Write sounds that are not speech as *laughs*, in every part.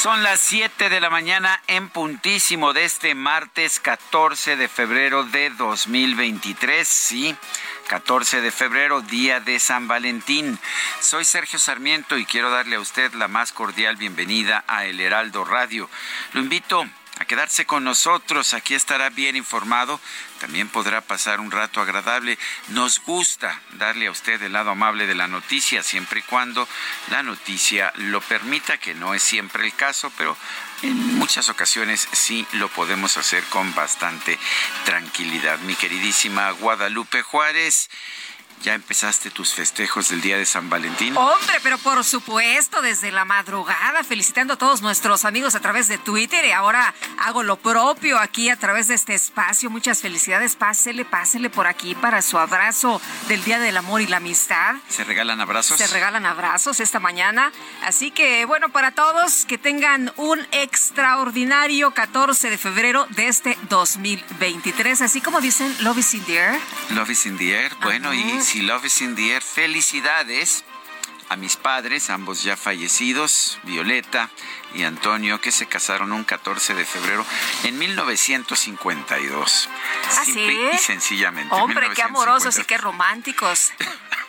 Son las 7 de la mañana en puntísimo de este martes 14 de febrero de 2023. Sí, 14 de febrero, día de San Valentín. Soy Sergio Sarmiento y quiero darle a usted la más cordial bienvenida a El Heraldo Radio. Lo invito a quedarse con nosotros. Aquí estará bien informado. También podrá pasar un rato agradable. Nos gusta darle a usted el lado amable de la noticia, siempre y cuando la noticia lo permita, que no es siempre el caso, pero en muchas ocasiones sí lo podemos hacer con bastante tranquilidad. Mi queridísima Guadalupe Juárez. ¿Ya empezaste tus festejos del día de San Valentín? Hombre, pero por supuesto, desde la madrugada, felicitando a todos nuestros amigos a través de Twitter y ahora hago lo propio aquí a través de este espacio. Muchas felicidades, pásele, pásele por aquí para su abrazo del Día del Amor y la Amistad. ¿Se regalan abrazos? Se regalan abrazos esta mañana. Así que, bueno, para todos, que tengan un extraordinario 14 de febrero de este 2023. Así como dicen, Love is in the air. Love is in the air. Bueno, y si Love is in the air, felicidades a mis padres, ambos ya fallecidos, Violeta y Antonio, que se casaron un 14 de febrero en 1952. ¿Ah, Simple sí? y sencillamente. Hombre, qué amorosos y 1952. qué románticos. *laughs*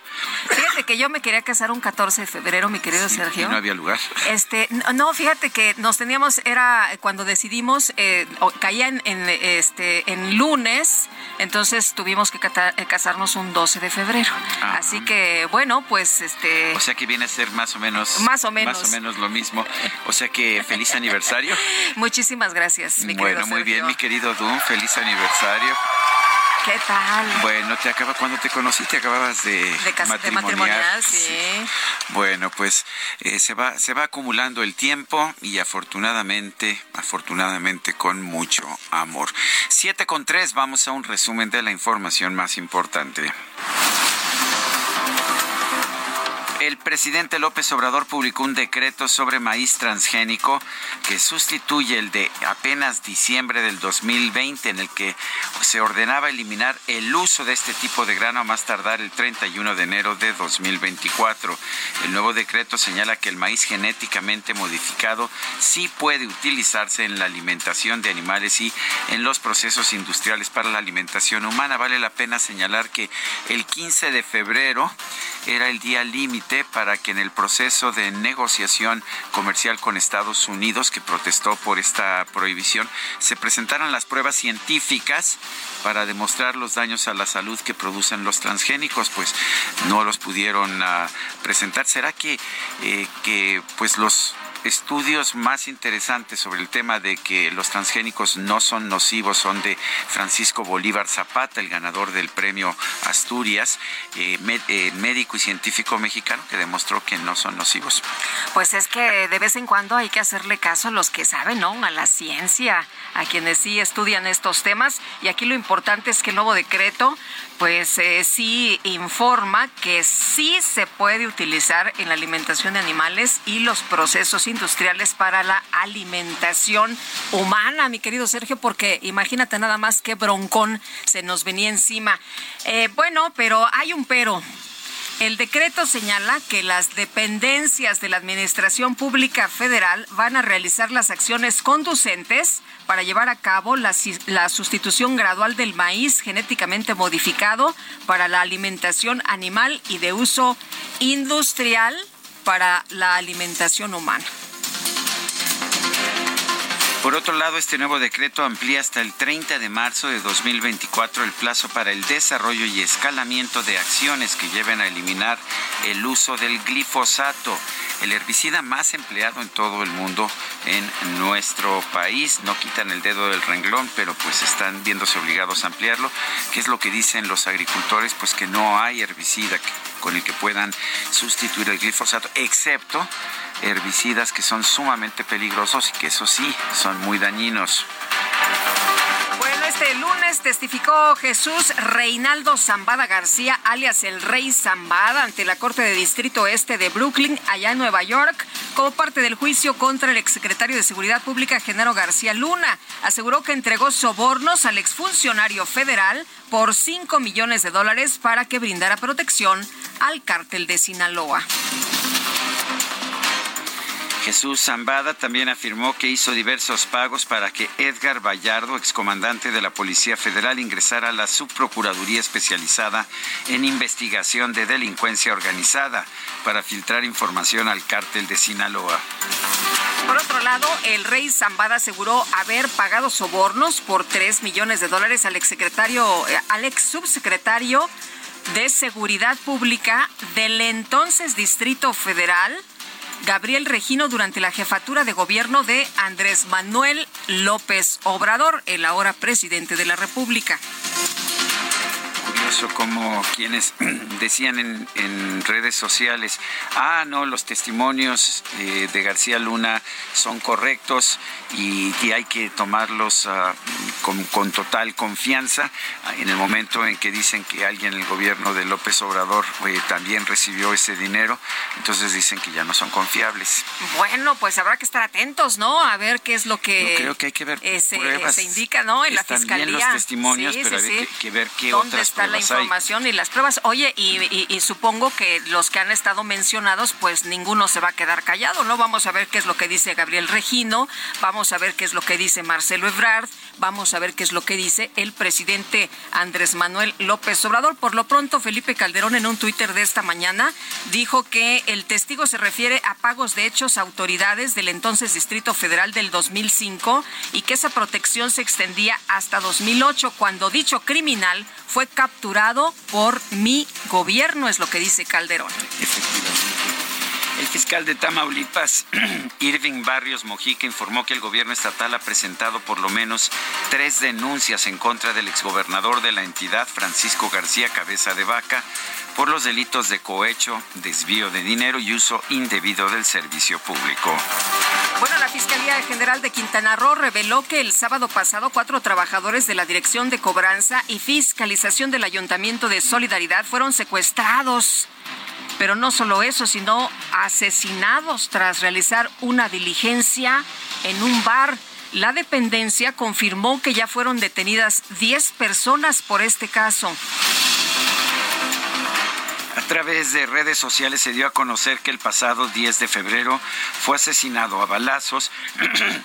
Fíjate que yo me quería casar un 14 de febrero, mi querido Sí, Sergio. y no había lugar. Este, no, fíjate que nos teníamos, era cuando decidimos, eh, caía en, en, este, en lunes, entonces tuvimos que eh, casarnos un 12 de febrero. Ah. Así que, bueno, pues este... O sea que viene a ser más o menos. Más o menos. Más o menos lo mismo. O sea que feliz aniversario. *laughs* Muchísimas gracias, mi querido bueno, muy bien, mi querido Dun, feliz aniversario. ¿Qué tal? Bueno, te acaba cuando te conocí, te acababas de, De, cas- de matrimonial, sí. Bueno, pues eh, se va se va acumulando el tiempo y afortunadamente, afortunadamente con mucho amor. Siete con tres, vamos a un resumen de la información más importante. El presidente López Obrador publicó un decreto sobre maíz transgénico que sustituye el de apenas diciembre del 2020 en el que se ordenaba eliminar el uso de este tipo de grano a más tardar el 31 de enero de 2024. El nuevo decreto señala que el maíz genéticamente modificado sí puede utilizarse en la alimentación de animales y en los procesos industriales para la alimentación humana. Vale la pena señalar que el 15 de febrero era el día límite para que en el proceso de negociación comercial con Estados Unidos, que protestó por esta prohibición, se presentaran las pruebas científicas para demostrar los daños a la salud que producen los transgénicos, pues no los pudieron ah, presentar. ¿Será que, eh, que pues los estudios más interesantes sobre el tema de que los transgénicos no son nocivos son de Francisco Bolívar Zapata, el ganador del premio Asturias, eh, eh, médico y científico mexicano que demostró que no son nocivos. Pues es que de vez en cuando hay que hacerle caso a los que saben, ¿no? A la ciencia, a quienes sí estudian estos temas. Y aquí lo importante es que el nuevo decreto, pues eh, sí informa que sí se puede utilizar en la alimentación de animales y los procesos industriales para la alimentación humana, mi querido Sergio, porque imagínate nada más qué broncón se nos venía encima. Eh, bueno, pero hay un pero. El decreto señala que las dependencias de la Administración Pública Federal van a realizar las acciones conducentes para llevar a cabo la, la, sustitución gradual del maíz genéticamente modificado para la alimentación animal y de uso industrial para la alimentación humana. Por otro lado, este nuevo decreto amplía hasta el 30 de marzo de 2024 el plazo para el desarrollo y escalamiento de acciones que lleven a eliminar el uso del glifosato, el herbicida más empleado en todo el mundo en nuestro país. No quitan el dedo del renglón, pero pues están viéndose obligados a ampliarlo. ¿Qué es lo que dicen los agricultores? Pues que no hay herbicida con el que puedan sustituir el glifosato, excepto herbicidas que son sumamente peligrosos y que eso sí, son muy dañinos. Este lunes testificó Jesús Reinaldo Zambada García, alias el Rey Zambada, ante la Corte de Distrito Este de Brooklyn, allá en Nueva York, como parte del juicio contra el exsecretario de Seguridad Pública, Genaro García Luna. Aseguró que entregó sobornos al exfuncionario federal por 5 millones de dólares para que brindara protección al cártel de Sinaloa. Jesús Zambada también afirmó que hizo diversos pagos para que Edgar Vallardo, excomandante de la Policía Federal, ingresara a la Subprocuraduría Especializada en Investigación de Delincuencia Organizada para filtrar información al cártel de Sinaloa. Por otro lado, el rey Zambada aseguró haber pagado sobornos por 3 millones de dólares al exsecretario, eh, al ex subsecretario de Seguridad Pública del entonces Distrito Federal, Gabriel Regino durante la jefatura de gobierno de Andrés Manuel López Obrador, el ahora presidente de la República curioso como quienes *clears throat* decían en, redes sociales, ah, no, los testimonios eh, de García Luna son correctos y, hay que tomarlos ah, con, total confianza. En el momento en que dicen que alguien en el gobierno de López Obrador eh, también recibió ese dinero, entonces dicen que ya no son confiables. Bueno, pues habrá que estar atentos, ¿no? A ver qué es lo que... creo que hay que ver eh, se, indica, ¿no? En la fiscalía. Bien los testimonios, pero hay que, ver qué otras está la información y las pruebas. Oye, y, supongo que los que han estado mencionados, pues ninguno se va a quedar callado, ¿no? Vamos a ver qué es lo que dice Gabriel Regino, vamos a ver qué es lo que dice Marcelo Ebrard, vamos a ver qué es lo que dice el presidente Andrés Manuel López Obrador. Por lo pronto, Felipe Calderón en un Twitter de esta mañana dijo que el testigo se refiere a pagos de hechos a autoridades del entonces Distrito Federal del 2005 y que esa protección se extendía hasta 2008, cuando dicho criminal fue capturado por mi gobierno, es lo que dice Calderón. El fiscal de Tamaulipas, *clears throat* Irving Barrios Mojica, informó que el gobierno estatal ha presentado por lo menos tres denuncias en contra del exgobernador de la entidad, Francisco García Cabeza de Vaca, por los delitos de cohecho, desvío de dinero y uso indebido del servicio público. Bueno, la Fiscalía General de Quintana Roo reveló que el sábado pasado cuatro trabajadores de la Dirección de Cobranza y Fiscalización del Ayuntamiento de Solidaridad fueron secuestrados pero no solo eso, sino asesinados tras realizar una diligencia en un bar. La dependencia confirmó que ya fueron detenidas 10 personas por este caso. A través de redes sociales se dio a conocer que el pasado 10 de febrero fue asesinado a balazos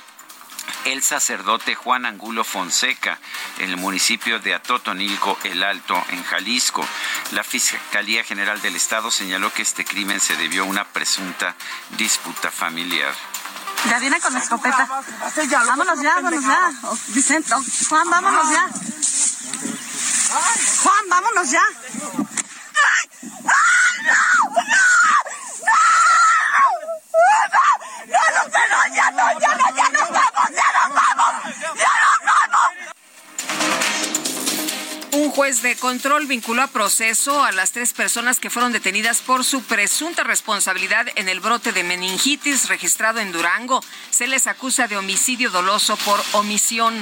*clears throat* el sacerdote Juan Angulo Fonseca en el municipio de Atotonilco, El Alto, en Jalisco. La Fiscalía General del Estado señaló que este crimen se debió a una presunta disputa familiar. Ya viene con la escopeta. Vámonos ya, vámonos ya. Vicente, Juan, vámonos ya. Juan, vámonos ya. Un juez de control vinculó a proceso a las tres personas que fueron detenidas por su presunta responsabilidad en el brote de meningitis registrado en Durango. Se les acusa de homicidio doloso por omisión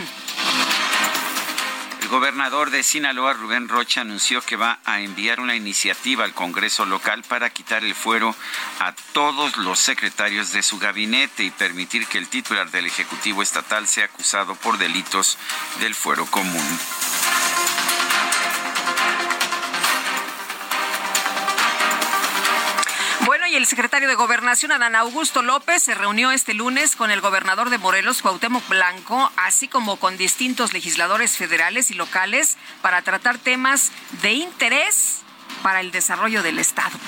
gobernador de Sinaloa, Rubén Rocha, anunció que va a enviar una iniciativa al Congreso local para quitar el fuero a todos los secretarios de su gabinete y permitir que el titular del Ejecutivo Estatal sea acusado por delitos del fuero común. Y el secretario de Gobernación, Adán Augusto López, se reunió este lunes con el gobernador de Morelos, Cuauhtémoc Blanco, así como con distintos legisladores federales y locales para tratar temas de interés para el desarrollo del Estado.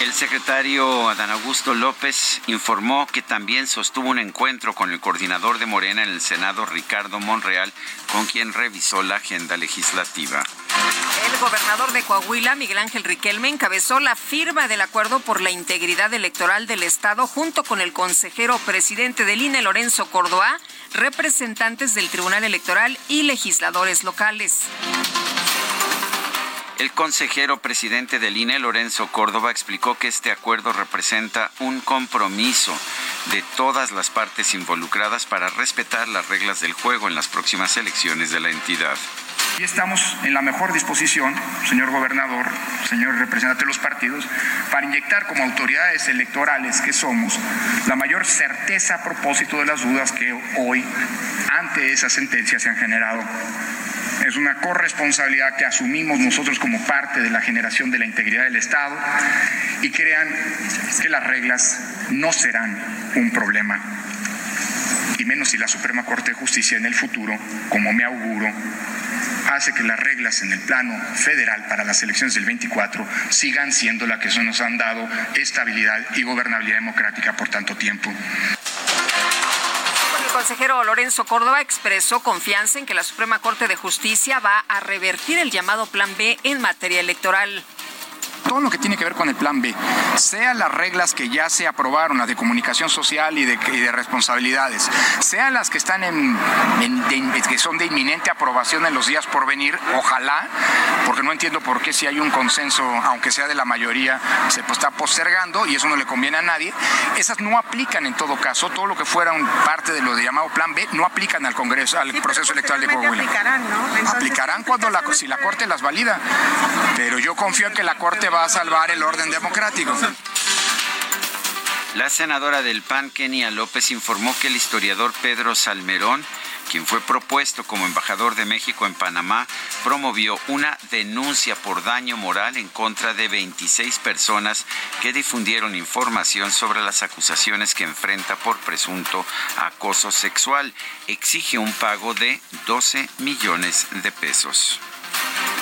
El secretario Adán Augusto López informó que también sostuvo un encuentro con el coordinador de Morena en el Senado, Ricardo Monreal, con quien revisó la agenda legislativa. El gobernador de Coahuila, Miguel Ángel Riquelme, encabezó la firma del acuerdo por la integridad electoral del Estado junto con el consejero presidente del INE, Lorenzo Córdoba, representantes del Tribunal Electoral y legisladores locales. El consejero presidente del INE, Lorenzo Córdoba, explicó que este acuerdo representa un compromiso de todas las partes involucradas para respetar las reglas del juego en las próximas elecciones de la entidad. Y estamos en la mejor disposición, señor gobernador, señor representante de los partidos, para inyectar como autoridades electorales que somos la mayor certeza a propósito de las dudas que hoy ante esa sentencia se han generado. Es una corresponsabilidad que asumimos nosotros como parte de la generación de la integridad del Estado y crean que las reglas no serán un problema y menos si la Suprema Corte de Justicia en el futuro, como me auguro, hace que las reglas en el plano federal para las elecciones del 24 sigan siendo las que nos han dado estabilidad y gobernabilidad democrática por tanto tiempo. El consejero Lorenzo Córdoba expresó confianza en que la Suprema Corte de Justicia va a revertir el llamado Plan B en materia electoral todo lo que tiene que ver con el plan B, sea las reglas que ya se aprobaron, las de comunicación social y de, responsabilidades, sean las que están en, que son de inminente aprobación en los días por venir, ojalá, porque no entiendo por qué si hay un consenso, aunque sea de la mayoría, se está postergando y eso no le conviene a nadie, esas no aplican en todo caso, todo lo que fuera parte de lo de llamado plan B no aplican al Congreso, al proceso electoral de Coahuila. Aplicarán, ¿no? aplicarán cuando la, si la Corte las valida, pero yo confío en que la Corte va va a salvar el orden democrático. La senadora del PAN, Kenia López, informó que el historiador Pedro Salmerón quien fue propuesto como embajador de México en Panamá, promovió una denuncia por daño moral en contra de 26 personas que difundieron información sobre las acusaciones que enfrenta por presunto acoso sexual. Exige un pago de 12 millones de pesos.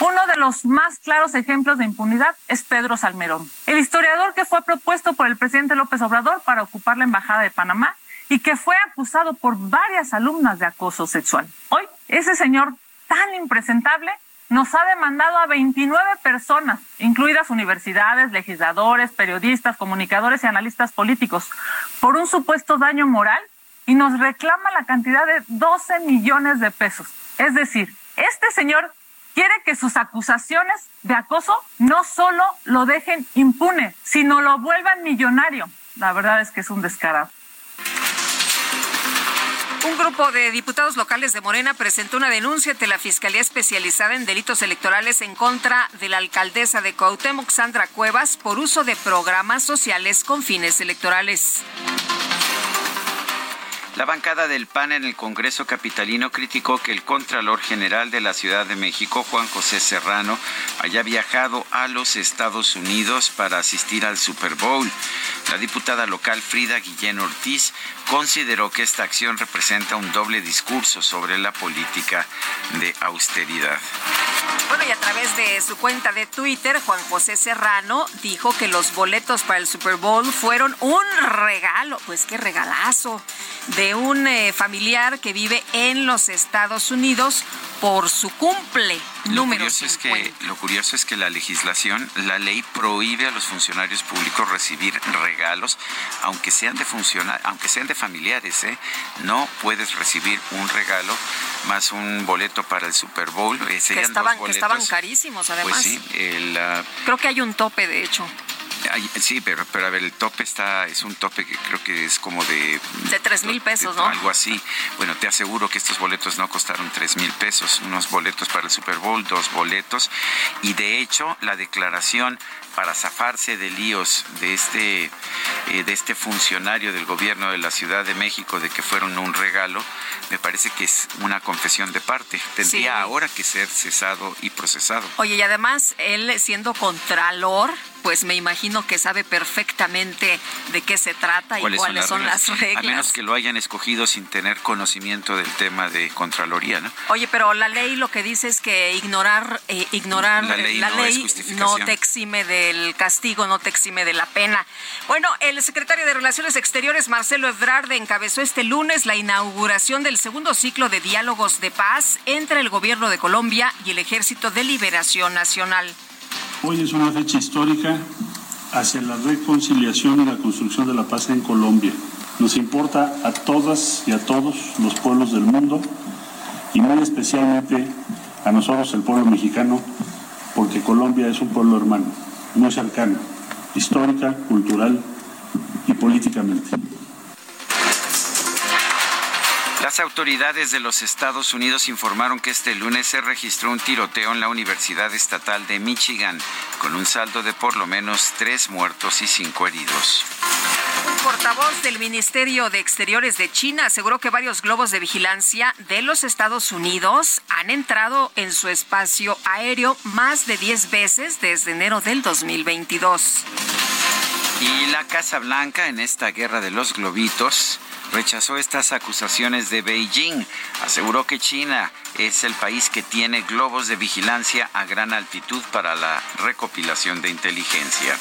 Uno de los más claros ejemplos de impunidad es Pedro Salmerón, el historiador que fue propuesto por el presidente López Obrador para ocupar la Embajada de Panamá y que fue acusado por varias alumnas de acoso sexual. Hoy, ese señor tan impresentable nos ha demandado a 29 personas, incluidas universidades, legisladores, periodistas, comunicadores y analistas políticos, por un supuesto daño moral y nos reclama la cantidad de 12 millones de pesos. Es decir, este señor quiere que sus acusaciones de acoso no solo lo dejen impune, sino lo vuelvan millonario. La verdad es que es un descarado. Un grupo de diputados locales de Morena presentó una denuncia ante la Fiscalía Especializada en Delitos Electorales en contra de la alcaldesa de Cuauhtémoc, Sandra Cuevas, por uso de programas sociales con fines electorales. La bancada del PAN en el Congreso Capitalino criticó que el Contralor General de la Ciudad de México, Juan José Serrano, haya viajado a los Estados Unidos para asistir al Super Bowl. La diputada local Frida Guillén Ortiz consideró que esta acción representa un doble discurso sobre la política de austeridad. Bueno, y a través de su cuenta de Twitter, Juan José Serrano dijo que los boletos para el Super Bowl fueron un regalo, pues qué regalazo, de un eh, familiar que vive en los Estados Unidos por su cumple. Lo curioso, es que, lo curioso es que la legislación, la ley prohíbe a los funcionarios públicos recibir regalos, aunque sean de aunque sean de familiares, ¿eh? no puedes recibir un regalo más un boleto para el Super Bowl. Eh, que, estaban, que estaban carísimos, además. Pues sí, Creo que hay un tope, de hecho. Sí, pero, pero a ver, el tope está, es un tope que creo que es como de... De tres mil pesos, ¿no? Algo así. Bueno, te aseguro que estos boletos no costaron tres mil pesos, unos boletos para el Super Bowl, dos boletos, y de hecho la declaración para zafarse de líos de este, eh, de este funcionario del gobierno de la Ciudad de México de que fueron un regalo, me parece que es una confesión de parte. Tendría ahora que ser cesado y procesado. Oye, y además él siendo contralor, pues me imagino que sabe perfectamente de qué se trata y cuáles son, las, reglas? A menos que lo hayan escogido sin tener conocimiento del tema de Contraloría, ¿no? Oye, pero la ley lo que dice es que ignorar, eh, ignorar la ley, no, te exime del castigo, no te exime de la pena. Bueno, el secretario de Relaciones Exteriores, Marcelo Ebrard, encabezó este lunes la inauguración del segundo ciclo de diálogos de paz entre el gobierno de Colombia y el Ejército de Liberación Nacional. Hoy es una fecha histórica hacia la reconciliación y la construcción de la paz en Colombia. Nos importa a todas y a todos los pueblos del mundo y muy especialmente a nosotros, el pueblo mexicano, porque Colombia es un pueblo hermano, muy cercano, histórica, cultural y políticamente. Las autoridades de los Estados Unidos informaron que este lunes se registró un tiroteo en la Universidad Estatal de Michigan, con un saldo de por lo menos tres muertos y cinco heridos. Portavoz del Ministerio de Exteriores de China aseguró que varios globos de vigilancia de los Estados Unidos han entrado en su espacio aéreo más de 10 veces desde enero del 2022. Y la Casa Blanca en esta guerra de los globitos rechazó estas acusaciones de Beijing. Aseguró que China es el país que tiene globos de vigilancia a gran altitud para la recopilación de inteligencia.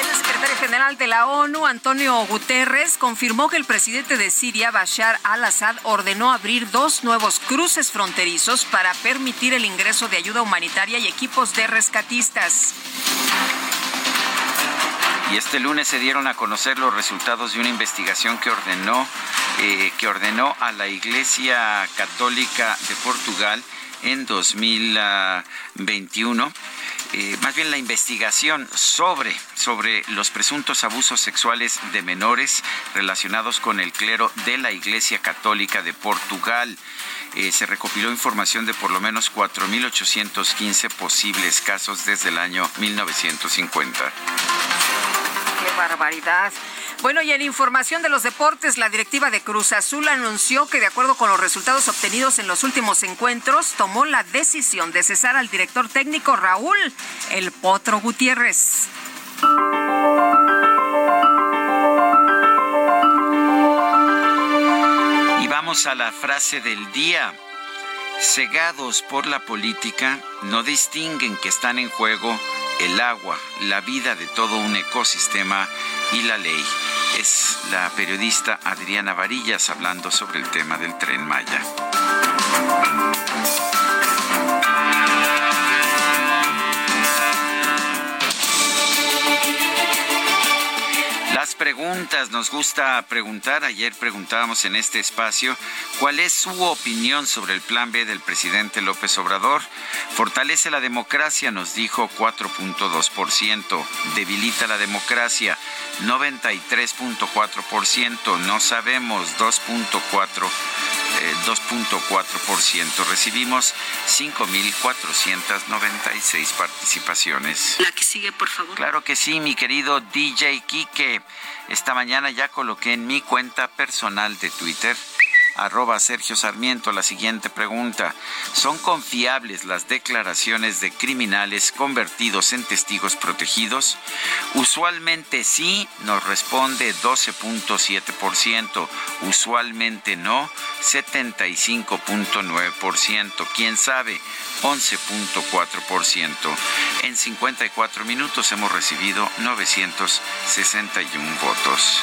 El secretario general de la ONU, Antonio Guterres, confirmó que el presidente de Siria, Bashar al-Assad, ordenó abrir dos nuevos cruces fronterizos para permitir el ingreso de ayuda humanitaria y equipos de rescatistas. Y este lunes se dieron a conocer los resultados de una investigación que ordenó, eh, que ordenó a la Iglesia Católica de Portugal en 2021. Eh, más bien la investigación sobre, sobre los presuntos abusos sexuales de menores relacionados con el clero de la Iglesia Católica de Portugal. Eh, se recopiló información de por lo menos 4.815 posibles casos desde el año 1950 barbaridad. Bueno, y en información de los deportes, la directiva de Cruz Azul anunció que de acuerdo con los resultados obtenidos en los últimos encuentros, tomó la decisión de cesar al director técnico Raúl El Potro Gutiérrez. Y vamos a la frase del día. Cegados por la política, no distinguen que están en juego el agua, la vida de todo un ecosistema y la ley. Es la periodista Adriana Varillas hablando sobre el tema del tren Maya. Preguntas, nos gusta preguntar, ayer preguntábamos en este espacio, ¿cuál es su opinión sobre el plan B del presidente López Obrador? Fortalece la democracia, nos dijo 4.2%, debilita la democracia 93.4%, no sabemos 2.4%. 2.4%. Eh, Recibimos 5.496 participaciones. La que sigue, por favor. Claro que sí, mi querido DJ Kike. Esta mañana ya coloqué en mi cuenta personal de Twitter arroba Sergio Sarmiento la siguiente pregunta. ¿Son confiables las declaraciones de criminales convertidos en testigos protegidos? Usualmente sí, nos responde 12.7%. Usualmente no, 75.9%. ¿Quién sabe? 11.4%. En 54 minutos hemos recibido 961 votos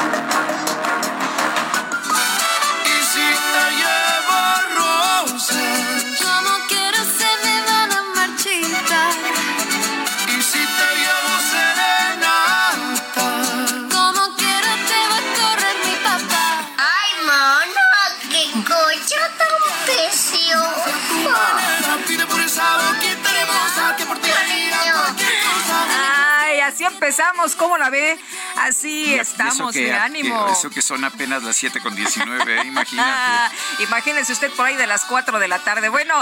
Así empezamos. ¿Cómo la ve? Así estamos, de ánimo. eso que son apenas las 7 con 19, ¿eh? imagínate. *laughs* Imagínese usted por ahí de las 4 de la tarde. Bueno,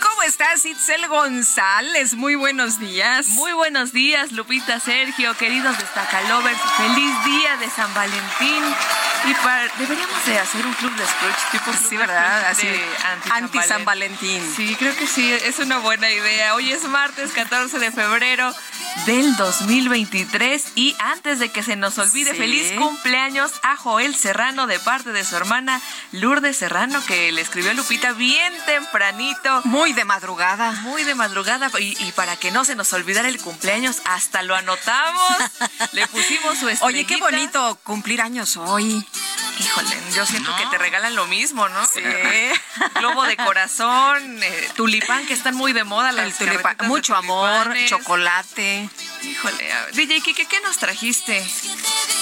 ¿cómo estás, Itzel González? Muy buenos días. Muy buenos días, Lupita, Sergio, queridos destacalovers. Feliz día de San Valentín. Y para, deberíamos de hacer un club de Scrooge, tipo club Sí, ¿verdad? Así, de anti-San Valentín. Sí, creo que sí, es una buena idea. Hoy es martes 14 de febrero del 2023 y antes de que se nos olvide, Sí. feliz cumpleaños a Joel Serrano de parte de su hermana Lourdes Serrano que le escribió a Lupita bien tempranito. Muy de madrugada. Muy de madrugada y, y para que no se nos olvidara el cumpleaños, hasta lo anotamos. *laughs* Le pusimos su estrellita. Oye, qué bonito cumplir años hoy. Híjole, yo siento que te regalan lo mismo, ¿no? Sí. Globo de corazón, eh, tulipán, que están muy de moda. Las de mucho amor, tulipanes. Híjole, a- DJ Kike, ¿qué nos trajiste?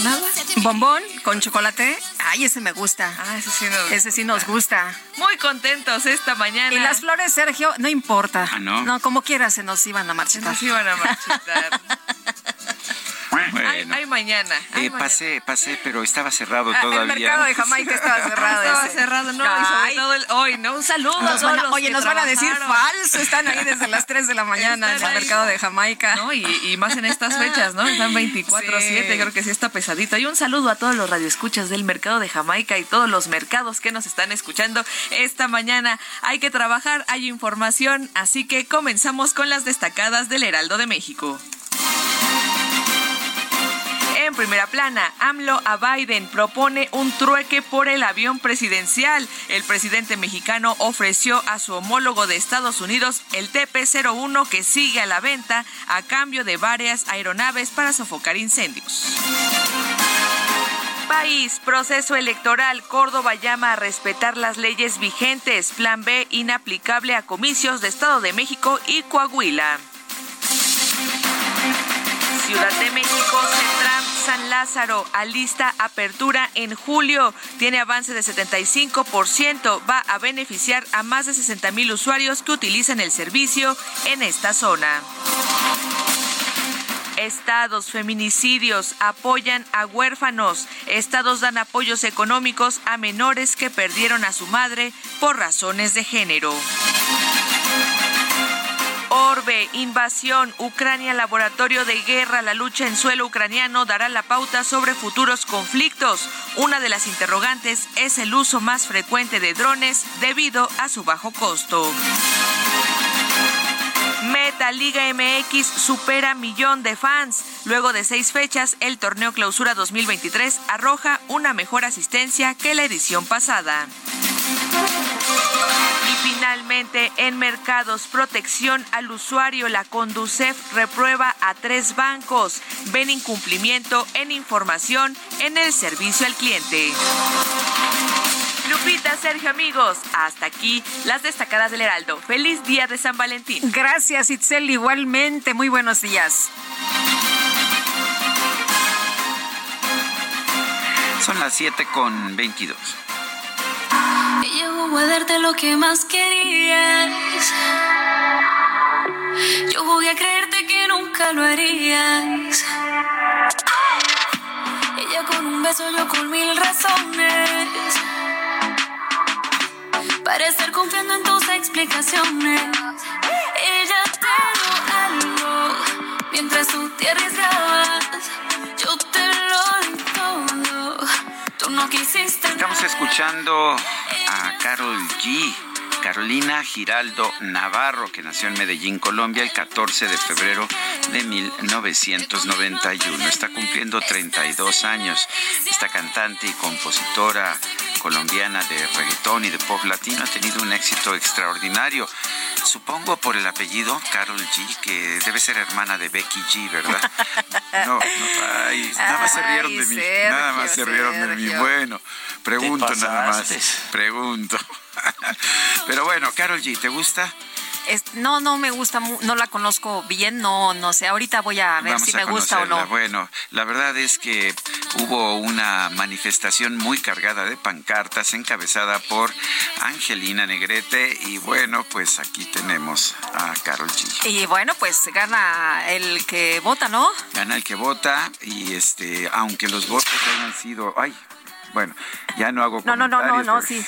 ¿Nada? bombón con chocolate. Ay, ese me gusta. Ah, ese sí nos Ese sí nos gusta. Muy contentos esta mañana. Y las flores, Sergio, no importa. Ah, ¿no? como quiera se nos iban a Se marchitar. nos iban a marchitar. *laughs* Hay, Bueno, hay mañana. hay eh, mañana. pasé, pasé, pero estaba cerrado Ah, todavía. El mercado de Jamaica estaba *laughs* cerrado. Estaba ese. cerrado, no, y sobre todo el- hoy, ¿no? Un saludo a nos todos van a- oye, que nos van a decir falso. Están ahí desde las 3 de la mañana en el ahí. mercado de Jamaica. ¿no? Y, y más en estas fechas, ¿no? Están 24-7, Sí. creo que sí está pesadito. Y un saludo a todos los radioescuchas del mercado de Jamaica y todos los mercados que nos están escuchando esta mañana. Hay que trabajar, hay información, así que comenzamos con las destacadas del Heraldo de México. En primera plana, AMLO a Biden propone un trueque por el avión presidencial. El presidente mexicano ofreció a su homólogo de Estados Unidos el TP-01 que sigue a la venta a cambio de varias aeronaves para sofocar incendios. País, proceso electoral. Córdoba llama a respetar las leyes vigentes. Plan B inaplicable a comicios de Estado de México y Coahuila. Ciudad de México, Centram San Lázaro, alista apertura en julio. Tiene avance de 75%. Va a beneficiar a más de 60 mil usuarios que utilizan el servicio en esta zona. Estados, feminicidios, apoyan a huérfanos. Estados dan apoyos económicos a menores que perdieron a su madre por razones de género. Orbe, invasión, Ucrania, laboratorio de guerra, la lucha en suelo ucraniano dará la pauta sobre futuros conflictos. Una de las interrogantes es el uso más frecuente de drones debido a su bajo costo. Meta Liga MX supera millón de fans. Luego de seis fechas, el torneo Clausura 2023 arroja una mejor asistencia que la edición pasada. Finalmente, en mercados, protección al usuario, la Conducef reprueba a tres bancos. Ven incumplimiento en información en el servicio al cliente. Lupita, Sergio, amigos, hasta aquí las destacadas del Heraldo. Feliz día de San Valentín. Gracias, Itzel. Igualmente, muy buenos días. Son las 7 con 22. Ella jugó a darte lo que más querías. Yo jugué a creerte que nunca lo harías. Ella con un beso, yo con mil razones. Para estar confiando en tus explicaciones. Ella te dio algo. Mientras tú te arriesgabas, Estamos escuchando a Carol G. Carolina Giraldo Navarro, que nació en Medellín, Colombia, el 14 de febrero de 1991. Está cumpliendo 32 años. Esta cantante y compositora colombiana de reggaetón y de pop latino ha tenido un éxito extraordinario. Supongo por el apellido Carol G, que debe ser hermana de Becky G, ¿verdad? *laughs* No, no, ay, nada más se rieron de mí. Sergio, Nada más se rieron de mí. Bueno, pregunto nada más. Pregunto. *laughs* Pero bueno, Carol G, ¿te gusta? No, no me gusta, no la conozco bien, no, no sé. Ahorita voy a ver si me gusta o no. Bueno, la verdad es que hubo una manifestación muy cargada de pancartas encabezada por Angelina Negrete y bueno, pues aquí tenemos a Carol G. Y bueno, pues gana el que vota, ¿no? Gana el que vota y este, aunque los votos hayan sido, ay, bueno, ya no hago No, no, no, no, no, sí.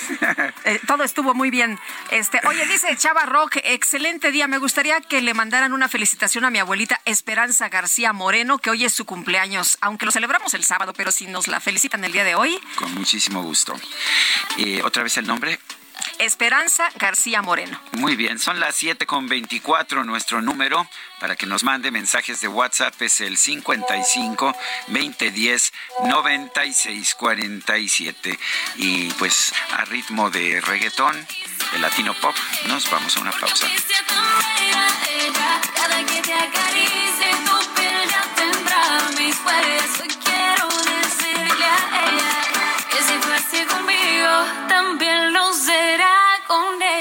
Eh, todo estuvo muy bien. Este, oye, dice Chava Rock, excelente día. Me gustaría que le mandaran una felicitación a mi abuelita Esperanza García Moreno, que hoy es su cumpleaños, aunque lo celebramos el sábado, pero si nos la felicitan el día de hoy. Con muchísimo gusto. Eh, Otra vez el nombre. Esperanza García Moreno. Muy bien, son las 7 con 24. Nuestro número para que nos mande mensajes de WhatsApp es el 55 2010 96 47. Y pues a ritmo de reggaetón, de latino pop, nos vamos a una pausa. Quiero decirle a ella que si fue así conmigo, también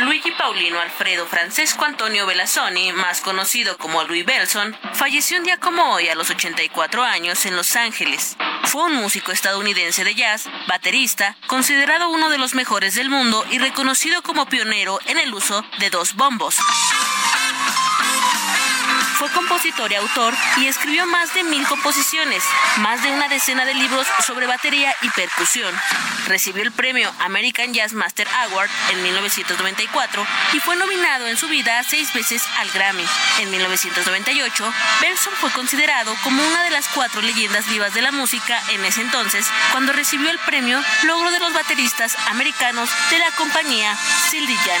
Luigi Paulino Alfredo Francesco Antonio Belazzoni, más conocido como Louis Belson, falleció un día como hoy a los 84 años en Los Ángeles. Fue un músico estadounidense de jazz, baterista, considerado uno de los mejores del mundo y reconocido como pionero en el uso de dos bombos. Fue compositor y autor y escribió más de mil composiciones, más de una decena de libros sobre batería y percusión. Recibió el premio American Jazz Master Award en 1994 y fue nominado en su vida seis veces al Grammy. En 1998, Benson fue considerado como una de las cuatro leyendas vivas de la música en ese entonces, cuando recibió el premio Logro de los Bateristas Americanos de la compañía Sildijan.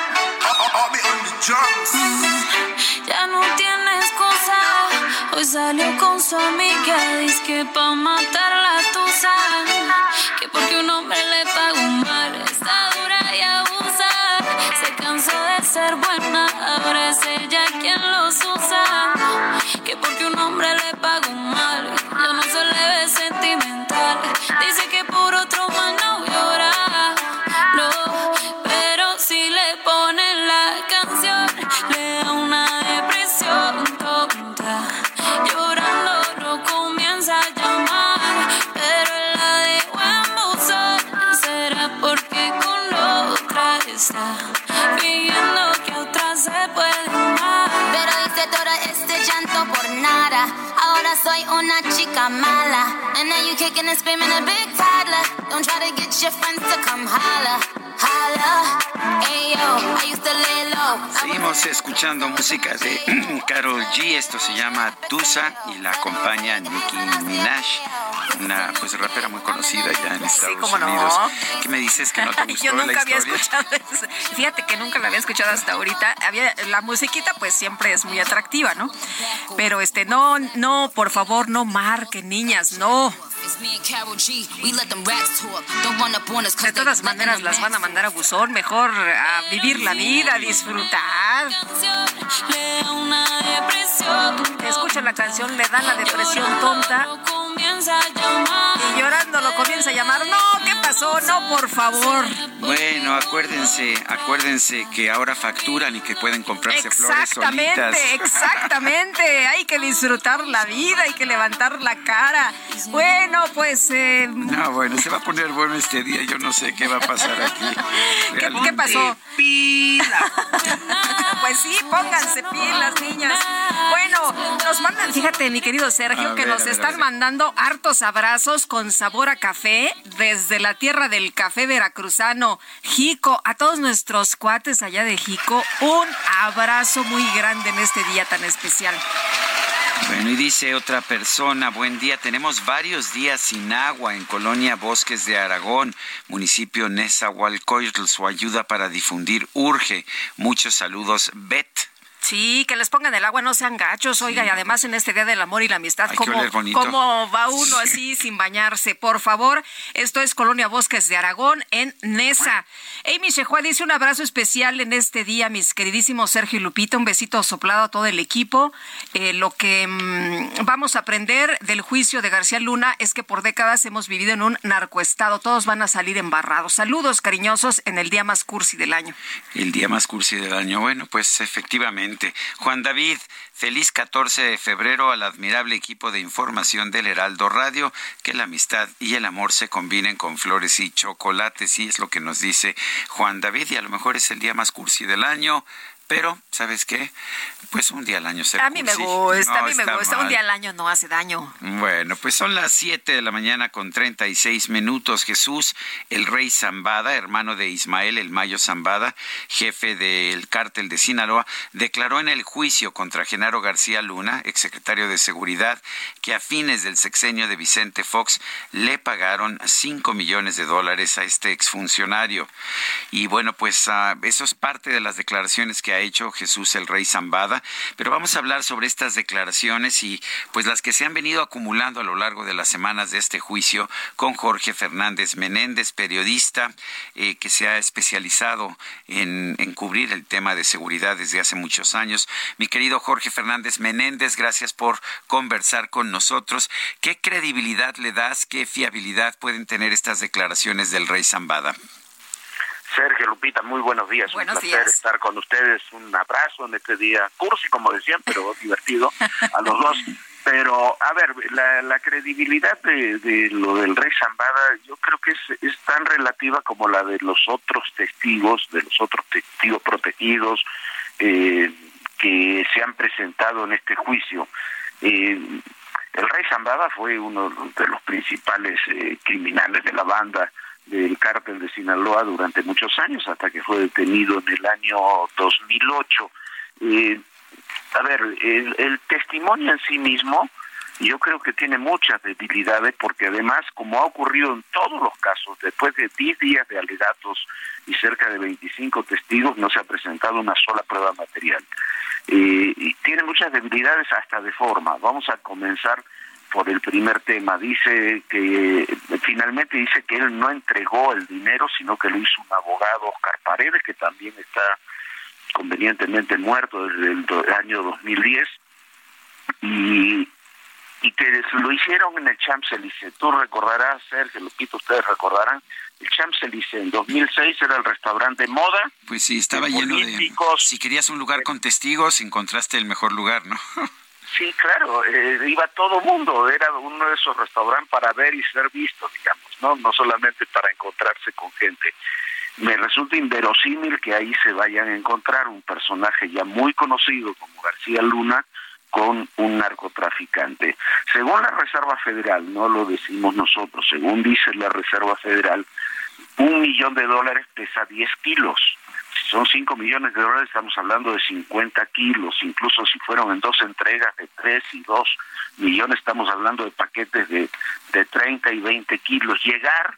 Ya no tiene excusa. Hoy salió con su amiga. Dice que pa' matar la tusa. Que porque un hombre le paga un mal. Está dura y abusa. Se cansó de ser buena. Ahora es kicking and screaming a big toddler. Don't try to get your friends to come holla. Holla. Ayo, I used to lay low. Seguimos escuchando música de Carol *clears throat* G. Esto se llama Tusa y la acompaña Nicki Minaj, una pues rapera muy conocida ya en Estados ¿cómo no? Unidos. ¿Qué me dices que no te *laughs* gustó Yo nunca la había historia? escuchado eso. Fíjate que nunca la había escuchado hasta ahorita. Había, la musiquita pues siempre es muy atractiva, ¿no? Pero este, no, no, por favor, no marquen, niñas, no. De todas maneras las van a mandar a buzón, mejor a vivir la vida, a disfrutar. Escucha la canción, le da la depresión tonta. y llorando lo comienza a llamar. No, No, por favor. Bueno, acuérdense, acuérdense que ahora facturan y que pueden comprarse flores solitas. Exactamente, exactamente. Hay que disfrutar la vida, hay que levantar la cara. Bueno, pues... eh, No, bueno, se va a poner bueno este día. Yo no sé qué va a pasar aquí. *laughs* ¿Qué, pasó? Pila. *laughs* pues sí, pónganse pilas, niñas. Bueno, nos mandan, fíjate, mi querido Sergio, A que ver, nos ver, están mandando hartos abrazos con sabor a café desde la tierra del café veracruzano, Jico. A todos nuestros cuates allá de Jico, un abrazo muy grande en este día tan especial. Bueno, y dice otra persona, buen día, tenemos varios días sin agua en Colonia Bosques de Aragón, municipio Nezahualcóyotl, su ayuda para difundir urge. Muchos saludos, Bet. Sí, que les pongan el agua, no sean gachos, oiga, y además en este Día del Amor y la Amistad, ¿cómo, cómo va uno así sin bañarse? Por favor, esto es Colonia Bosques de Aragón, en Nesa. Amy Shehua dice un abrazo especial en este día, mis queridísimos Sergio y Lupita, un besito soplado a todo el equipo. Eh, lo que mm, vamos a aprender del juicio de García Luna es que por décadas hemos vivido en un narcoestado, todos van a salir embarrados. Saludos cariñosos en el día más cursi del año. El día más cursi del año. Bueno, pues efectivamente. Juan David, feliz 14 de febrero al admirable equipo de información del Heraldo Radio. Que la amistad y el amor se combinen con flores y chocolates. Sí, es lo que nos dice Juan David. Y a lo mejor es el día más cursi del año. Pero, ¿sabes qué? Pues un día al año se A mí me gusta, a mí me gusta. Un día al año no hace daño. bueno, pues son las 7 de la mañana con 36 minutos. Jesús, el rey Zambada, hermano de Ismael el Mayo Zambada, jefe del cártel de Sinaloa, declaró en el juicio contra Genaro García Luna, exsecretario de Seguridad, que a fines del sexenio de Vicente Fox le pagaron 5 millones de dólares a este exfuncionario. Y bueno, pues ah, eso es parte de las declaraciones que ha hecho Jesús el rey Zambada, pero vamos a hablar sobre estas declaraciones y pues las que se han venido acumulando a lo largo de las semanas de este juicio con Jorge Fernández Menéndez, periodista eh, que se ha especializado en, en cubrir el tema de seguridad desde hace muchos años. Mi querido Jorge Fernández Menéndez, gracias por conversar con nosotros. ¿Qué credibilidad le das, qué fiabilidad pueden tener estas declaraciones del rey Zambada? Sergio Lupita, muy buenos días. Buenos un placer días. estar con ustedes. Un abrazo en este día cursi, como decían, pero *laughs* divertido a los dos. Pero, a ver, la, la credibilidad de, de lo del rey Zambada, yo creo que es, es tan relativa como la de los otros testigos, de los otros testigos protegidos eh, que se han presentado en este juicio. Eh, el rey Zambada fue uno de los principales eh, criminales de la banda del cártel de Sinaloa durante muchos años, hasta que fue detenido en el año 2008. Eh, a ver, el, el testimonio en sí mismo yo creo que tiene muchas debilidades porque además, como ha ocurrido en todos los casos, después de 10 días de alegatos y cerca de 25 testigos, no se ha presentado una sola prueba material. Eh, y tiene muchas debilidades hasta de forma. Vamos a comenzar por el primer tema. Dice que finalmente dice que él no entregó el dinero, sino que lo hizo un abogado, Oscar Paredes, que también está convenientemente muerto desde el, do- año 2010 y y que lo hicieron en el Champs-Élysées. Tú recordarás, Sergio, Lupito, ustedes recordarán, el Champs-Élysées en 2006 era el restaurante de moda. Pues sí, estaba de lleno de... Si querías un lugar con testigos, encontraste el mejor lugar, ¿no? *laughs* Sí, claro, eh, iba todo mundo, era uno de esos restaurantes para ver y ser visto, digamos, ¿no? No solamente para encontrarse con gente. Me resulta inverosímil que ahí se vayan a encontrar un personaje ya muy conocido como García Luna con un narcotraficante. Según la Reserva Federal, no lo decimos nosotros, según dice la Reserva Federal, un millón de dólares pesa 10 kilos. Son 5 millones de dólares, estamos hablando de 50 kilos, incluso si fueron en dos entregas de 3 y 2 millones, estamos hablando de paquetes de, de 30 y 20 kilos. Llegar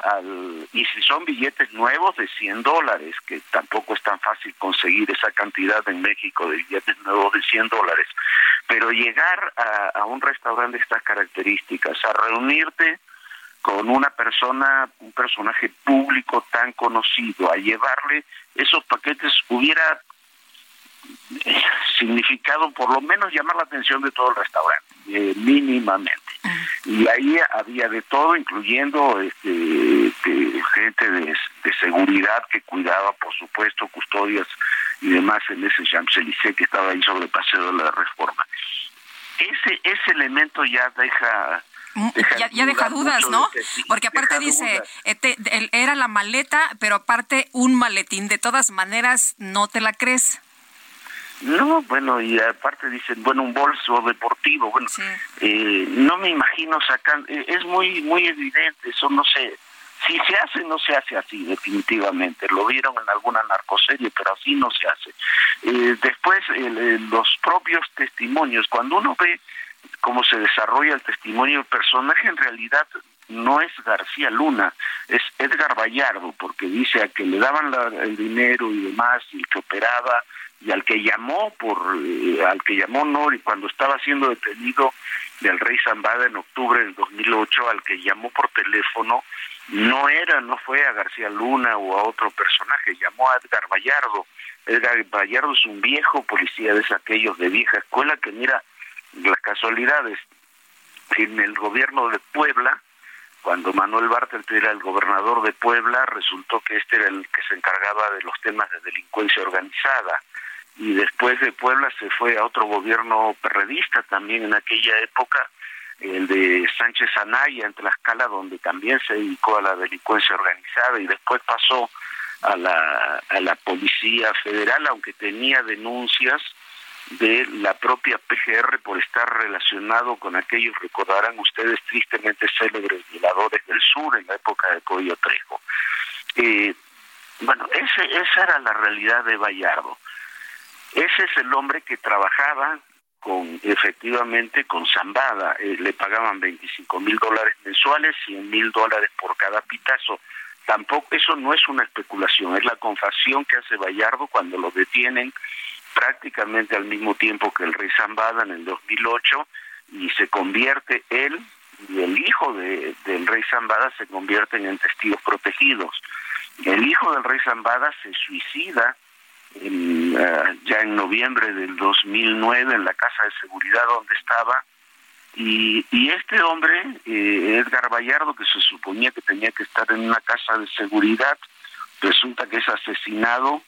al, y si son billetes nuevos de 100 dólares, que tampoco es tan fácil conseguir esa cantidad en México de billetes nuevos de 100 dólares, pero llegar a, a un restaurante de estas características, a reunirte con una persona, un personaje público tan conocido, a llevarle esos paquetes hubiera eh, significado por lo menos llamar la atención de todo el restaurante, eh, mínimamente. Y ahí había de todo, incluyendo este, gente de, seguridad que cuidaba, por supuesto, custodias y demás en ese Champs-Élysées que estaba ahí sobre el paseo de la Reforma. Ese, ese elemento ya deja Mm, ya, deja dudas, ¿no? Porque aparte dice, este, era la maleta, pero aparte un maletín. De todas maneras, no te la crees. No, bueno, y aparte dicen, bueno, un bolso deportivo, bueno, eh, no me imagino sacando, eh, es muy, muy evidente, eso no sé, si se hace, no se hace así, definitivamente, lo vieron en alguna narcoserie, pero así no se hace. Eh, después, los propios testimonios, cuando uno ve cómo se desarrolla el testimonio, el personaje en realidad no es García Luna, es Edgar Vallardo, porque dice a que le daban el dinero y demás, y el que operaba, y al que llamó por, eh, al que llamó Nori cuando estaba siendo detenido del rey Zambada en octubre del 2008, al que llamó por teléfono, no era, no fue a García Luna o a otro personaje, llamó a Edgar Vallardo. Edgar Vallardo es un viejo policía de aquellos de vieja escuela que mira, las casualidades. En el gobierno de Puebla, cuando Manuel Bartel era el gobernador de Puebla, resultó que este era el que se encargaba de los temas de delincuencia organizada. Y después de Puebla se fue a otro gobierno perredista también en aquella época, el de Sánchez Anaya en Tlaxcala, donde también se dedicó a la delincuencia organizada y después pasó a la, a la Policía Federal, aunque tenía denuncias de la propia PGR por estar relacionado con aquellos, recordarán ustedes, tristemente célebres violadores del sur en la época de Coyo Trejo. Eh, bueno, ese, esa era la realidad de Bayardo. Ese es el hombre que trabajaba con efectivamente con Zambada, eh, le pagaban 25 mil dólares mensuales, 100 mil dólares por cada pitazo. Tampoco, eso no es una especulación, es la confesión que hace Bayardo cuando lo detienen prácticamente al mismo tiempo que el rey Zambada en el 2008 y se convierte él y el hijo de, del rey Zambada se convierten en testigos protegidos. El hijo del rey Zambada se suicida en, ah, ya en noviembre del 2009 en la casa de seguridad donde estaba y, y este hombre, eh, Edgar Vallardo, que se suponía que tenía que estar en una casa de seguridad, resulta que es asesinado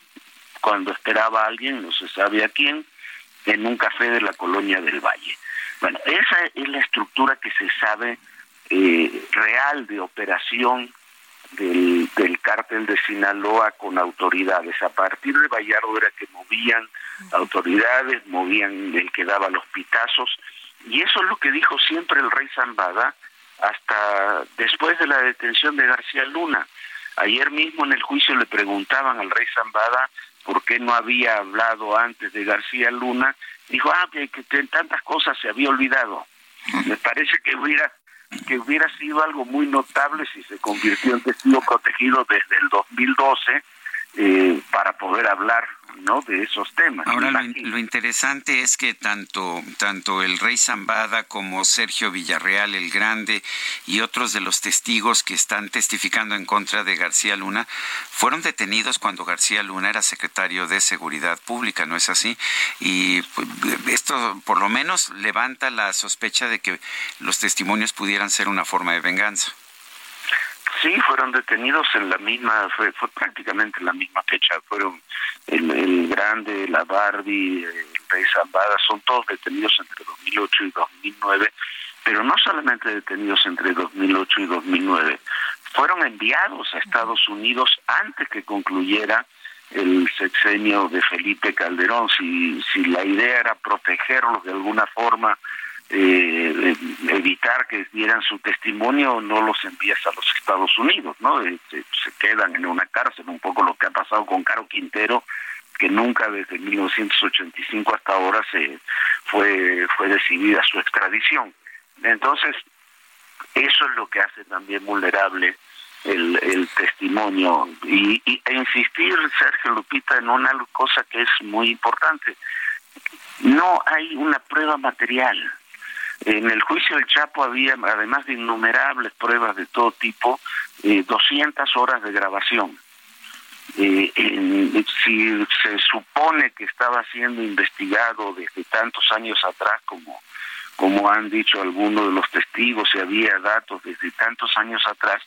cuando esperaba a alguien, no se sabe a quién, en un café de la colonia del Valle. Bueno, esa es la estructura que se sabe eh, real de operación del, del cártel de Sinaloa con autoridades. A partir de Vallardo era que movían autoridades, movían el que daba los pitazos, y eso es lo que dijo siempre el rey Zambada hasta después de la detención de García Luna. Ayer mismo en el juicio le preguntaban al rey Zambada por qué no había hablado antes de García Luna, dijo, ah, que, que, en tantas cosas se había olvidado. Me parece que hubiera que hubiera sido algo muy notable si se convirtió en testigo protegido desde el 2012 eh, para poder hablar ¿no? de esos temas. Ahora lo, interesante es que tanto, tanto el rey Zambada como Sergio Villarreal el Grande y otros de los testigos que están testificando en contra de García Luna fueron detenidos cuando García Luna era secretario de Seguridad Pública, ¿no es así? Y pues, esto por lo menos levanta la sospecha de que los testimonios pudieran ser una forma de venganza. Sí, fueron detenidos en la misma, fue, fue prácticamente en la misma fecha, fueron el, Grande, la Barbie, el Rey Zambada, son todos detenidos entre 2008 y 2009, pero no solamente detenidos entre 2008 y 2009, fueron enviados a Estados Unidos antes que concluyera el sexenio de Felipe Calderón. Si, si la idea era protegerlos de alguna forma eh, evitar que dieran su testimonio, no los envías a los Estados Unidos, ¿no? Este, se quedan en una cárcel, un poco lo que ha pasado con Caro Quintero, que nunca desde 1985 hasta ahora se fue fue decidida su extradición. Entonces, eso es lo que hace también vulnerable el, el testimonio y, y, e insistir, Sergio Lupita, en una cosa que es muy importante. No hay una prueba material. En el juicio del Chapo había, además de innumerables pruebas de todo tipo, eh, 200 horas de grabación. Eh, si se supone que estaba siendo investigado desde tantos años atrás como como han dicho algunos de los testigos, si había datos desde tantos años atrás,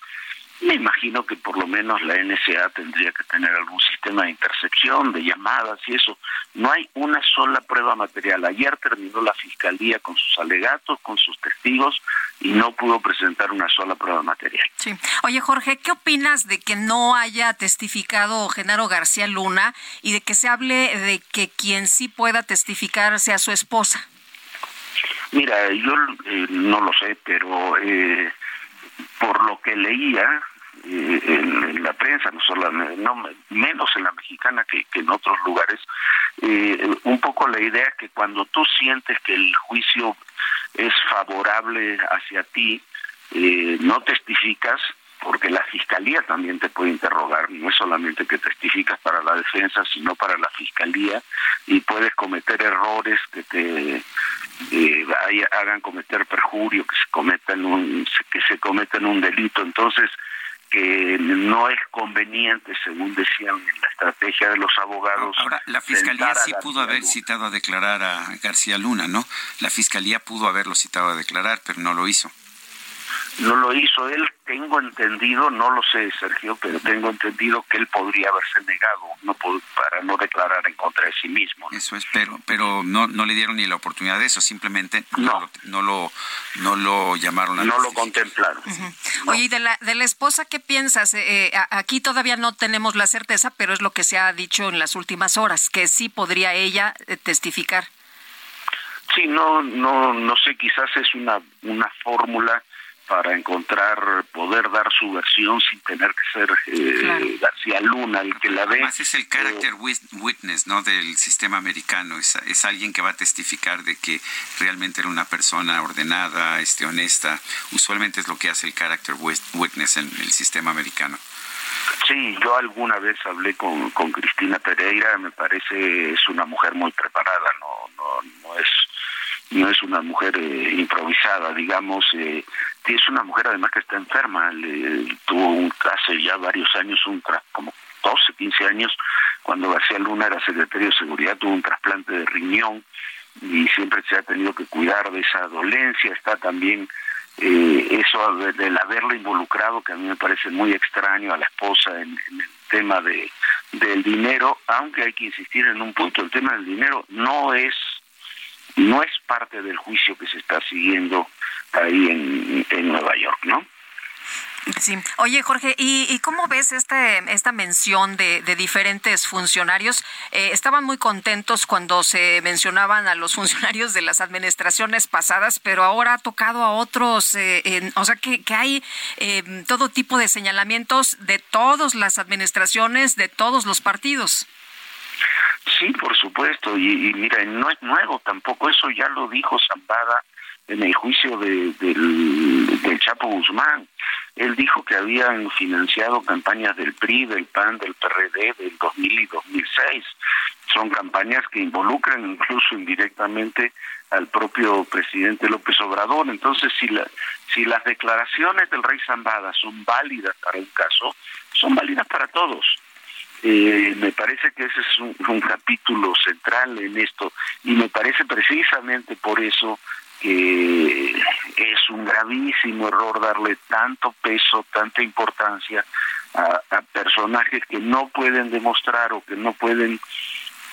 me imagino que por lo menos la NSA tendría que tener algún sistema de intercepción, de llamadas y eso. No hay una sola prueba material. Ayer terminó la fiscalía con sus alegatos, con sus testigos y no pudo presentar una sola prueba material. Sí. Oye, Jorge, ¿qué opinas de que no haya testificado Genaro García Luna y de que se hable de que quien sí pueda testificar sea su esposa? Mira, yo eh, no lo sé, pero eh, por lo que leía eh, en, la prensa, no solo no, menos en la mexicana que, que en otros lugares, eh, un poco la idea que cuando tú sientes que el juicio es favorable hacia ti, eh, no testificas porque la fiscalía también te puede interrogar, no es solamente que testificas para la defensa, sino para la fiscalía, y puedes cometer errores que te eh, hagan cometer perjurio, que se cometan un, que se cometan un delito, entonces que no es conveniente, según decían en la estrategia de los abogados. Ahora, la fiscalía sí pudo haber Luna. citado a declarar a García Luna, ¿no? La fiscalía pudo haberlo citado a declarar, pero no lo hizo no lo hizo él, tengo entendido, no lo sé Sergio, pero tengo entendido que él podría haberse negado no para no declarar en contra de sí mismo. ¿no? Eso es, pero pero no no le dieron ni la oportunidad de eso, simplemente no, no, lo, no lo no lo llamaron a No lo contemplaron. Uh -huh. no. Oye, ¿y de la de la esposa qué piensas? Eh, aquí todavía no tenemos la certeza, pero es lo que se ha dicho en las últimas horas, que sí podría ella eh, testificar. Sí, no no no sé, quizás es una una fórmula para encontrar, poder dar su versión sin tener que ser eh, claro. García Luna el que la ve. Además es el character eh, witness, ¿no? Del sistema americano. Es, es, alguien que va a testificar de que realmente era una persona ordenada, este, honesta. Usualmente es lo que hace el character witness en el sistema americano. Sí, yo alguna vez hablé con, con Cristina Pereira, me parece es una mujer muy preparada, no, no, no es no es una mujer eh, improvisada, digamos, eh, es una mujer además que está enferma, le, tuvo un, hace ya varios años, un como 12, 15 años, cuando García Luna era secretario de Seguridad, tuvo un trasplante de riñón y siempre se ha tenido que cuidar de esa dolencia, está también eh, eso del de haberlo involucrado, que a mí me parece muy extraño a la esposa en, en el tema de del dinero, aunque hay que insistir en un punto, el tema del dinero no es no es parte del juicio que se está siguiendo ahí en, en Nueva York, ¿no? Sí. Oye, Jorge, ¿y, y cómo ves este, esta mención de, de diferentes funcionarios? Eh, estaban muy contentos cuando se mencionaban a los *laughs* funcionarios de las administraciones pasadas, pero ahora ha tocado a otros, eh, o sea, que, que hay eh, todo tipo de señalamientos de todas las administraciones, de todos los partidos. Sí, por supuesto, y, y mira, no es nuevo tampoco, eso ya lo dijo Zambada en el juicio de, del, Chapo Guzmán. Él dijo que habían financiado campañas del PRI, del PAN, del PRD del 2000 y 2006. Son campañas que involucran incluso indirectamente al propio presidente López Obrador. Entonces, si, la, si las declaraciones del rey Zambada son válidas para un caso, son válidas para todos. Eh, me parece que ese es un, capítulo central en esto y me parece precisamente por eso que es un gravísimo error darle tanto peso, tanta importancia a, a personajes que no pueden demostrar o que no pueden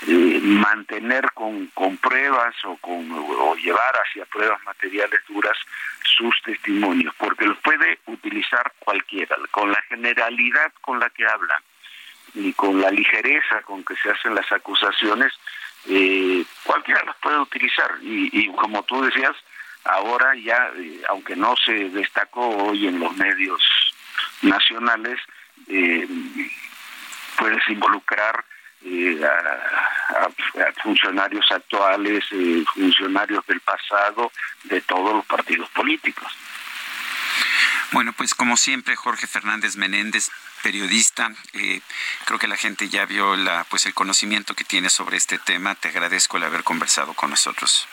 eh, mantener con, con pruebas o, con, o llevar hacia pruebas materiales duras sus testimonios, porque los puede utilizar cualquiera, con la generalidad con la que hablan y con la ligereza con que se hacen las acusaciones, eh, cualquiera las puede utilizar y, y como tú decías, ahora ya, eh, aunque no se destacó hoy en los medios nacionales, eh, puedes involucrar eh, a, funcionarios actuales, funcionarios del pasado, de todos los partidos políticos. Bueno, pues como siempre, Jorge Fernández Menéndez, periodista, creo que la gente ya vio la, pues el conocimiento que tiene sobre este tema. Te agradezco el haber conversado con nosotros.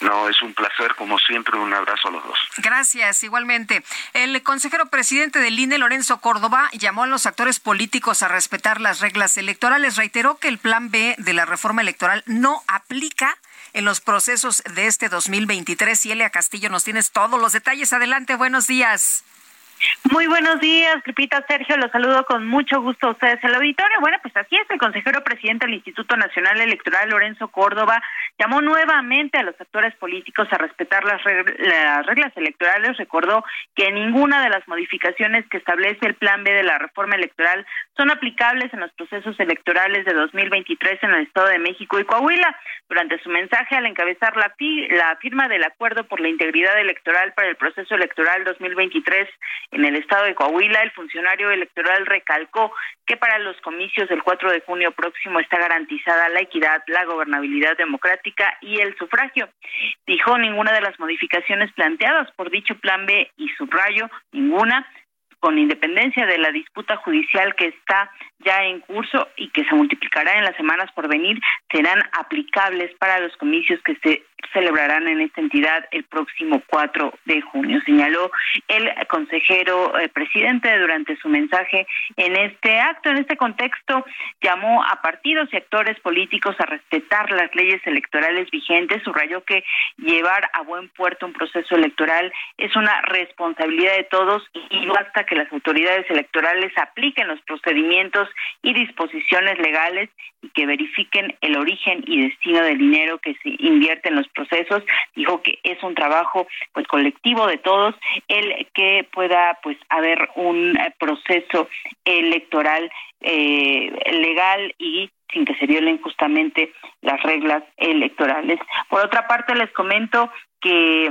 No, es un placer, como siempre, un abrazo a los dos. Gracias, igualmente. El consejero presidente del INE, Lorenzo Córdoba, llamó a los actores políticos a respetar las reglas electorales. Reiteró que el plan B de la reforma electoral no aplica en los procesos de este 2023. Y Elia Castillo, nos tienes todos los detalles. Adelante, buenos días. Muy buenos días, Lupita Sergio, los saludo con mucho gusto a ustedes el auditorio. Bueno, pues así es, el consejero presidente del Instituto Nacional Electoral, Lorenzo Córdoba, llamó nuevamente a los actores políticos a respetar las, reglas electorales. Recordó que ninguna de las modificaciones que establece el Plan B de la reforma electoral son aplicables en los procesos electorales de 2023 en el Estado de México y Coahuila. Durante su mensaje al encabezar la, la firma del acuerdo por la integridad electoral para el proceso electoral 2023 en el Estado de Coahuila, el funcionario electoral recalcó que para los comicios del 4 de junio próximo está garantizada la equidad, la gobernabilidad democrática y el sufragio. Dijo ninguna de las modificaciones planteadas por dicho plan B y subrayo, ninguna con independencia de la disputa judicial que está ya en curso y que se multiplicará en las semanas por venir, serán aplicables para los comicios que se celebrarán en esta entidad el próximo 4 de junio, señaló el consejero eh, presidente durante su mensaje en este acto. En este contexto, llamó a partidos y actores políticos a respetar las leyes electorales vigentes, subrayó que llevar a buen puerto un proceso electoral es una responsabilidad de todos y basta que las autoridades electorales apliquen los procedimientos y disposiciones legales y que verifiquen el origen y destino del dinero que se invierte en los procesos. Dijo que es un trabajo pues colectivo de todos el que pueda pues haber un eh, proceso electoral eh, legal y sin que se violen justamente las reglas electorales. Por otra parte, les comento que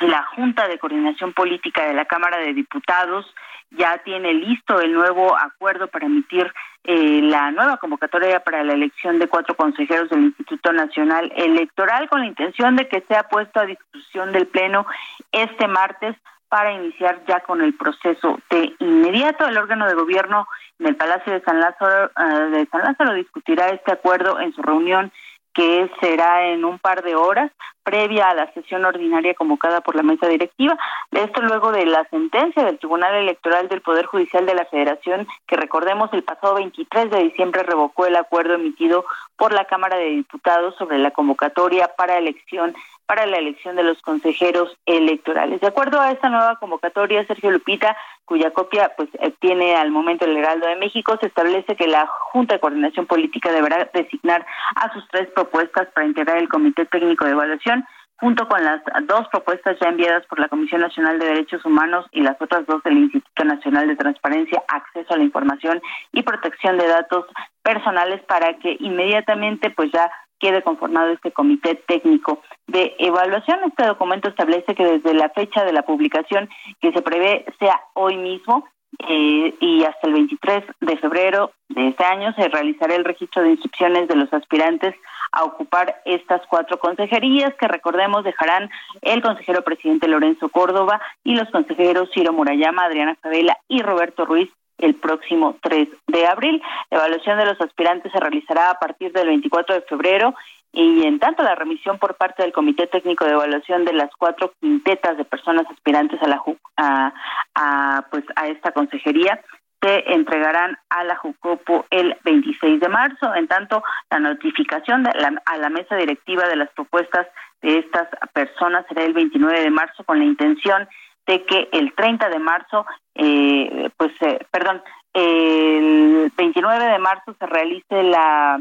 la Junta de Coordinación Política de la Cámara de Diputados ya tiene listo el nuevo acuerdo para emitir eh, la nueva convocatoria para la elección de cuatro consejeros del Instituto Nacional Electoral con la intención de que sea puesto a discusión del Pleno este martes para iniciar ya con el proceso de inmediato. El órgano de gobierno en el Palacio de San Lázaro, eh, de San Lázaro discutirá este acuerdo en su reunión que será en un par de horas previa a la sesión ordinaria convocada por la mesa directiva. Esto luego de la sentencia del Tribunal Electoral del Poder Judicial de la Federación, que recordemos el pasado 23 de diciembre revocó el acuerdo emitido por la Cámara de Diputados sobre la convocatoria para elección para la elección de los consejeros electorales. De acuerdo a esta nueva convocatoria, Sergio Lupita, cuya copia pues eh, tiene al momento el Heraldo de México, se establece que la Junta de Coordinación Política deberá designar a sus tres propuestas para integrar el Comité Técnico de Evaluación junto con las dos propuestas ya enviadas por la Comisión Nacional de Derechos Humanos y las otras dos del Instituto Nacional de Transparencia, Acceso a la Información y Protección de Datos Personales para que inmediatamente pues ya quede conformado este comité técnico de evaluación. Este documento establece que desde la fecha de la publicación, que se prevé sea hoy mismo, eh, y hasta el 23 de febrero de este año se realizará el registro de inscripciones de los aspirantes a ocupar estas cuatro consejerías que recordemos dejarán el consejero presidente Lorenzo Córdoba y los consejeros Ciro Murayama, Adriana Favela y Roberto Ruiz el próximo 3 de abril. La evaluación de los aspirantes se realizará a partir del 24 de febrero y en tanto la remisión por parte del Comité Técnico de Evaluación de las cuatro quintetas de personas aspirantes a la a, a pues a esta consejería se entregarán a la JUCOPO el 26 de marzo. En tanto, la notificación de a la mesa directiva de las propuestas de estas personas será el 29 de marzo con la intención de que el 30 de marzo, eh, pues, eh, perdón, el 29 de marzo se realice la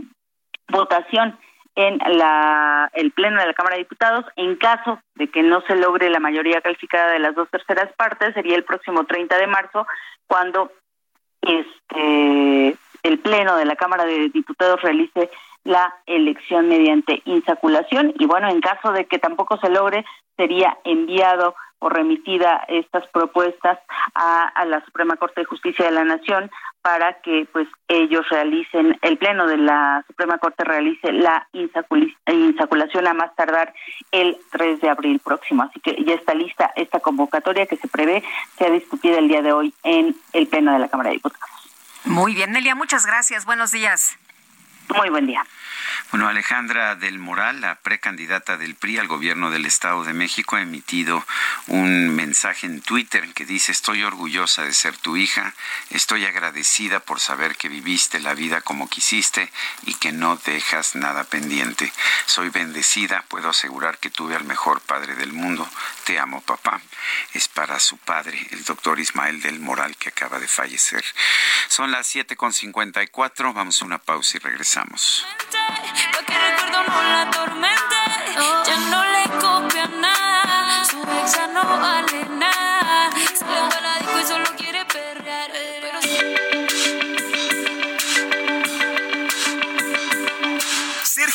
votación en la, el Pleno de la Cámara de Diputados. En caso de que no se logre la mayoría calificada de las dos terceras partes, sería el próximo 30 de marzo, cuando este el Pleno de la Cámara de Diputados realice la elección mediante insaculación y bueno, en caso de que tampoco se logre, sería enviado o remitida estas propuestas a, la Suprema Corte de Justicia de la Nación para que pues ellos realicen el pleno de la Suprema Corte realice la insaculación a más tardar el 3 de abril próximo. Así que ya está lista esta convocatoria que se prevé sea discutida el día de hoy en el pleno de la Cámara de Diputados. Muy bien Nelia muchas gracias. Buenos días. Muy buen día bueno, Alejandra del Moral, la precandidata del PRI al gobierno del Estado de México, ha emitido un mensaje en Twitter que dice, estoy orgullosa de ser tu hija, estoy agradecida por saber que viviste la vida como quisiste y que no dejas nada pendiente. Soy bendecida, puedo asegurar que tuve al mejor padre del mundo. Te amo, papá. Es para su padre, el doctor Ismael del Moral, que acaba de fallecer. Son las 7.54, vamos a una pausa y regresamos. Pa' que recuerdo no la atormente. Ya no le copia nada. Su ex ya no vale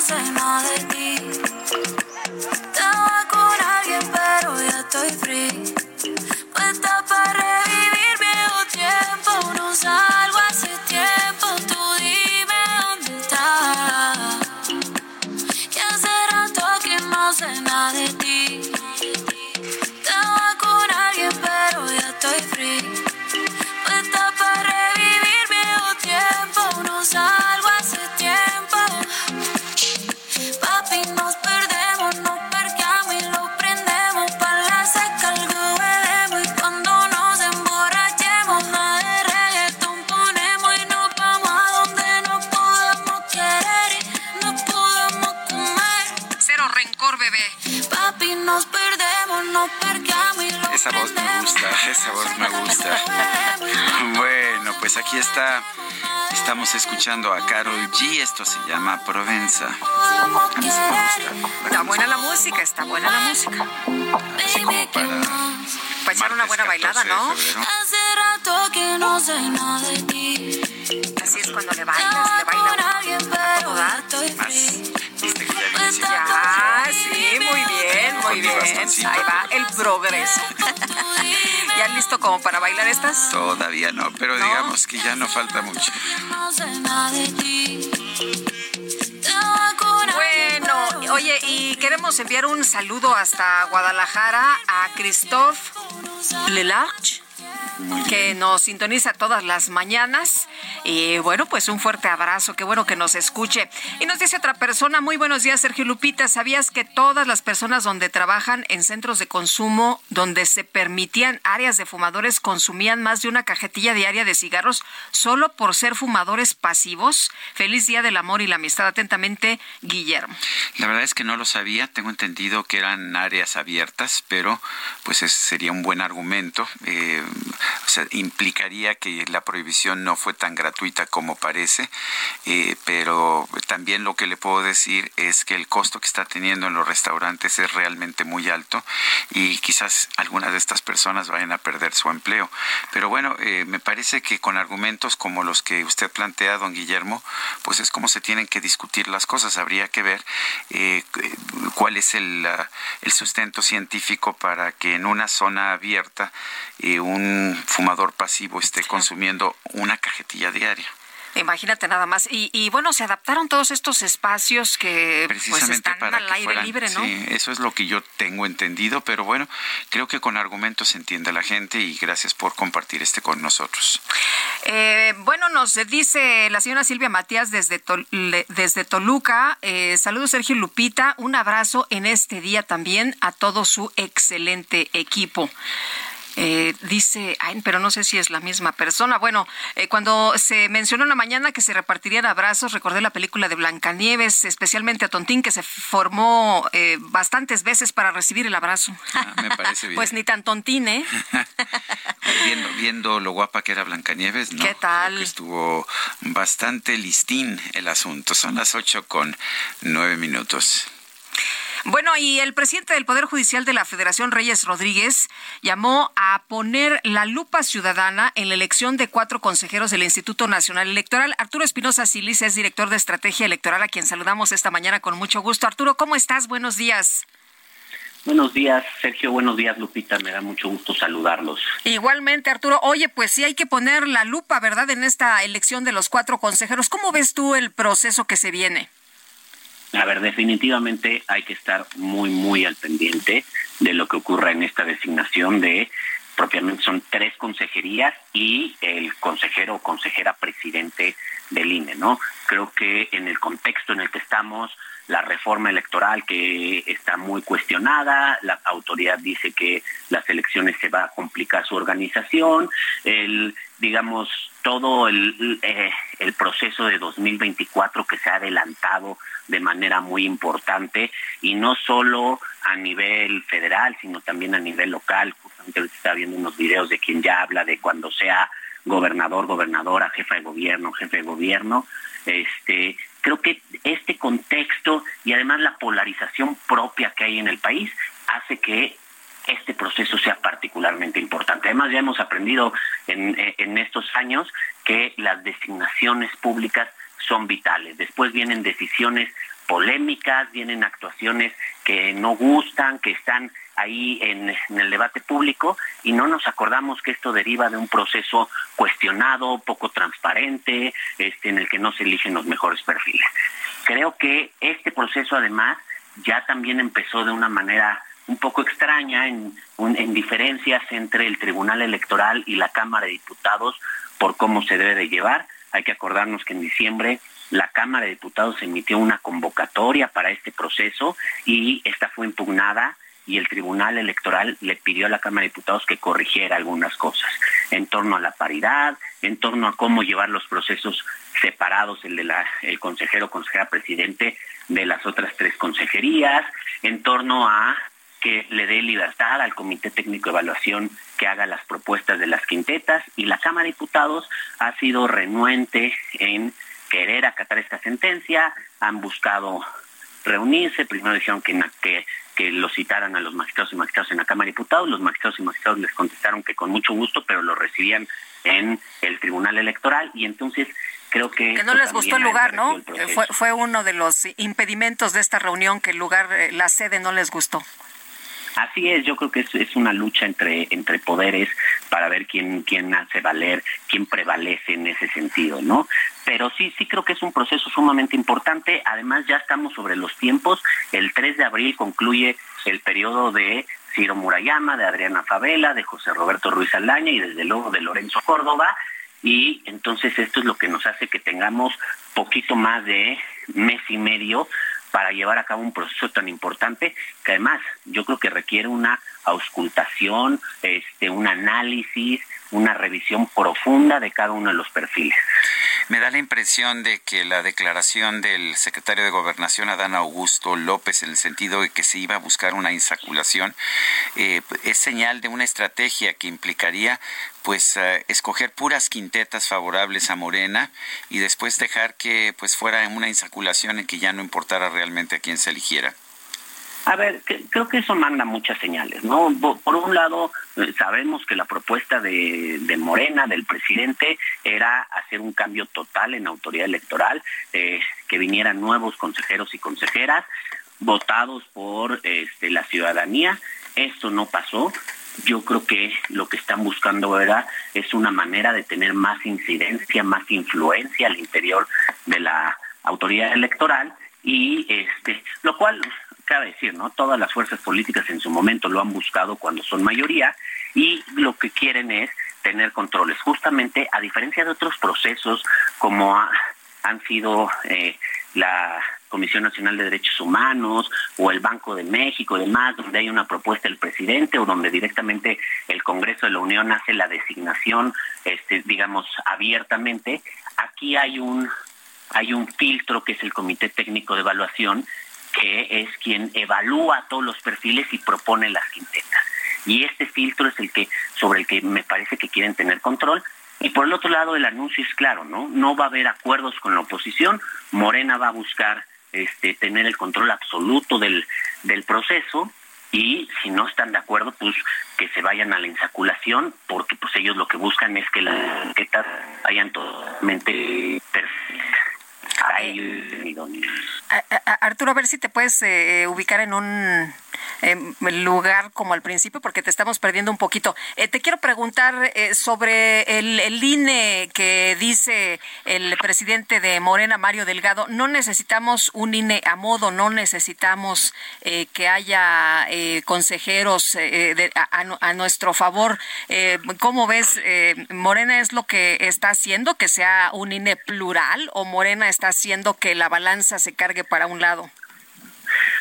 no sé nada de ti. Estaba con alguien, pero ya estoy free. Puesta para revivir viejo tiempo. No salgo hace tiempo. Tú dime dónde estás. Que hace rato que no sé nada de ti. Estaba con alguien, pero ya estoy free. Esa voz me gusta, esa voz me gusta. Bueno, pues aquí está. Estamos escuchando a Carol G. Esto se llama Provenza. Está buena la música, está buena la música. Así como para Para echar una buena bailada, ¿no? Hace rato que no sé nada de ti. Así es cuando le bailas, le baila a todo dar. Ya, sí, muy bien, muy bien. Ahí va el progreso. *laughs* ¿Ya listo como para bailar estas? Todavía no, pero digamos que ya no falta mucho. Bueno, oye, y queremos enviar un saludo hasta Guadalajara a Christophe Lelarche que nos sintoniza todas las mañanas. Y bueno, pues un fuerte abrazo, qué bueno que nos escuche. Y nos dice otra persona, muy buenos días, Sergio Lupita, ¿sabías que todas las personas donde trabajan en centros de consumo, donde se permitían áreas de fumadores, consumían más de una cajetilla diaria de cigarros solo por ser fumadores pasivos? Feliz Día del Amor y la Amistad, atentamente, Guillermo. La verdad es que no lo sabía, tengo entendido que eran áreas abiertas, pero pues ese sería un buen argumento. Eh, o sea, implicaría que la prohibición no fue tan gratuita como parece, eh, pero también lo que le puedo decir es que el costo que está teniendo en los restaurantes es realmente muy alto y quizás algunas de estas personas vayan a perder su empleo. Pero bueno, eh, me parece que con argumentos como los que usted plantea, don Guillermo, pues es como se tienen que discutir las cosas. Habría que ver eh, cuál es el sustento científico para que en una zona abierta un fumador pasivo esté consumiendo una cajetilla diaria. Imagínate nada más. Y, bueno, se adaptaron todos estos espacios que pues, están para al aire libre, ¿no? Sí, eso es lo que yo tengo entendido, pero bueno, creo que con argumentos se entiende la gente y gracias por compartir este con nosotros. Eh, bueno, nos dice la señora Silvia Matías desde, desde Toluca. Eh, saludos, Sergio Lupita. Un abrazo en este día también a todo su excelente equipo. Eh, dice, ay, pero no sé si es la misma persona. Bueno, eh, cuando se mencionó en la mañana que se repartirían abrazos, recordé la película de Blancanieves, especialmente a Tontín, que se formó eh, bastantes veces para recibir el abrazo. Ah, me parece *laughs* bien. pues ni tan Tontín, ¿eh? *laughs* viendo, viendo lo guapa que era Blancanieves, ¿no? ¿Qué tal? estuvo bastante listín el asunto. Son las ocho con nueve minutos. Bueno, y el presidente del Poder Judicial de la Federación, Reyes Rodríguez, llamó a poner la lupa ciudadana en la elección de cuatro consejeros del Instituto Nacional Electoral. Arturo Espinosa Silis es director de Estrategia Electoral, a quien saludamos esta mañana con mucho gusto. Arturo, ¿cómo estás? Buenos días. Buenos días, Sergio. Buenos días, Lupita. Me da mucho gusto saludarlos. Igualmente, Arturo. Oye, pues sí hay que poner la lupa, ¿verdad?, en esta elección de los cuatro consejeros. ¿Cómo ves tú el proceso que se viene? A ver, definitivamente hay que estar muy, muy al pendiente de lo que ocurra en esta designación de propiamente son tres consejerías y el consejero o consejera presidente del INE, ¿no? Creo que en el contexto en el que estamos, la reforma electoral que está muy cuestionada, la autoridad dice que las elecciones se va a complicar su organización, el digamos todo el, eh, el proceso de 2024 que se ha adelantado de manera muy importante y no solo a nivel federal, sino también a nivel local. Justamente está viendo unos videos de quien ya habla de cuando sea gobernador, gobernadora, jefa de gobierno, jefe de gobierno. Este, creo que este contexto y además la polarización propia que hay en el país hace que este proceso sea particularmente importante. Además, ya hemos aprendido en, en estos años que las designaciones públicas son vitales. Después vienen decisiones polémicas, vienen actuaciones que no gustan, que están ahí en, el debate público y no nos acordamos que esto deriva de un proceso cuestionado, poco transparente, este, en el que no se eligen los mejores perfiles. Creo que este proceso además ya también empezó de una manera un poco extraña en, en diferencias entre el Tribunal Electoral y la Cámara de Diputados por cómo se debe de llevar. Hay que acordarnos que en diciembre la Cámara de Diputados emitió una convocatoria para este proceso y esta fue impugnada y el Tribunal Electoral le pidió a la Cámara de Diputados que corrigiera algunas cosas en torno a la paridad, en torno a cómo llevar los procesos separados, el de la el consejero, consejera presidente de las otras tres consejerías, en torno a que le dé libertad al Comité Técnico de Evaluación que haga las propuestas de las quintetas y la Cámara de Diputados ha sido renuente en querer acatar esta sentencia, han buscado reunirse, primero dijeron que, que, que lo citaran a los magistrados y magistrados en la Cámara de Diputados, los magistrados y magistrados les contestaron que con mucho gusto, pero lo recibían en el Tribunal Electoral y entonces creo que... Que no les gustó el lugar, ¿no? Fue, fue uno de los impedimentos de esta reunión, que el lugar, eh, la sede no les gustó. Así es, yo creo que es, una lucha entre, entre poderes para ver quién, quién hace valer, quién prevalece en ese sentido, ¿no? Pero sí, sí creo que es un proceso sumamente importante. Además, ya estamos sobre los tiempos. El 3 de abril concluye el periodo de Ciro Murayama, de Adriana Favela, de José Roberto Ruiz Aldaña y desde luego de Lorenzo Córdoba. Y entonces esto es lo que nos hace que tengamos poquito más de mes y medio para llevar a cabo un proceso tan importante que además yo creo que requiere una auscultación, este, un análisis, una revisión profunda de cada uno de los perfiles. Me da la impresión de que la declaración del secretario de Gobernación, Adán Augusto López, en el sentido de que se iba a buscar una insaculación, eh, es señal de una estrategia que implicaría pues eh, escoger puras quintetas favorables a Morena y después dejar que pues fuera una insaculación en que ya no importara realmente a quién se eligiera. A ver, creo que eso manda muchas señales, ¿no? Por un lado, eh, sabemos que la propuesta de, Morena, del presidente, era hacer un cambio total en autoridad electoral, eh, que vinieran nuevos consejeros y consejeras votados por este, la ciudadanía. Esto no pasó. Yo creo que lo que están buscando es una manera de tener más incidencia, más influencia al interior de la autoridad electoral y este, lo cual cabe decir, ¿no? Todas las fuerzas políticas en su momento lo han buscado cuando son mayoría y lo que quieren es tener controles. Justamente, a diferencia de otros procesos como han sido eh, la Comisión Nacional de Derechos Humanos o el Banco de México demás, donde hay una propuesta del presidente o donde directamente el Congreso de la Unión hace la designación, este, digamos, abiertamente, aquí hay un hay un filtro que es el Comité Técnico de Evaluación que es quien evalúa todos los perfiles y propone las quintetas. Y este filtro es el que sobre el que me parece que quieren tener control. Y por el otro lado, el anuncio es claro, ¿no? No va a haber acuerdos con la oposición. Morena va a buscar este, tener el control absoluto del, del proceso y si no están de acuerdo, pues que se vayan a la insaculación, porque pues ellos lo que buscan es que las quintetas vayan totalmente perfectas. Arturo, a ver si te puedes eh, ubicar en un lugar como al principio, porque te estamos perdiendo un poquito. Eh, te quiero preguntar eh, sobre el, INE que dice el presidente de Morena, Mario Delgado. No necesitamos un INE a modo, no necesitamos que haya consejeros a, nuestro favor. ¿Cómo ves? ¿Morena es lo que está haciendo, que sea un INE plural, o Morena está haciendo que la balanza se cargue para un lado?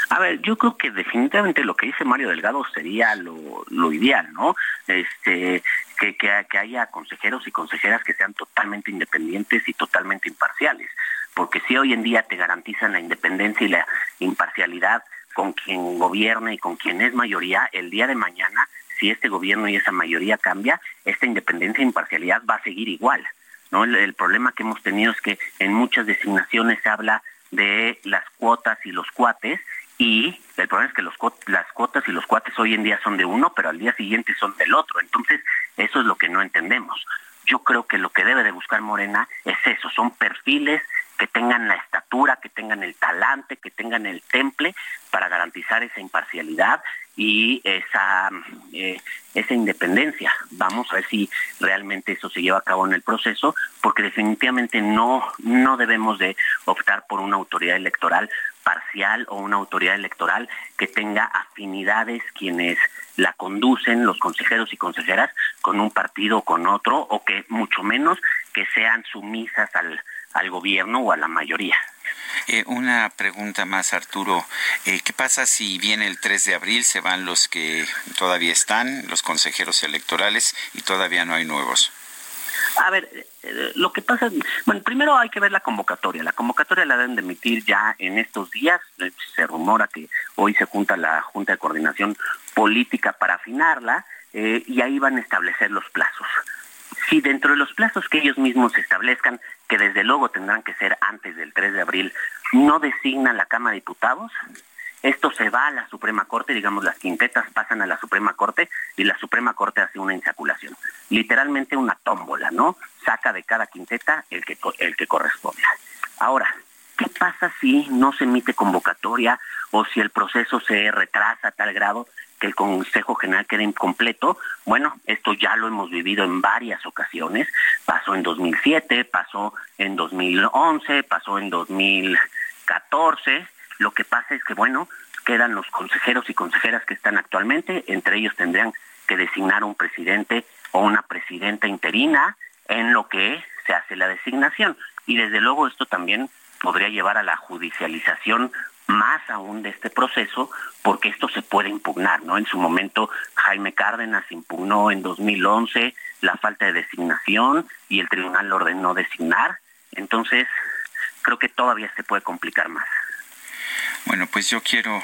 A ver, yo creo que definitivamente lo que dice Mario Delgado sería lo, ideal, ¿no? Este, que, que, haya consejeros y consejeras que sean totalmente independientes y totalmente imparciales. Porque si hoy en día te garantizan la independencia y la imparcialidad con quien gobierna y con quien es mayoría, el día de mañana, si este gobierno y esa mayoría cambia, esta independencia e imparcialidad va a seguir igual. ¿No? el problema que hemos tenido es que en muchas designaciones se habla de las cuotas y los cuates y el problema es que los, las cuotas y los cuates hoy en día son de uno, pero al día siguiente son del otro. Entonces, eso es lo que no entendemos. Yo creo que lo que debe de buscar Morena es eso, son perfiles que tengan la estatura, que tengan el talante, que tengan el temple para garantizar esa imparcialidad y esa, eh, esa independencia. Vamos a ver si realmente eso se lleva a cabo en el proceso, porque definitivamente no, no debemos de optar por una autoridad electoral parcial o una autoridad electoral que tenga afinidades quienes la conducen, los consejeros y consejeras, con un partido o con otro, o que mucho menos que sean sumisas al, al gobierno o a la mayoría. Eh, una pregunta más, Arturo. Eh, ¿Qué pasa si viene el 3 de abril, se van los que todavía están, los consejeros electorales, y todavía no hay nuevos? A ver, eh, lo que pasa, bueno, primero hay que ver la convocatoria. La convocatoria la deben de emitir ya en estos días. Se rumora que hoy se junta la Junta de Coordinación Política para afinarla y ahí van a establecer los plazos. Si dentro de los plazos que ellos mismos establezcan, que desde luego tendrán que ser antes del 3 de abril, no designan la Cámara de Diputados, esto se va a la Suprema Corte, digamos, las quintetas pasan a la Suprema Corte y la Suprema Corte hace una insaculación. Literalmente una tómbola, ¿no? Saca de cada quinteta el que, el que corresponda. Ahora, ¿qué pasa si no se emite convocatoria o si el proceso se retrasa a tal grado que el Consejo General quede incompleto. Bueno, esto ya lo hemos vivido en varias ocasiones. Pasó en 2007, pasó en 2011, pasó en 2014. Lo que pasa es que, bueno, quedan los consejeros y consejeras que están actualmente. Entre ellos tendrían que designar un presidente o una presidenta interina en lo que se hace la designación. Y desde luego esto también podría llevar a la judicialización más aún de este proceso, porque esto se puede impugnar, ¿no? En su momento Jaime Cárdenas impugnó en 2011 la falta de designación y el tribunal lo ordenó designar. Entonces, creo que todavía se puede complicar más. Bueno, pues yo quiero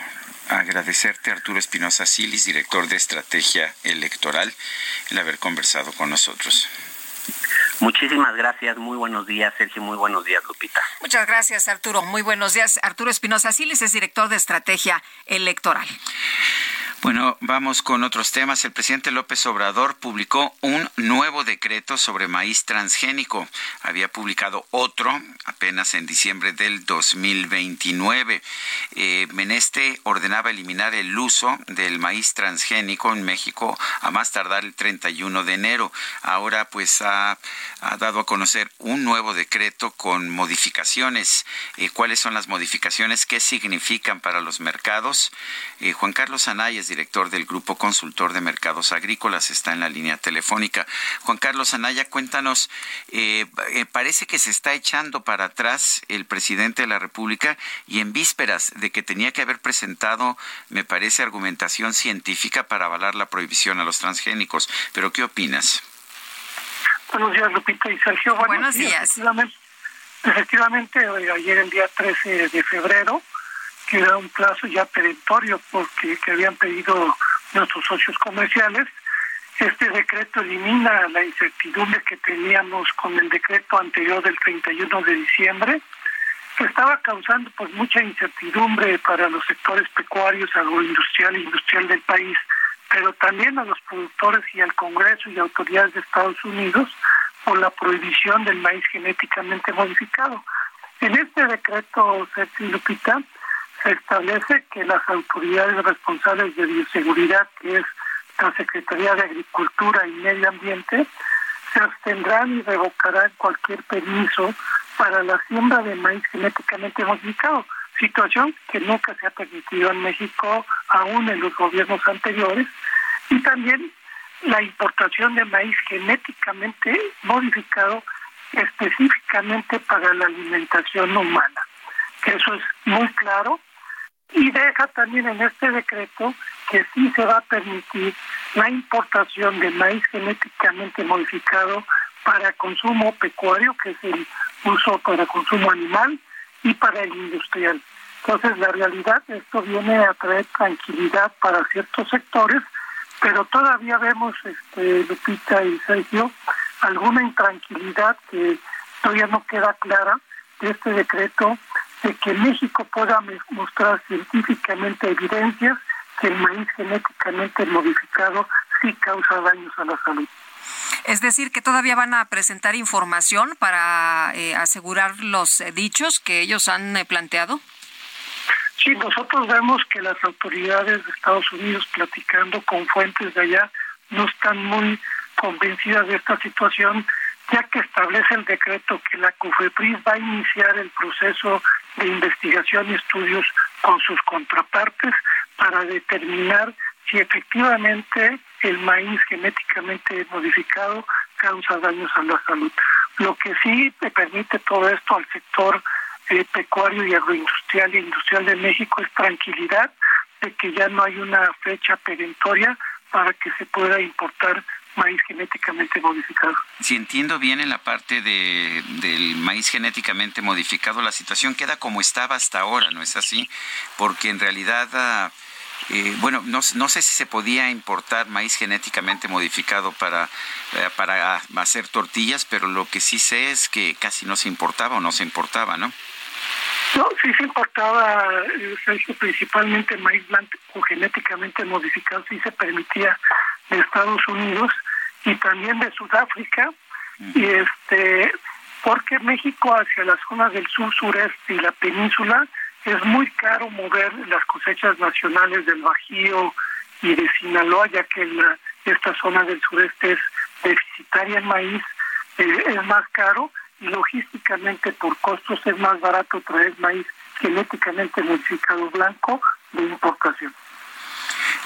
agradecerte, Arturo Espinosa Silis, director de Estrategia Electoral, el haber conversado con nosotros. Muchísimas gracias, muy buenos días, Sergio, muy buenos días, Lupita. Muchas gracias, Arturo. Muy buenos días. Arturo Espinosa Silis es director de Estrategia Electoral. Bueno, vamos con otros temas. El presidente López Obrador publicó un nuevo decreto sobre maíz transgénico. Había publicado otro apenas en diciembre del 2029. Eh, Meneste ordenaba eliminar el uso del maíz transgénico en México a más tardar el 31 de enero. Ahora pues ha, dado a conocer un nuevo decreto con modificaciones. Eh, ¿Cuáles son las modificaciones? ¿Qué significan para los mercados? Eh, Juan Carlos Anaya director del Grupo Consultor de Mercados Agrícolas, está en la línea telefónica. Juan Carlos Anaya, cuéntanos, eh, eh, parece que se está echando para atrás el presidente de la República y en vísperas de que tenía que haber presentado, me parece, argumentación científica para avalar la prohibición a los transgénicos. Pero, ¿qué opinas? Buenos días, Lupita y Sergio. Buenos, días. efectivamente, ayer el día 13 de febrero, que era un plazo ya perentorio porque que habían pedido nuestros socios comerciales. Este decreto elimina la incertidumbre que teníamos con el decreto anterior del 31 de diciembre, que estaba causando pues mucha incertidumbre para los sectores pecuarios, agroindustrial e industrial del país, pero también a los productores y al Congreso y autoridades de Estados Unidos por la prohibición del maíz genéticamente modificado. En este decreto, Sergio Lupita, establece que las autoridades responsables de bioseguridad, que es la Secretaría de Agricultura y Medio Ambiente, se abstendrán y revocarán cualquier permiso para la siembra de maíz genéticamente modificado, situación que nunca se ha permitido en México, aún en los gobiernos anteriores, y también la importación de maíz genéticamente modificado específicamente para la alimentación humana. Eso es muy claro y deja también en este decreto que sí se va a permitir la importación de maíz genéticamente modificado para consumo pecuario, que es el uso para consumo animal, y para el industrial. Entonces, la realidad, esto viene a traer tranquilidad para ciertos sectores, pero todavía vemos, este, Lupita y Sergio, alguna intranquilidad que todavía no queda clara de este decreto de que México pueda mostrar científicamente evidencias que el maíz genéticamente modificado sí causa daños a la salud. Es decir, que todavía van a presentar información para eh, asegurar los eh, dichos que ellos han eh, planteado. Sí, nosotros vemos que las autoridades de Estados Unidos platicando con fuentes de allá no están muy convencidas de esta situación, ya que establece el decreto que la COFEPRIS va a iniciar el proceso de investigación y estudios con sus contrapartes para determinar si efectivamente el maíz genéticamente modificado causa daños a la salud. Lo que sí permite todo esto al sector eh, pecuario y agroindustrial e industrial de México es tranquilidad de que ya no hay una fecha perentoria para que se pueda importar maíz genéticamente modificado. Si entiendo bien en la parte de, del maíz genéticamente modificado, la situación queda como estaba hasta ahora, ¿no es así? Porque en realidad... Ah, eh, bueno, no, no, sé si se podía importar maíz genéticamente modificado para, eh, para hacer tortillas, pero lo que sí sé es que casi no se importaba o no se importaba, ¿no? No, sí se importaba, eh, principalmente maíz blanco genéticamente modificado, sí se permitía de Estados Unidos y también de Sudáfrica y este porque México hacia las zonas del sur sureste y la península es muy caro mover las cosechas nacionales del Bajío y de Sinaloa ya que la, esta zona del sureste es deficitaria en maíz eh, es más caro y logísticamente por costos es más barato traer maíz genéticamente modificado blanco de importación.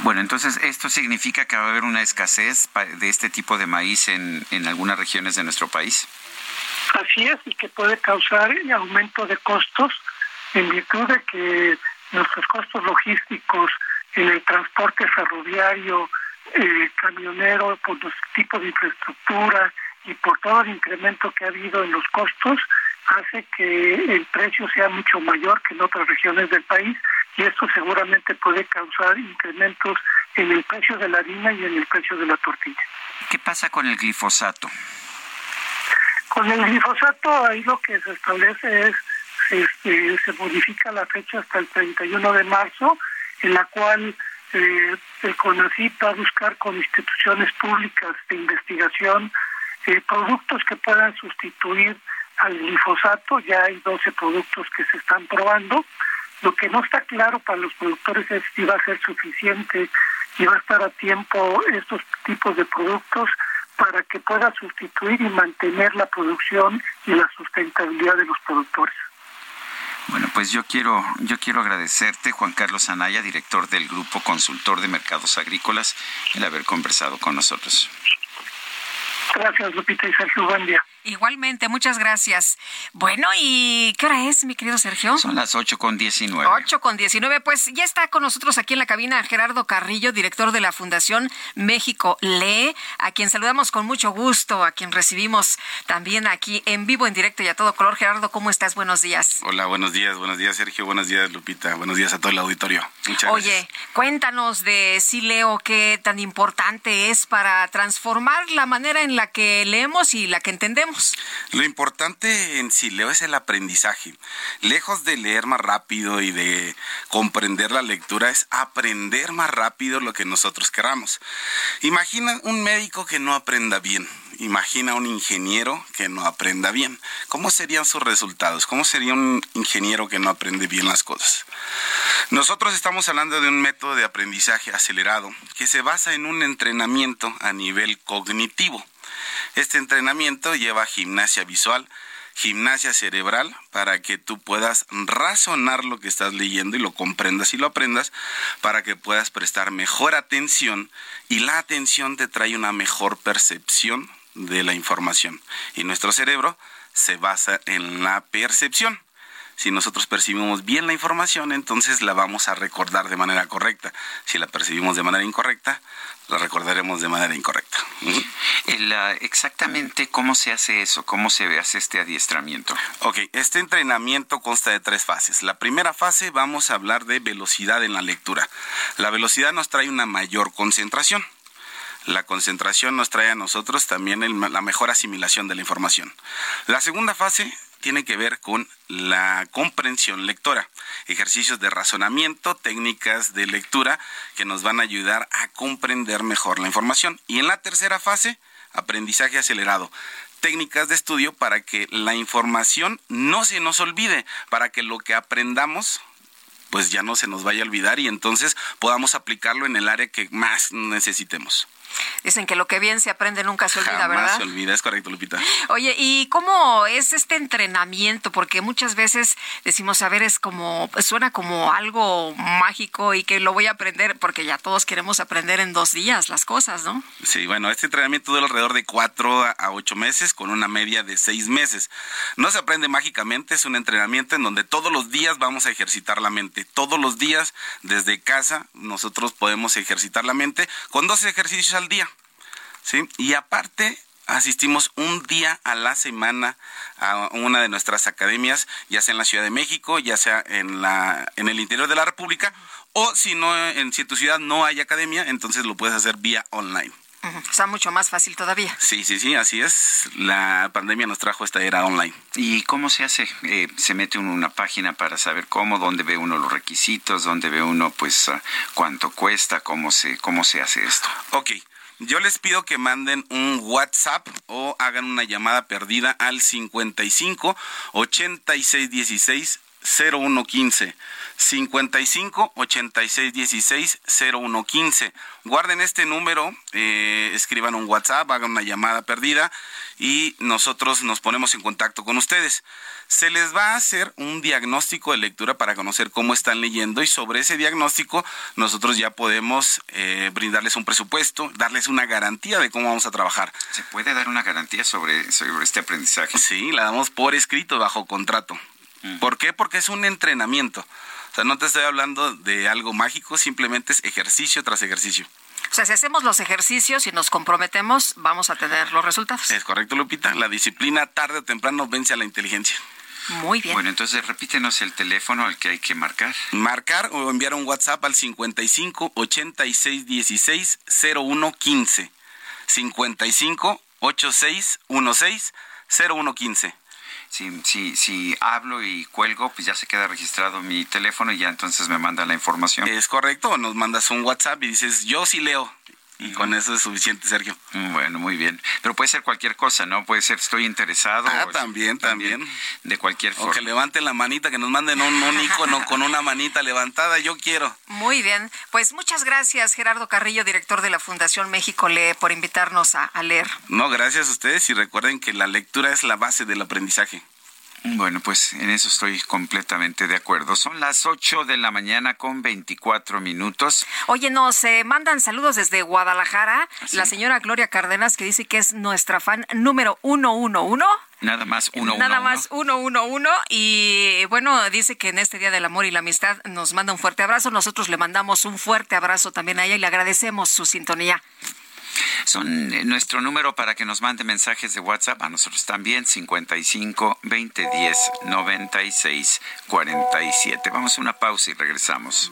Bueno, entonces esto significa que va a haber una escasez de este tipo de maíz en, en algunas regiones de nuestro país. Así es, y que puede causar aumento de costos en virtud de que nuestros costos logísticos en el transporte ferroviario, eh, camionero, por los tipos de infraestructura y por todo el incremento que ha habido en los costos, hace que el precio sea mucho mayor que en otras regiones del país y esto seguramente puede causar incrementos en el precio de la harina y en el precio de la tortilla. ¿Qué pasa con el glifosato? Con el glifosato ahí lo que se establece es, este, se modifica la fecha hasta el 31 de marzo, en la cual eh, el CONACYT va a buscar con instituciones públicas de investigación eh, productos que puedan sustituir al glifosato. Ya hay 12 productos que se están probando. Lo que no está claro para los productores es si va a ser suficiente y va a estar a tiempo estos tipos de productos para que pueda sustituir y mantener la producción y la sustentabilidad de los productores. Bueno, pues yo quiero, yo quiero agradecerte, Juan Carlos Anaya, director del Grupo Consultor de Mercados Agrícolas, el haber conversado con nosotros. Gracias, Lupita y Sergio. Buen día. Igualmente, muchas gracias. Bueno, ¿y qué hora es, mi querido Sergio? Son las ocho con diecinueve. Ocho con diecinueve. Pues ya está con nosotros aquí en la cabina Gerardo Carrillo, director de la Fundación México Lee, a quien saludamos con mucho gusto, a quien recibimos también aquí en vivo, en directo y a todo color. Gerardo, ¿cómo estás? Buenos días. Hola, buenos días, buenos días, Sergio, buenos días, Lupita, buenos días a todo el auditorio. Muchas Oye, gracias. cuéntanos de si leo qué tan importante es para transformar la manera en la que leemos y la que entendemos. Lo importante en Sileo es el aprendizaje. Lejos de leer más rápido y de comprender la lectura, es aprender más rápido lo que nosotros queramos. Imagina un médico que no aprenda bien. Imagina un ingeniero que no aprenda bien. ¿Cómo serían sus resultados? ¿Cómo sería un ingeniero que no aprende bien las cosas? Nosotros estamos hablando de un método de aprendizaje acelerado que se basa en un entrenamiento a nivel cognitivo. Este entrenamiento lleva gimnasia visual, gimnasia cerebral, para que tú puedas razonar lo que estás leyendo y lo comprendas y lo aprendas, para que puedas prestar mejor atención y la atención te trae una mejor percepción de la información. Y nuestro cerebro se basa en la percepción. Si nosotros percibimos bien la información, entonces la vamos a recordar de manera correcta. Si la percibimos de manera incorrecta, la recordaremos de manera incorrecta. El, ah, exactamente cómo se hace eso, cómo se hace este adiestramiento. Ok, este entrenamiento consta de tres fases. La primera fase vamos a hablar de velocidad en la lectura. La velocidad nos trae una mayor concentración. La concentración nos trae a nosotros también el- la mejor asimilación de la información. La segunda fase tiene que ver con la comprensión lectora, ejercicios de razonamiento, técnicas de lectura que nos van a ayudar a comprender mejor la información. Y en la tercera fase, aprendizaje acelerado, técnicas de estudio para que la información no se nos olvide, para que lo que aprendamos pues ya no se nos vaya a olvidar y entonces podamos aplicarlo en el área que más necesitemos. Dicen que lo que bien se aprende nunca se olvida, Jamás ¿verdad? se olvida, es correcto, Lupita. Oye, ¿y cómo es este entrenamiento? Porque muchas veces decimos, a ver, es como, suena como algo mágico y que lo voy a aprender, porque ya todos queremos aprender en dos días las cosas, ¿no? Sí, bueno, este entrenamiento dura alrededor de cuatro a ocho meses con una media de seis meses. No se aprende mágicamente, es un entrenamiento en donde todos los días vamos a ejercitar la mente. Todos los días, desde casa, nosotros podemos ejercitar la mente con dos ejercicios al día. ¿sí? Y aparte, asistimos un día a la semana a una de nuestras academias, ya sea en la Ciudad de México, ya sea en, la, en el interior de la República, o si no, en, si tu ciudad no hay academia, entonces lo puedes hacer vía online. O sea, mucho más fácil todavía. Sí, sí, sí, así es. La pandemia nos trajo esta era online. ¿Y cómo se hace? Eh, se mete uno en una página para saber cómo, dónde ve uno los requisitos, dónde ve uno, pues, ah, cuánto cuesta, cómo se, cómo se hace esto. Ok, yo les pido que manden un WhatsApp o hagan una llamada perdida al 55 86 16 0115. 55 86 16 0115. Guarden este número, eh, escriban un WhatsApp, hagan una llamada perdida y nosotros nos ponemos en contacto con ustedes. Se les va a hacer un diagnóstico de lectura para conocer cómo están leyendo y sobre ese diagnóstico nosotros ya podemos eh, brindarles un presupuesto, darles una garantía de cómo vamos a trabajar. ¿Se puede dar una garantía sobre, sobre este aprendizaje? Sí, la damos por escrito bajo contrato. ¿Por qué? Porque es un entrenamiento. O sea, no te estoy hablando de algo mágico, simplemente es ejercicio tras ejercicio. O sea, si hacemos los ejercicios y nos comprometemos, vamos a tener los resultados. Es correcto, Lupita. La disciplina tarde o temprano vence a la inteligencia. Muy bien. Bueno, entonces repítenos el teléfono al que hay que marcar. Marcar o enviar un WhatsApp al 55 86 16 01 15. 55 86 16 01 15 si, si, si hablo y cuelgo, pues ya se queda registrado mi teléfono y ya entonces me manda la información. Es correcto, nos mandas un WhatsApp y dices, yo sí leo. Y con eso es suficiente, Sergio. Bueno, muy bien. Pero puede ser cualquier cosa, ¿no? Puede ser estoy interesado. Ah, también, también, De cualquier forma. O que levanten la manita, que nos manden un, un icono con una manita levantada, yo quiero. Muy bien. Pues muchas gracias, Gerardo Carrillo, director de la Fundación México Lee, por invitarnos a, a leer. No, gracias a ustedes y recuerden que la lectura es la base del aprendizaje. Bueno, pues en eso estoy completamente de acuerdo. Son las 8 de la mañana con 24 minutos. Oye, nos eh, mandan saludos desde Guadalajara. La señora Gloria Cárdenas, que dice que es nuestra fan número 111. Nada más uno, Nada uno, más uno, uno, uno. Y bueno, dice que en este Día del Amor y la Amistad nos manda un fuerte abrazo. Nosotros le mandamos un fuerte abrazo también a ella y le agradecemos su sintonía. Son eh, nuestro número para que nos mande mensajes de WhatsApp a nosotros también, 55 20 10 96 47. Vamos a una pausa y regresamos.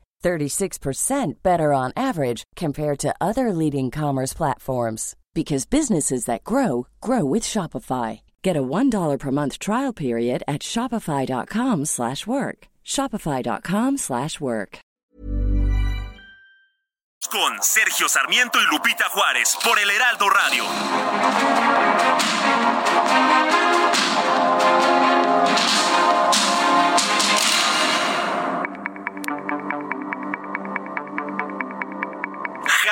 36% better on average compared to other leading commerce platforms because businesses that grow grow with Shopify. Get a $1 per month trial period at shopify.com/work. shopify.com/work. Con Sergio Sarmiento y Lupita Juárez por el Heraldo Radio.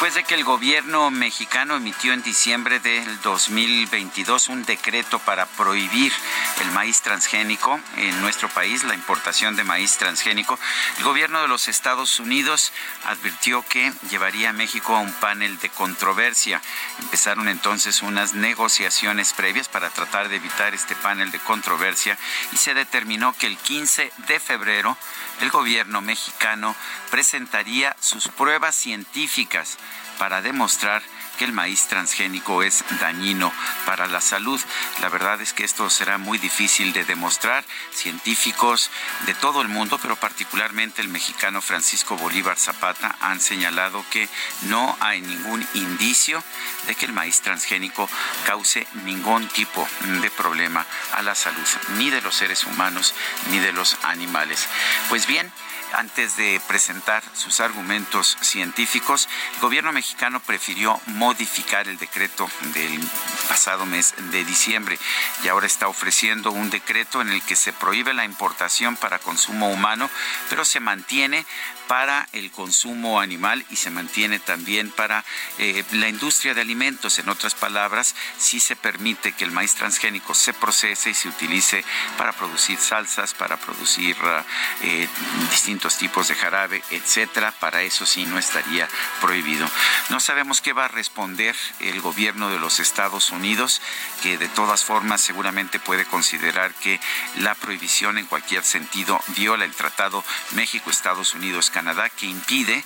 Después de que el gobierno mexicano emitió en diciembre del 2022 un decreto para prohibir el maíz transgénico en nuestro país, la importación de maíz transgénico, el gobierno de los Estados Unidos advirtió que llevaría a México a un panel de controversia. Empezaron entonces unas negociaciones previas para tratar de evitar este panel de controversia y se determinó que el 15 de febrero el gobierno mexicano presentaría sus pruebas científicas para demostrar que el maíz transgénico es dañino para la salud. La verdad es que esto será muy difícil de demostrar. Científicos de todo el mundo, pero particularmente el mexicano Francisco Bolívar Zapata, han señalado que no hay ningún indicio de que el maíz transgénico cause ningún tipo de problema a la salud, ni de los seres humanos ni de los animales. Pues bien, antes de presentar sus argumentos científicos, el gobierno mexicano prefirió modificar el decreto del pasado mes de diciembre y ahora está ofreciendo un decreto en el que se prohíbe la importación para consumo humano, pero se mantiene para el consumo animal y se mantiene también para eh, la industria de alimentos. En otras palabras, sí se permite que el maíz transgénico se procese y se utilice para producir salsas, para producir eh, distintos tipos de jarabe, etcétera. Para eso sí no estaría prohibido. No sabemos qué va a responder el gobierno de los Estados Unidos, que de todas formas seguramente puede considerar que la prohibición en cualquier sentido viola el Tratado México-Estados Unidos Canadá que impide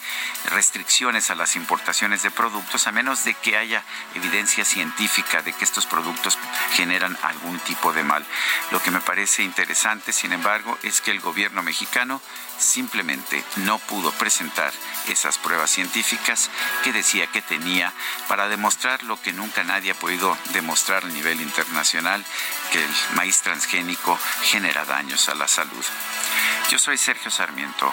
restricciones a las importaciones de productos a menos de que haya evidencia científica de que estos productos generan algún tipo de mal. Lo que me parece interesante, sin embargo, es que el gobierno mexicano simplemente no pudo presentar esas pruebas científicas que decía que tenía para demostrar lo que nunca nadie ha podido demostrar a nivel internacional, que el maíz transgénico genera daños a la salud. Yo soy Sergio Sarmiento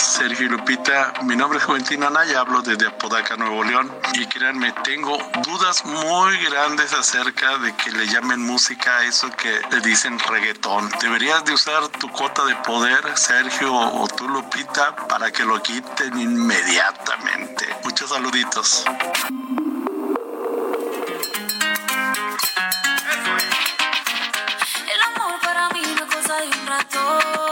Sergio y Lupita. Mi nombre es Juventino Anaya, hablo desde Apodaca, Nuevo León. Y créanme, tengo dudas muy grandes acerca de que le llamen música a eso que le dicen reggaetón. Deberías de usar tu cuota de poder, Sergio o tú, Lupita, para que lo quiten inmediatamente. Muchos saluditos. El amor para mí cosa de un.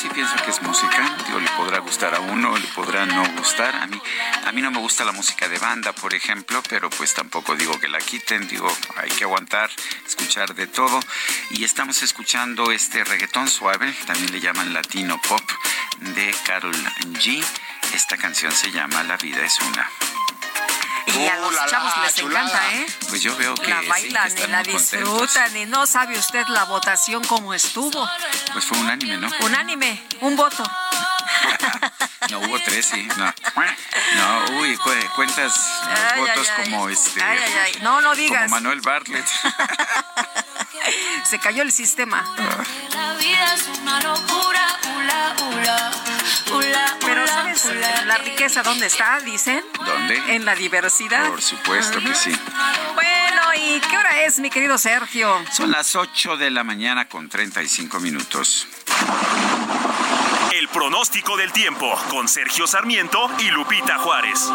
sí pienso que es música, digo, le podrá gustar a uno, le podrá no gustar. A mí, a mí no me gusta la música de banda, por ejemplo, pero pues tampoco digo que la quiten, digo, hay que aguantar, escuchar de todo. Y estamos escuchando este reggaetón suave, también le llaman latino pop, de Carol G. Esta canción se llama La vida es una. Y a los la, la, chavos les chulada. encanta, ¿eh? Pues yo veo que La sí, que bailan y la contentos. disfrutan y no sabe usted la votación cómo estuvo. Pues fue unánime, ¿no? Unánime, un voto. No, hubo tres, sí. No, no uy, cu- cuentas los Ay, votos ay, ay. como este. Ay, ay, ay. No, no digas. Como Manuel Bartlett. Se cayó el sistema. La vida es una locura, ula, ula, ula, Pero ¿sabes la riqueza dónde está? Dicen. ¿Dónde? En la diversidad. Por supuesto que sí. Bueno, ¿y qué hora es, mi querido Sergio? Son las 8 de la mañana con 35 minutos. El pronóstico del tiempo con Sergio Sarmiento y Lupita Juárez.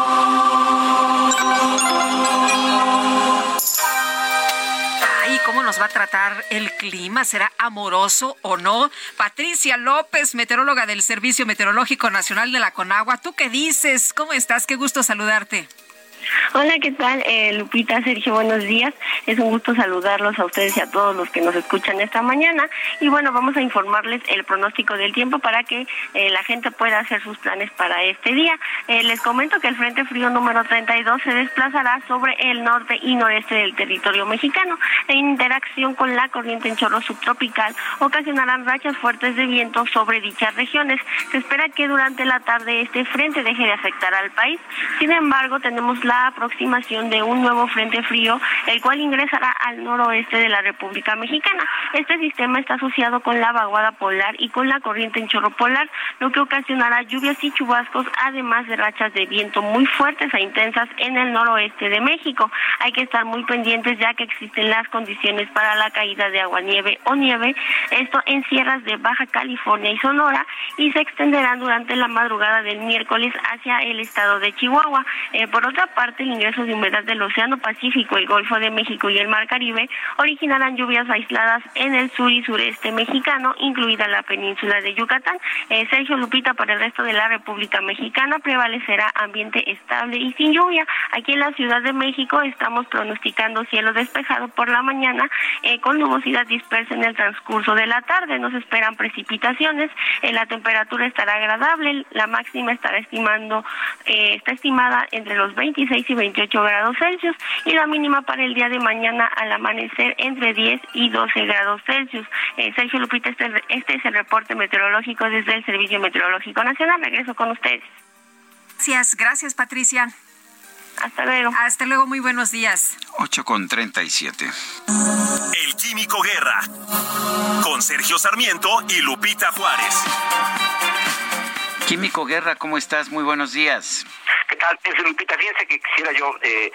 Ay, ¿cómo nos va a tratar el clima? ¿Será amoroso o no? Patricia López, meteoróloga del Servicio Meteorológico Nacional de la Conagua. ¿Tú qué dices? ¿Cómo estás? Qué gusto saludarte. Hola, ¿qué tal? Eh, Lupita, Sergio, buenos días. Es un gusto saludarlos a ustedes y a todos los que nos escuchan esta mañana. Y bueno, vamos a informarles el pronóstico del tiempo para que eh, la gente pueda hacer sus planes para este día. Eh, les comento que el Frente Frío número 32 se desplazará sobre el norte y noreste del territorio mexicano. En interacción con la corriente en chorro subtropical, ocasionarán rachas fuertes de viento sobre dichas regiones. Se espera que durante la tarde este frente deje de afectar al país. Sin embargo, tenemos la aproximación de un nuevo frente frío, el cual ingresará al noroeste de la República Mexicana. Este sistema está asociado con la vaguada polar y con la corriente en chorro polar, lo que ocasionará lluvias y chubascos, además de rachas de viento muy fuertes e intensas en el noroeste de México. Hay que estar muy pendientes ya que existen las condiciones para la caída de aguanieve o nieve, esto en sierras de Baja California y Sonora, y se extenderán durante la madrugada del miércoles hacia el estado de Chihuahua. Eh, por otra parte, el ingreso de humedad del Océano Pacífico, el Golfo de México y el Mar Caribe originarán lluvias aisladas en el sur y sureste mexicano, incluida la península de Yucatán. Eh, Sergio Lupita, para el resto de la República Mexicana prevalecerá ambiente estable y sin lluvia. Aquí en la Ciudad de México estamos pronosticando cielo despejado por la mañana eh, con nubosidad dispersa en el transcurso de la tarde. Nos esperan precipitaciones. Eh, la temperatura estará agradable. La máxima estará estimando, eh, está estimada entre los 26 y 28 grados Celsius y la mínima para el día de mañana al amanecer entre 10 y 12 grados Celsius. Sergio Lupita, este, este es el reporte meteorológico desde el Servicio Meteorológico Nacional. Regreso con ustedes. Gracias, gracias Patricia. Hasta luego. Hasta luego, muy buenos días. 8 con 37. El Químico Guerra. Con Sergio Sarmiento y Lupita Juárez. Químico Guerra, ¿cómo estás? Muy buenos días. ¿Qué tal? Lupita, fíjense que quisiera yo eh,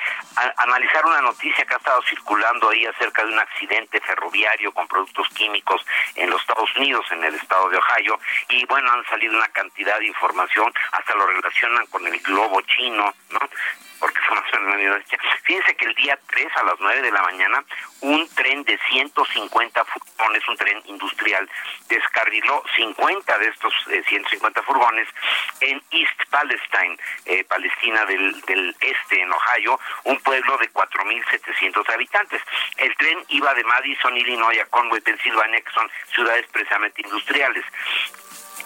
analizar una noticia que ha estado circulando ahí acerca de un accidente ferroviario con productos químicos en los Estados Unidos, en el estado de Ohio, y bueno, han salido una cantidad de información, hasta lo relacionan con el globo chino, ¿no? Porque son Fíjense que el día 3 a las 9 de la mañana, un tren de 150 furgones, un tren industrial, descarriló 50 de estos 150 eh, furgones en East Palestine, eh, Palestina del, del Este, en Ohio, un pueblo de 4.700 habitantes. El tren iba de Madison, Illinois a Conway, Pensilvania, que son ciudades precisamente industriales.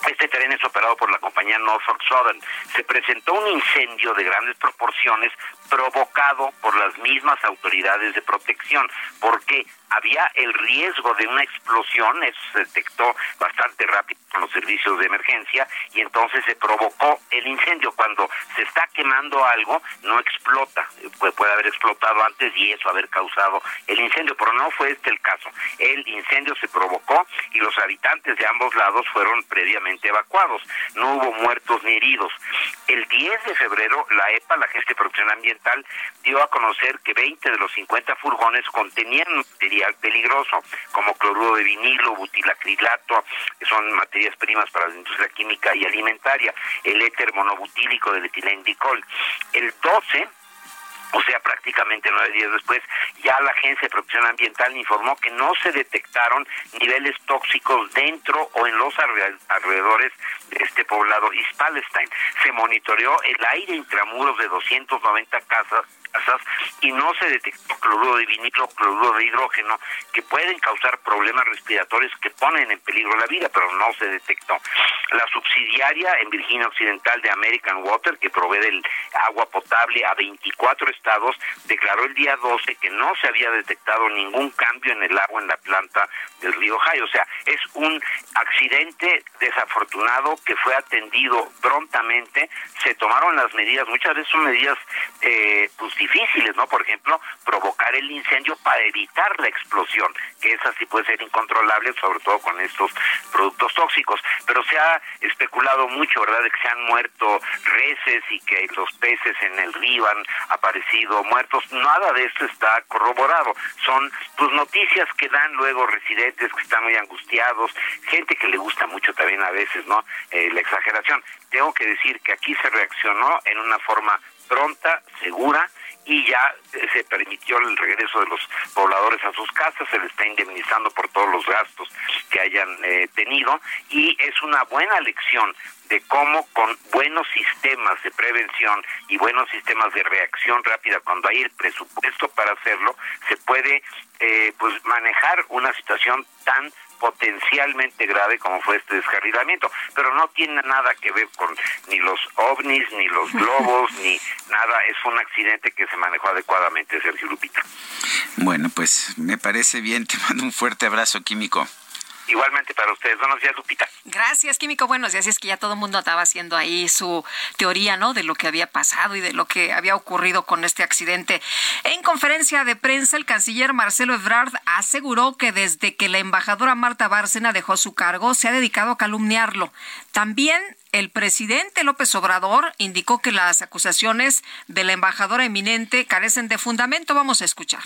Este tren es operado por la compañía Norfolk Southern. Se presentó un incendio de grandes proporciones provocado por las mismas autoridades de protección, porque había el riesgo de una explosión, eso se detectó bastante rápido con los servicios de emergencia y entonces se provocó el incendio. Cuando se está quemando algo, no explota, puede, puede haber explotado antes y eso haber causado el incendio, pero no fue este el caso. El incendio se provocó y los habitantes de ambos lados fueron previamente evacuados. No hubo muertos ni heridos. El 10 de febrero, la EPA, la Agencia de Protección Ambiental, dio a conocer que 20 de los 50 furgones contenían material peligroso, como cloruro de vinilo, butilacrilato, que son materias primas para la industria química y alimentaria, el éter monobutílico del etilendicol. El 12 o sea, prácticamente nueve días después, ya la Agencia de Protección Ambiental informó que no se detectaron niveles tóxicos dentro o en los alrededores de este poblado East Palestine. Se monitoreó el aire intramuros de 290 casas y no se detectó cloruro de vinilo, cloruro de hidrógeno, que pueden causar problemas respiratorios que ponen en peligro la vida, pero no se detectó. La subsidiaria en Virginia Occidental de American Water, que provee el agua potable a 24 estados, declaró el día 12 que no se había detectado ningún cambio en el agua en la planta del río Ohio. O sea, es un accidente desafortunado que fue atendido prontamente, se tomaron las medidas, muchas veces son medidas eh, pues, difíciles, ¿no? Por ejemplo, provocar el incendio para evitar la explosión, que esa sí puede ser incontrolable, sobre todo con estos productos tóxicos. Pero se ha especulado mucho, ¿verdad?, de que se han muerto reses y que los peces en el río han aparecido muertos. Nada de esto está corroborado. Son pues noticias que dan luego residentes que están muy angustiados, gente que le gusta mucho también a veces, ¿no? Eh, la exageración. Tengo que decir que aquí se reaccionó en una forma pronta, segura, y ya se permitió el regreso de los pobladores a sus casas, se les está indemnizando por todos los gastos que hayan eh, tenido y es una buena lección de cómo con buenos sistemas de prevención y buenos sistemas de reacción rápida cuando hay el presupuesto para hacerlo se puede eh, pues manejar una situación tan potencialmente grave como fue este descarrilamiento, pero no tiene nada que ver con ni los ovnis, ni los *laughs* globos, ni nada, es un accidente que se manejó adecuadamente, Sergio Lupita. Bueno, pues me parece bien, te mando un fuerte abrazo químico. Igualmente para ustedes. Buenos días, Lupita. Gracias, Químico. Buenos días. Es que ya todo el mundo estaba haciendo ahí su teoría, ¿no? De lo que había pasado y de lo que había ocurrido con este accidente. En conferencia de prensa, el canciller Marcelo Ebrard aseguró que desde que la embajadora Marta Bárcena dejó su cargo, se ha dedicado a calumniarlo. También el presidente López Obrador indicó que las acusaciones de la embajadora eminente carecen de fundamento. Vamos a escuchar.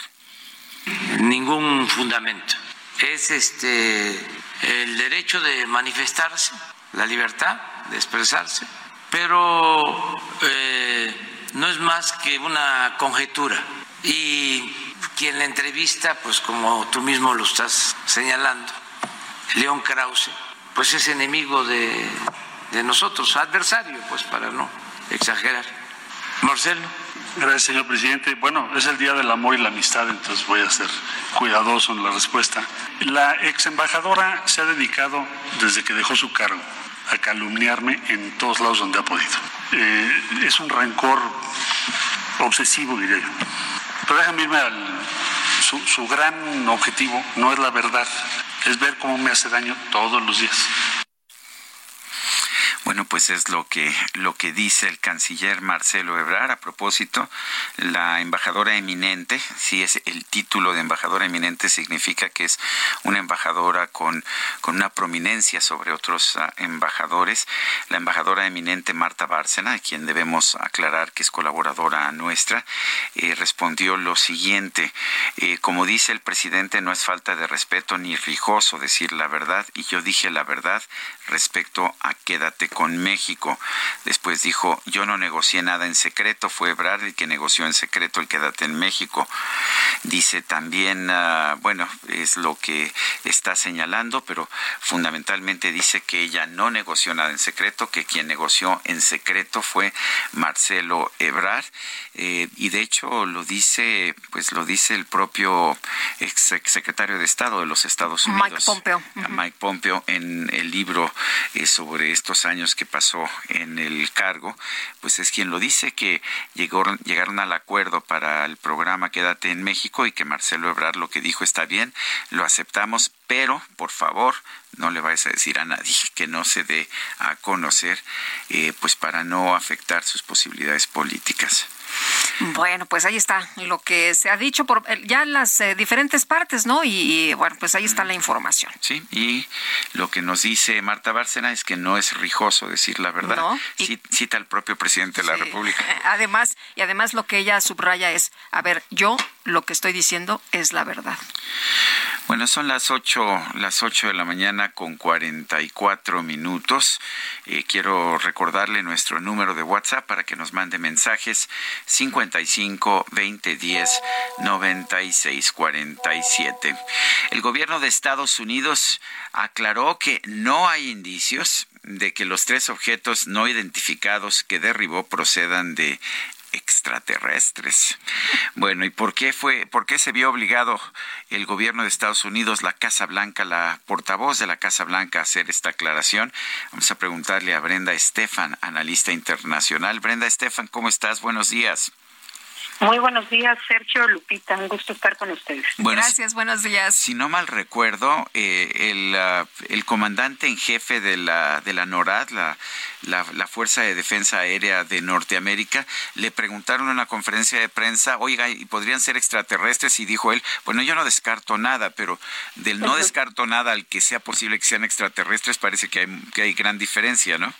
Ningún fundamento es este el derecho de manifestarse, la libertad de expresarse, pero eh, no es más que una conjetura. Y quien la entrevista, pues como tú mismo lo estás señalando, León Krause, pues es enemigo de, de nosotros, adversario, pues para no exagerar. Marcelo. Gracias, señor presidente. Bueno, es el Día del Amor y la Amistad, entonces voy a ser cuidadoso en la respuesta. La ex embajadora se ha dedicado, desde que dejó su cargo, a calumniarme en todos lados donde ha podido. Eh, es un rencor obsesivo, diría yo. Pero déjame irme al... Su, su gran objetivo no es la verdad, es ver cómo me hace daño todos los días. Bueno, pues es lo que lo que dice el canciller Marcelo Ebrard a propósito, la embajadora eminente, si es el título de embajadora eminente significa que es una embajadora con con una prominencia sobre otros uh, embajadores, la embajadora eminente Marta Bárcena, a quien debemos aclarar que es colaboradora nuestra, eh, respondió lo siguiente, eh, como dice el presidente, no es falta de respeto ni rijoso decir la verdad y yo dije la verdad respecto a quédate con México. Después dijo, yo no negocié nada en secreto, fue Ebrard el que negoció en secreto el quédate en México. Dice también, uh, bueno, es lo que está señalando, pero fundamentalmente dice que ella no negoció nada en secreto, que quien negoció en secreto fue Marcelo Ebrard. Eh, y de hecho lo dice, pues lo dice el propio ex secretario de Estado de los Estados Unidos. Mike Pompeo. Mike Pompeo en el libro eh, sobre estos años que pasó en el cargo, pues es quien lo dice, que llegó, llegaron al acuerdo para el programa Quédate en México y que Marcelo Ebrard lo que dijo está bien, lo aceptamos, pero por favor no le vayas a decir a nadie *laughs* que no se dé a conocer, eh, pues para no afectar sus posibilidades políticas. Bueno, pues ahí está lo que se ha dicho por eh, ya en las eh, diferentes partes, ¿no? Y, y, bueno, pues ahí está la información. Sí, y lo que nos dice Marta Bárcena es que no es rijoso decir la verdad. No, y- cita al propio presidente de la Sí. República. *laughs* Además, y además lo que ella subraya es, a ver, yo lo que estoy diciendo es la verdad. Bueno, son las ocho, las ocho de la mañana con 44 minutos. Eh, quiero recordarle nuestro número de WhatsApp para que nos mande mensajes 55 20 10 96 47. El gobierno de Estados Unidos aclaró que no hay indicios de que los tres objetos no identificados que derribó procedan de extraterrestres. Bueno, ¿y por qué fue, por qué se vio obligado el gobierno de Estados Unidos, la Casa Blanca, la portavoz de la Casa Blanca a hacer esta aclaración? Vamos a preguntarle a Brenda Estefan, analista internacional. Brenda Estefan, ¿cómo estás? Buenos días. Muy buenos días, Sergio Lupita. Un gusto estar con ustedes. Bueno, Gracias, buenos días. Si no mal recuerdo, eh, el, ah, el comandante en jefe de la, de la NORAD, la, la, la Fuerza de Defensa Aérea de Norteamérica, le preguntaron en una conferencia de prensa, oiga, ¿y podrían ser extraterrestres? Y dijo él, bueno, yo no descarto nada, pero del no descarto nada al que sea posible que sean extraterrestres, parece que hay, que hay gran diferencia, ¿no?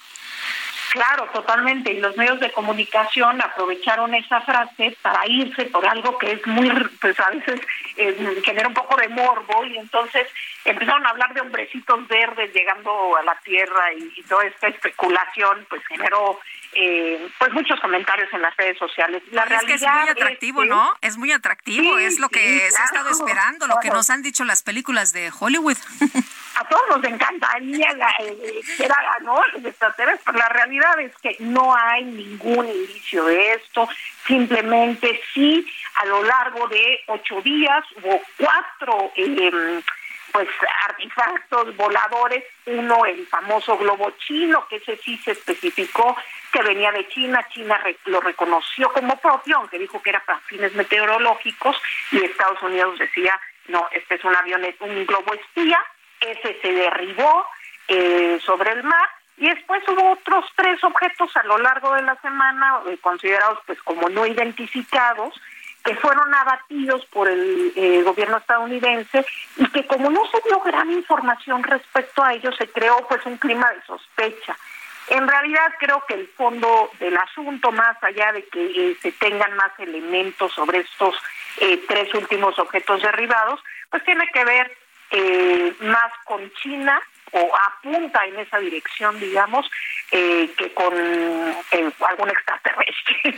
Claro, totalmente. Y los medios de comunicación aprovecharon esa frase para irse por algo que es muy, pues a veces eh, genera un poco de morbo y entonces empezaron a hablar de hombrecitos verdes llegando a la Tierra y, y toda esta especulación pues generó eh, pues muchos comentarios en las redes sociales. La es que es muy atractivo, ¿no? Es muy atractivo, Sí, es lo que sí, se ha estado claro, esperando, lo que nos han dicho las películas de Hollywood. *laughs* a todos nos encantaría la- eh, era ¿no? pero la realidad es que no hay ningún indicio de esto, simplemente sí a lo largo de ocho días hubo cuatro eh, pues artefactos voladores, uno el famoso globo chino, que ese sí se especificó que venía de China, China lo reconoció como propio, aunque dijo que era para fines meteorológicos, y Estados Unidos decía, no, este es un avión, un globo espía, ese se derribó eh, sobre el mar, y después hubo otros tres objetos a lo largo de la semana, eh, considerados pues como no identificados, que fueron abatidos por el eh, gobierno estadounidense y que como no se dio gran información respecto a ellos, se creó pues un clima de sospecha. En realidad creo que el fondo del asunto, más allá de que eh, se tengan más elementos sobre estos eh, tres últimos objetos derribados, pues tiene que ver eh, más con China, o apunta en esa dirección, digamos, eh, que con eh, algún extraterrestre.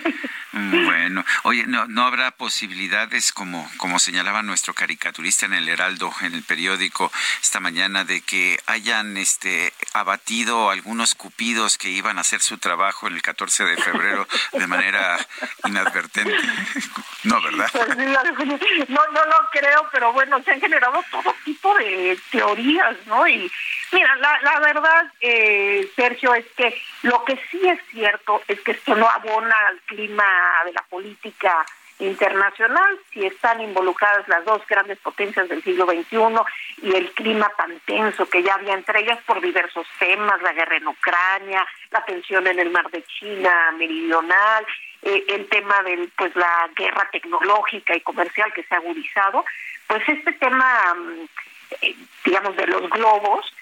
Mm, bueno, oye, no, no habrá posibilidades, como, como señalaba nuestro caricaturista en el Heraldo, en el periódico esta mañana, de que hayan este abatido algunos cupidos que iban a hacer su trabajo el 14 de febrero de manera inadvertente. *laughs* no, ¿verdad? Pues no, no lo creo, pero bueno, se han generado todo tipo de teorías, ¿no? Y mira, la, la verdad, eh, Sergio, es que lo que sí es cierto es que esto no abona al clima de la política internacional, si están involucradas las dos grandes potencias del siglo XXI y el clima tan tenso que ya había entre ellas por diversos temas, la guerra en Ucrania, la tensión en el mar de China meridional, eh, el tema de pues la guerra tecnológica y comercial que se ha agudizado, pues este tema, mm, eh, digamos, de los globos,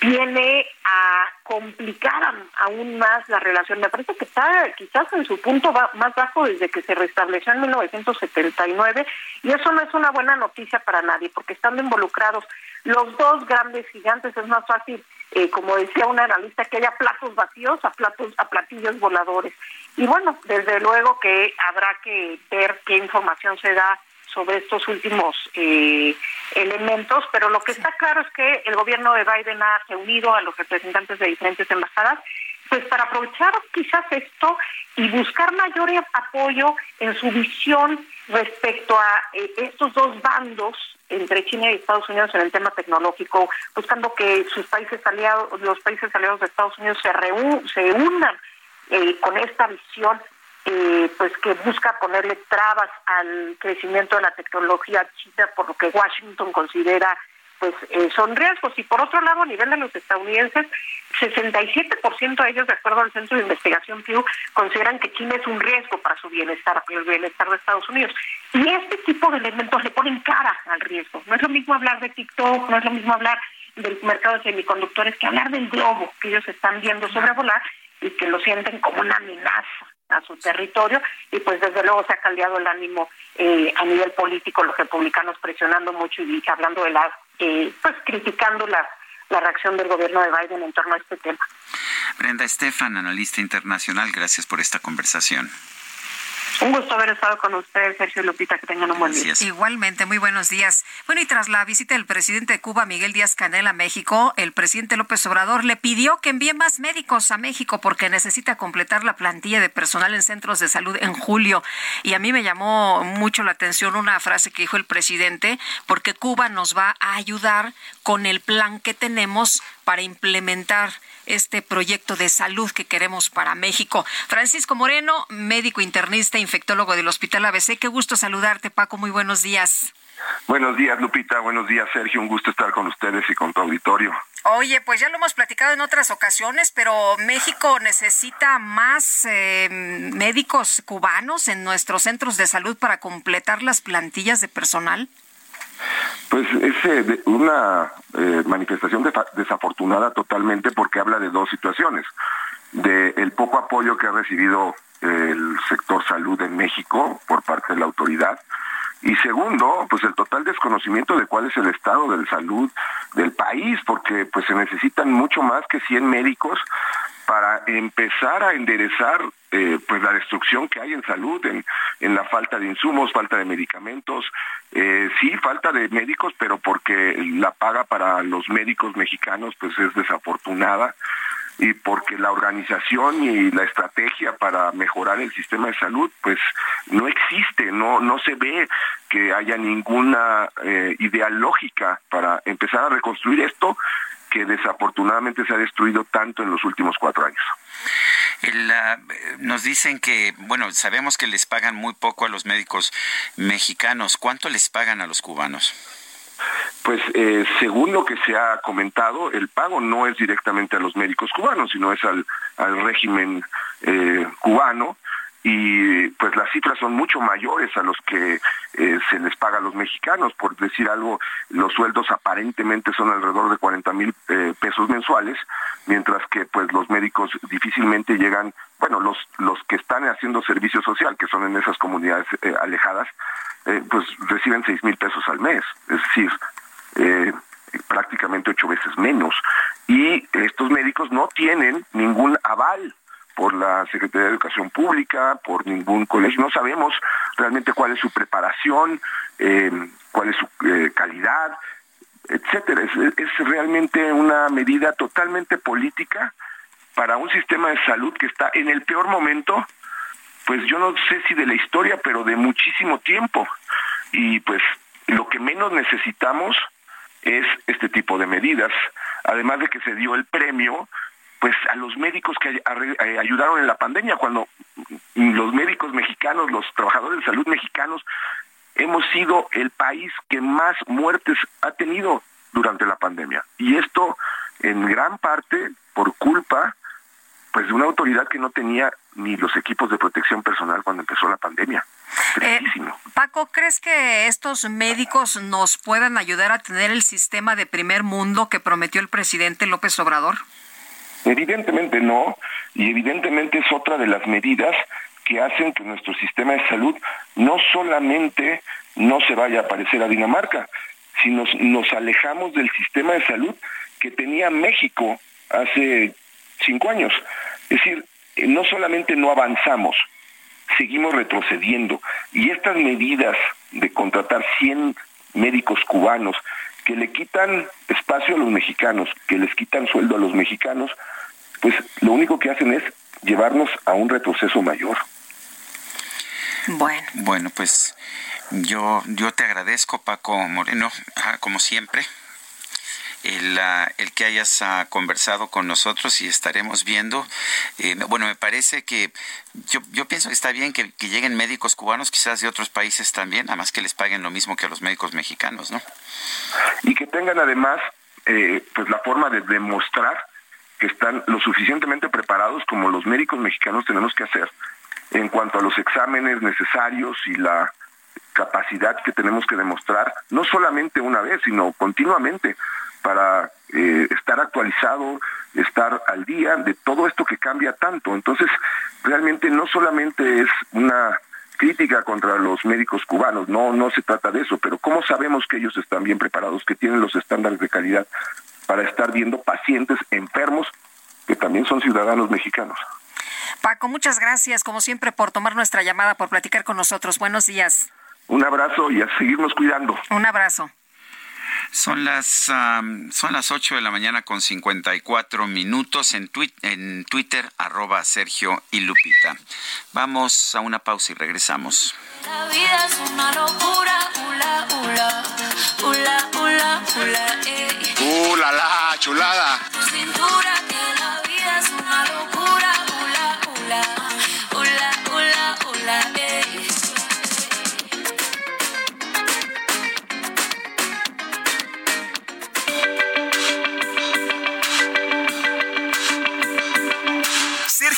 viene a complicar aún más la relación. Me parece que está quizás en su punto más bajo desde que se restableció en 1979 y eso no es una buena noticia para nadie porque estando involucrados los dos grandes gigantes es más fácil, eh, como decía una analista, que haya platos vacíos a platos a platillos voladores. Y bueno, desde luego que habrá que ver qué información se da sobre estos últimos eh, elementos, pero lo que está claro es que el gobierno de Biden ha reunido a los representantes de diferentes embajadas pues para aprovechar quizás esto y buscar mayor apoyo en su visión respecto a eh, estos dos bandos entre China y Estados Unidos en el tema tecnológico, buscando que sus países aliados, los países aliados de Estados Unidos se, se unan eh, con esta visión eh, pues que busca ponerle trabas al crecimiento de la tecnología china, por lo que Washington considera pues eh, son riesgos. Y por otro lado, a nivel de los estadounidenses, 67% de ellos, de acuerdo al Centro de Investigación Pew, consideran que China es un riesgo para su bienestar, para el bienestar de Estados Unidos. Y este tipo de elementos le ponen cara al riesgo. No es lo mismo hablar de TikTok, no es lo mismo hablar del mercado de semiconductores que hablar del globo que ellos están viendo sobrevolar y que lo sienten como una amenaza a su territorio y pues desde luego se ha caldeado el ánimo eh, a nivel político los republicanos presionando mucho y hablando de la eh, pues criticando la la reacción del gobierno de Biden en torno a este tema. Brenda Estefan, analista internacional, gracias por esta conversación. Un gusto haber estado con ustedes, Sergio y Lupita. Que tengan un buen día. Igualmente, muy buenos días. Bueno, y tras la visita del presidente de Cuba, Miguel Díaz Canel, a México, el presidente López Obrador le pidió que envíe más médicos a México porque necesita completar la plantilla de personal en centros de salud en julio. Y a mí me llamó mucho la atención una frase que dijo el presidente, porque Cuba nos va a ayudar con el plan que tenemos para implementar este proyecto de salud que queremos para México. Francisco Moreno, médico internista, infectólogo del Hospital ABC. Qué gusto saludarte, Paco. Muy buenos días. Buenos días, Lupita. Buenos días, Sergio. Un gusto estar con ustedes y con tu auditorio. Oye, pues ya lo hemos platicado en otras ocasiones, pero México necesita más eh, médicos cubanos en nuestros centros de salud para completar las plantillas de personal. Pues es eh, una eh, manifestación desafortunada totalmente porque habla de dos situaciones. De el poco apoyo que ha recibido el sector salud en México por parte de la autoridad. Y segundo, pues el total desconocimiento de cuál es el estado de salud del país, porque pues se necesitan mucho más que 100 médicos para empezar a enderezar eh, pues la destrucción que hay en salud, en, en, la falta de insumos, falta de medicamentos, eh, sí, falta de médicos, pero porque la paga para los médicos mexicanos pues es desafortunada y porque la organización y la estrategia para mejorar el sistema de salud pues no existe, no, no se ve que haya ninguna eh, idea lógica para empezar a reconstruir esto que desafortunadamente se ha destruido tanto en los últimos cuatro años. nos dicen que, bueno, sabemos que les pagan muy poco a los médicos mexicanos. ¿Cuánto les pagan a los cubanos? Pues eh, según lo que se ha comentado, el pago no es directamente a los médicos cubanos, sino es al, al régimen eh, cubano y pues las cifras son mucho mayores a los que eh, se les paga a los mexicanos. Por decir algo, los sueldos aparentemente son alrededor de 40 mil eh, pesos mensuales, mientras que pues los médicos difícilmente llegan, bueno, los, los que están haciendo servicio social, que son en esas comunidades eh, alejadas, pues reciben 6 mil pesos al mes. Es decir, prácticamente ocho veces menos. Y estos médicos no tienen ningún aval por la Secretaría de Educación Pública, por ningún colegio. No sabemos realmente cuál es su preparación, eh, cuál es su eh, calidad, etcétera. Es, realmente una medida totalmente política para un sistema de salud que está en el peor momento, pues yo no sé si de la historia, pero de muchísimo tiempo. Y pues lo que menos necesitamos es este tipo de medidas. Además de que se dio el premio pues a los médicos que eh, ayudaron en la pandemia, cuando los médicos mexicanos, los trabajadores de salud mexicanos, hemos sido el país que más muertes ha tenido durante la pandemia. Y esto en gran parte por culpa pues de una autoridad que no tenía ni los equipos de protección personal cuando empezó la pandemia. Eh, Paco, ¿crees que estos médicos nos puedan ayudar a tener el sistema de primer mundo que prometió el presidente López Obrador? Evidentemente no, y evidentemente es otra de las medidas que hacen que nuestro sistema de salud no solamente no se vaya a parecer a Dinamarca, sino nos alejamos del sistema de salud que tenía México hace cinco años. Es decir, no solamente no avanzamos, seguimos retrocediendo. Y estas medidas de contratar 100 médicos cubanos que le quitan espacio a los mexicanos, que les quitan sueldo a los mexicanos, pues lo único que hacen es llevarnos a un retroceso mayor. Bueno. Bueno, pues yo, yo te agradezco, Paco Moreno, ah, como siempre. El, el, que hayas ah, conversado con nosotros y estaremos viendo. Eh, bueno, me parece que yo, yo pienso que está bien que, lleguen médicos cubanos, quizás de otros países también, además que les paguen lo mismo que a los médicos mexicanos, ¿no? Y que tengan además eh, pues la forma de demostrar que están lo suficientemente preparados como los médicos mexicanos tenemos que hacer en cuanto a los exámenes necesarios y la capacidad que tenemos que demostrar, no solamente una vez, sino continuamente, para eh, estar actualizado, estar al día de todo esto que cambia tanto. Entonces, realmente no solamente es una crítica contra los médicos cubanos, no, no se trata de eso, pero ¿cómo sabemos que ellos están bien preparados, que tienen los estándares de calidad para estar viendo pacientes enfermos que también son ciudadanos mexicanos. Paco, muchas gracias, como siempre, por tomar nuestra llamada, por platicar con nosotros. Buenos días. Un abrazo y a seguirnos cuidando. Un abrazo. Son las, son las 8 de la mañana con 54 minutos en, en Twitter, arroba Sergio y Lupita. Vamos a una pausa y regresamos. La vida es una locura, ula, ula, ula, ula, ula, eh. Uh, la, la, chulada. Tu cintura,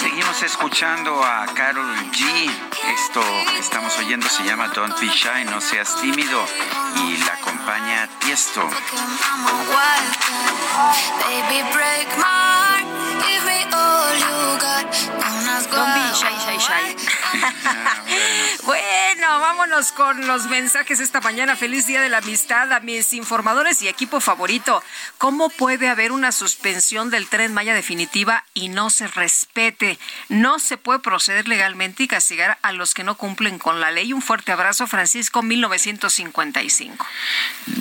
Seguimos escuchando a Carol G. Esto que estamos oyendo se llama Don't Be Shy, no seas tímido. Y la acompaña Tiesto. Baby, break my heart, give me all you got. Don't be shy, shy, shy. *laughs* bueno, vámonos con los mensajes esta mañana. Feliz Día de la Amistad a mis informadores y equipo favorito. ¿Cómo puede haber una suspensión del tren Maya definitiva y no se respete? No se puede proceder legalmente y castigar a los que no cumplen con la ley. Un fuerte abrazo, Francisco, 1955.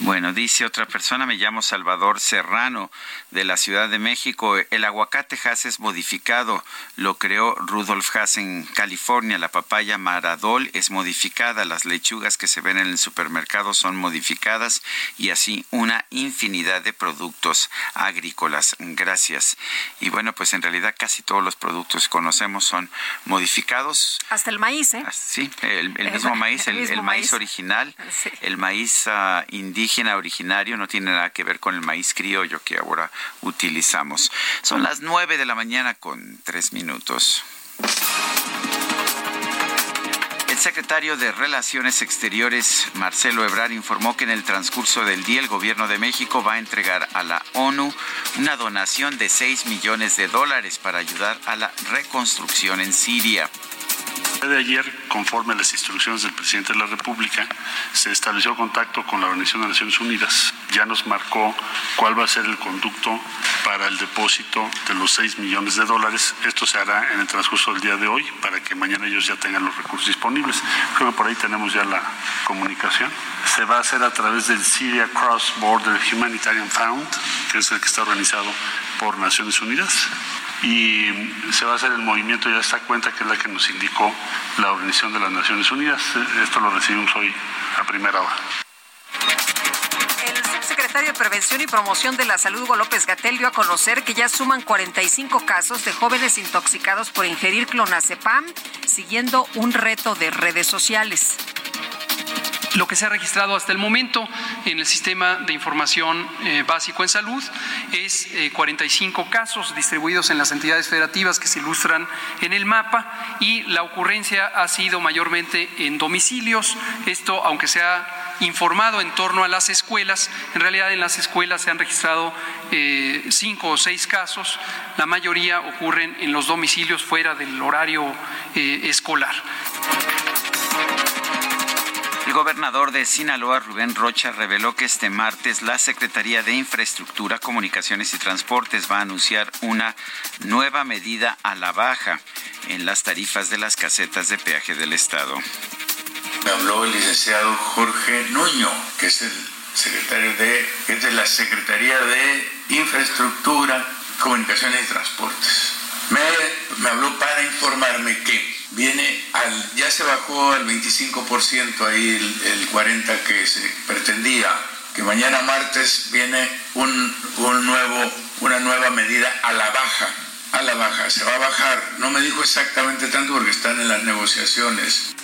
Bueno, dice otra persona, me llamo Salvador Serrano de la Ciudad de México. El aguacate Hass es modificado, lo creó Rudolf Hass en California. La papaya Maradol es modificada, las lechugas que se ven en el supermercado son modificadas y así una infinidad de productos agrícolas. Gracias. Y bueno, pues en realidad casi todos los productos que conocemos son modificados. Hasta el maíz, ¿eh? Ah, sí, el, *laughs* mismo maíz, el, maíz, original, *laughs* el maíz uh, indígena originario no tiene nada que ver con el maíz criollo que ahora utilizamos. Son las nueve de la mañana con tres minutos. Secretario de Relaciones Exteriores, Marcelo Ebrard, informó que en el transcurso del día el gobierno de México va a entregar a la ONU una donación de 6 millones de dólares para ayudar a la reconstrucción en Siria de ayer, conforme a las instrucciones del presidente de la República, se estableció contacto con la Organización de Naciones Unidas. Ya nos marcó cuál va a ser el conducto para el depósito de los 6 millones de dólares. Esto se hará en el transcurso del día de hoy para que mañana ellos ya tengan los recursos disponibles. Creo que por ahí tenemos ya la comunicación. Se va a hacer a través del Syria Cross Border Humanitarian Fund, que es el que está organizado por Naciones Unidas y se va a hacer el movimiento ya esta cuenta que es la que nos indicó la Organización de las Naciones Unidas. Esto lo recibimos hoy a primera hora. El subsecretario de Prevención y Promoción de la Salud, Hugo López Gatel, dio a conocer que ya suman 45 casos de jóvenes intoxicados por ingerir clonazepam, siguiendo un reto de redes sociales. Lo que se ha registrado hasta el momento en el sistema de información eh, básico en salud es 45 eh, casos distribuidos en las entidades federativas que se ilustran en el mapa y la ocurrencia ha sido mayormente en domicilios. Esto, aunque se ha informado en torno a las escuelas, en realidad en las escuelas se han registrado eh, cinco o seis casos. La mayoría ocurren en los domicilios fuera del horario escolar. El gobernador de Sinaloa, Rubén Rocha, reveló que este martes la Secretaría de Infraestructura, Comunicaciones y Transportes va a anunciar una nueva medida a la baja en las tarifas de las casetas de peaje del Estado. Me habló el licenciado Jorge Nuño, que es el secretario de, es de la Secretaría de Infraestructura, Comunicaciones y Transportes. Me, me habló para informarme que viene al, ya se bajó al 25% ahí el, 40% que se pretendía, que mañana martes viene un, un nuevo, una nueva medida a la baja, a la baja, se va a bajar, no me dijo exactamente tanto porque están en las negociaciones.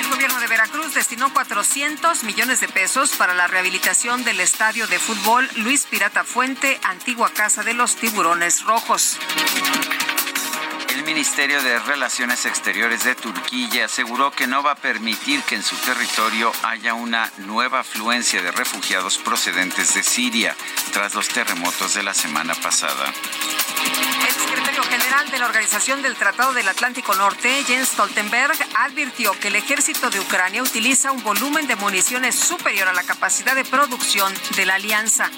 El gobierno de Veracruz destinó 400 millones de pesos para la rehabilitación del estadio de fútbol Luis Pirata Fuente, antigua casa de los tiburones rojos. El Ministerio de Relaciones Exteriores de Turquía aseguró que no va a permitir que en su territorio haya una nueva afluencia de refugiados procedentes de Siria tras los terremotos de la semana pasada. El secretario general de la Organización del Tratado del Atlántico Norte, Jens Stoltenberg, advirtió que el ejército de Ucrania utiliza un volumen de municiones superior a la capacidad de producción de la alianza.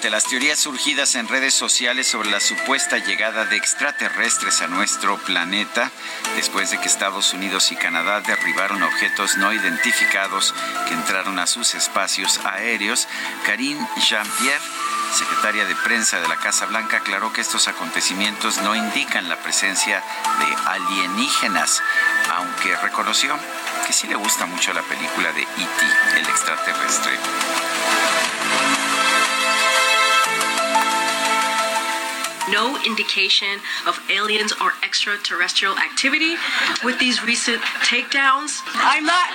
Ante las teorías surgidas en redes sociales sobre la supuesta llegada de extraterrestres a nuestro planeta, después de que Estados Unidos y Canadá derribaron objetos no identificados que entraron a sus espacios aéreos, Karine Jean-Pierre secretaria de prensa de la Casa Blanca, aclaró que estos acontecimientos no indican la presencia de alienígenas, aunque reconoció que sí le gusta mucho la película de E.T., el extraterrestre. No indication of aliens or extraterrestrial activity with these recent takedowns. I'm not.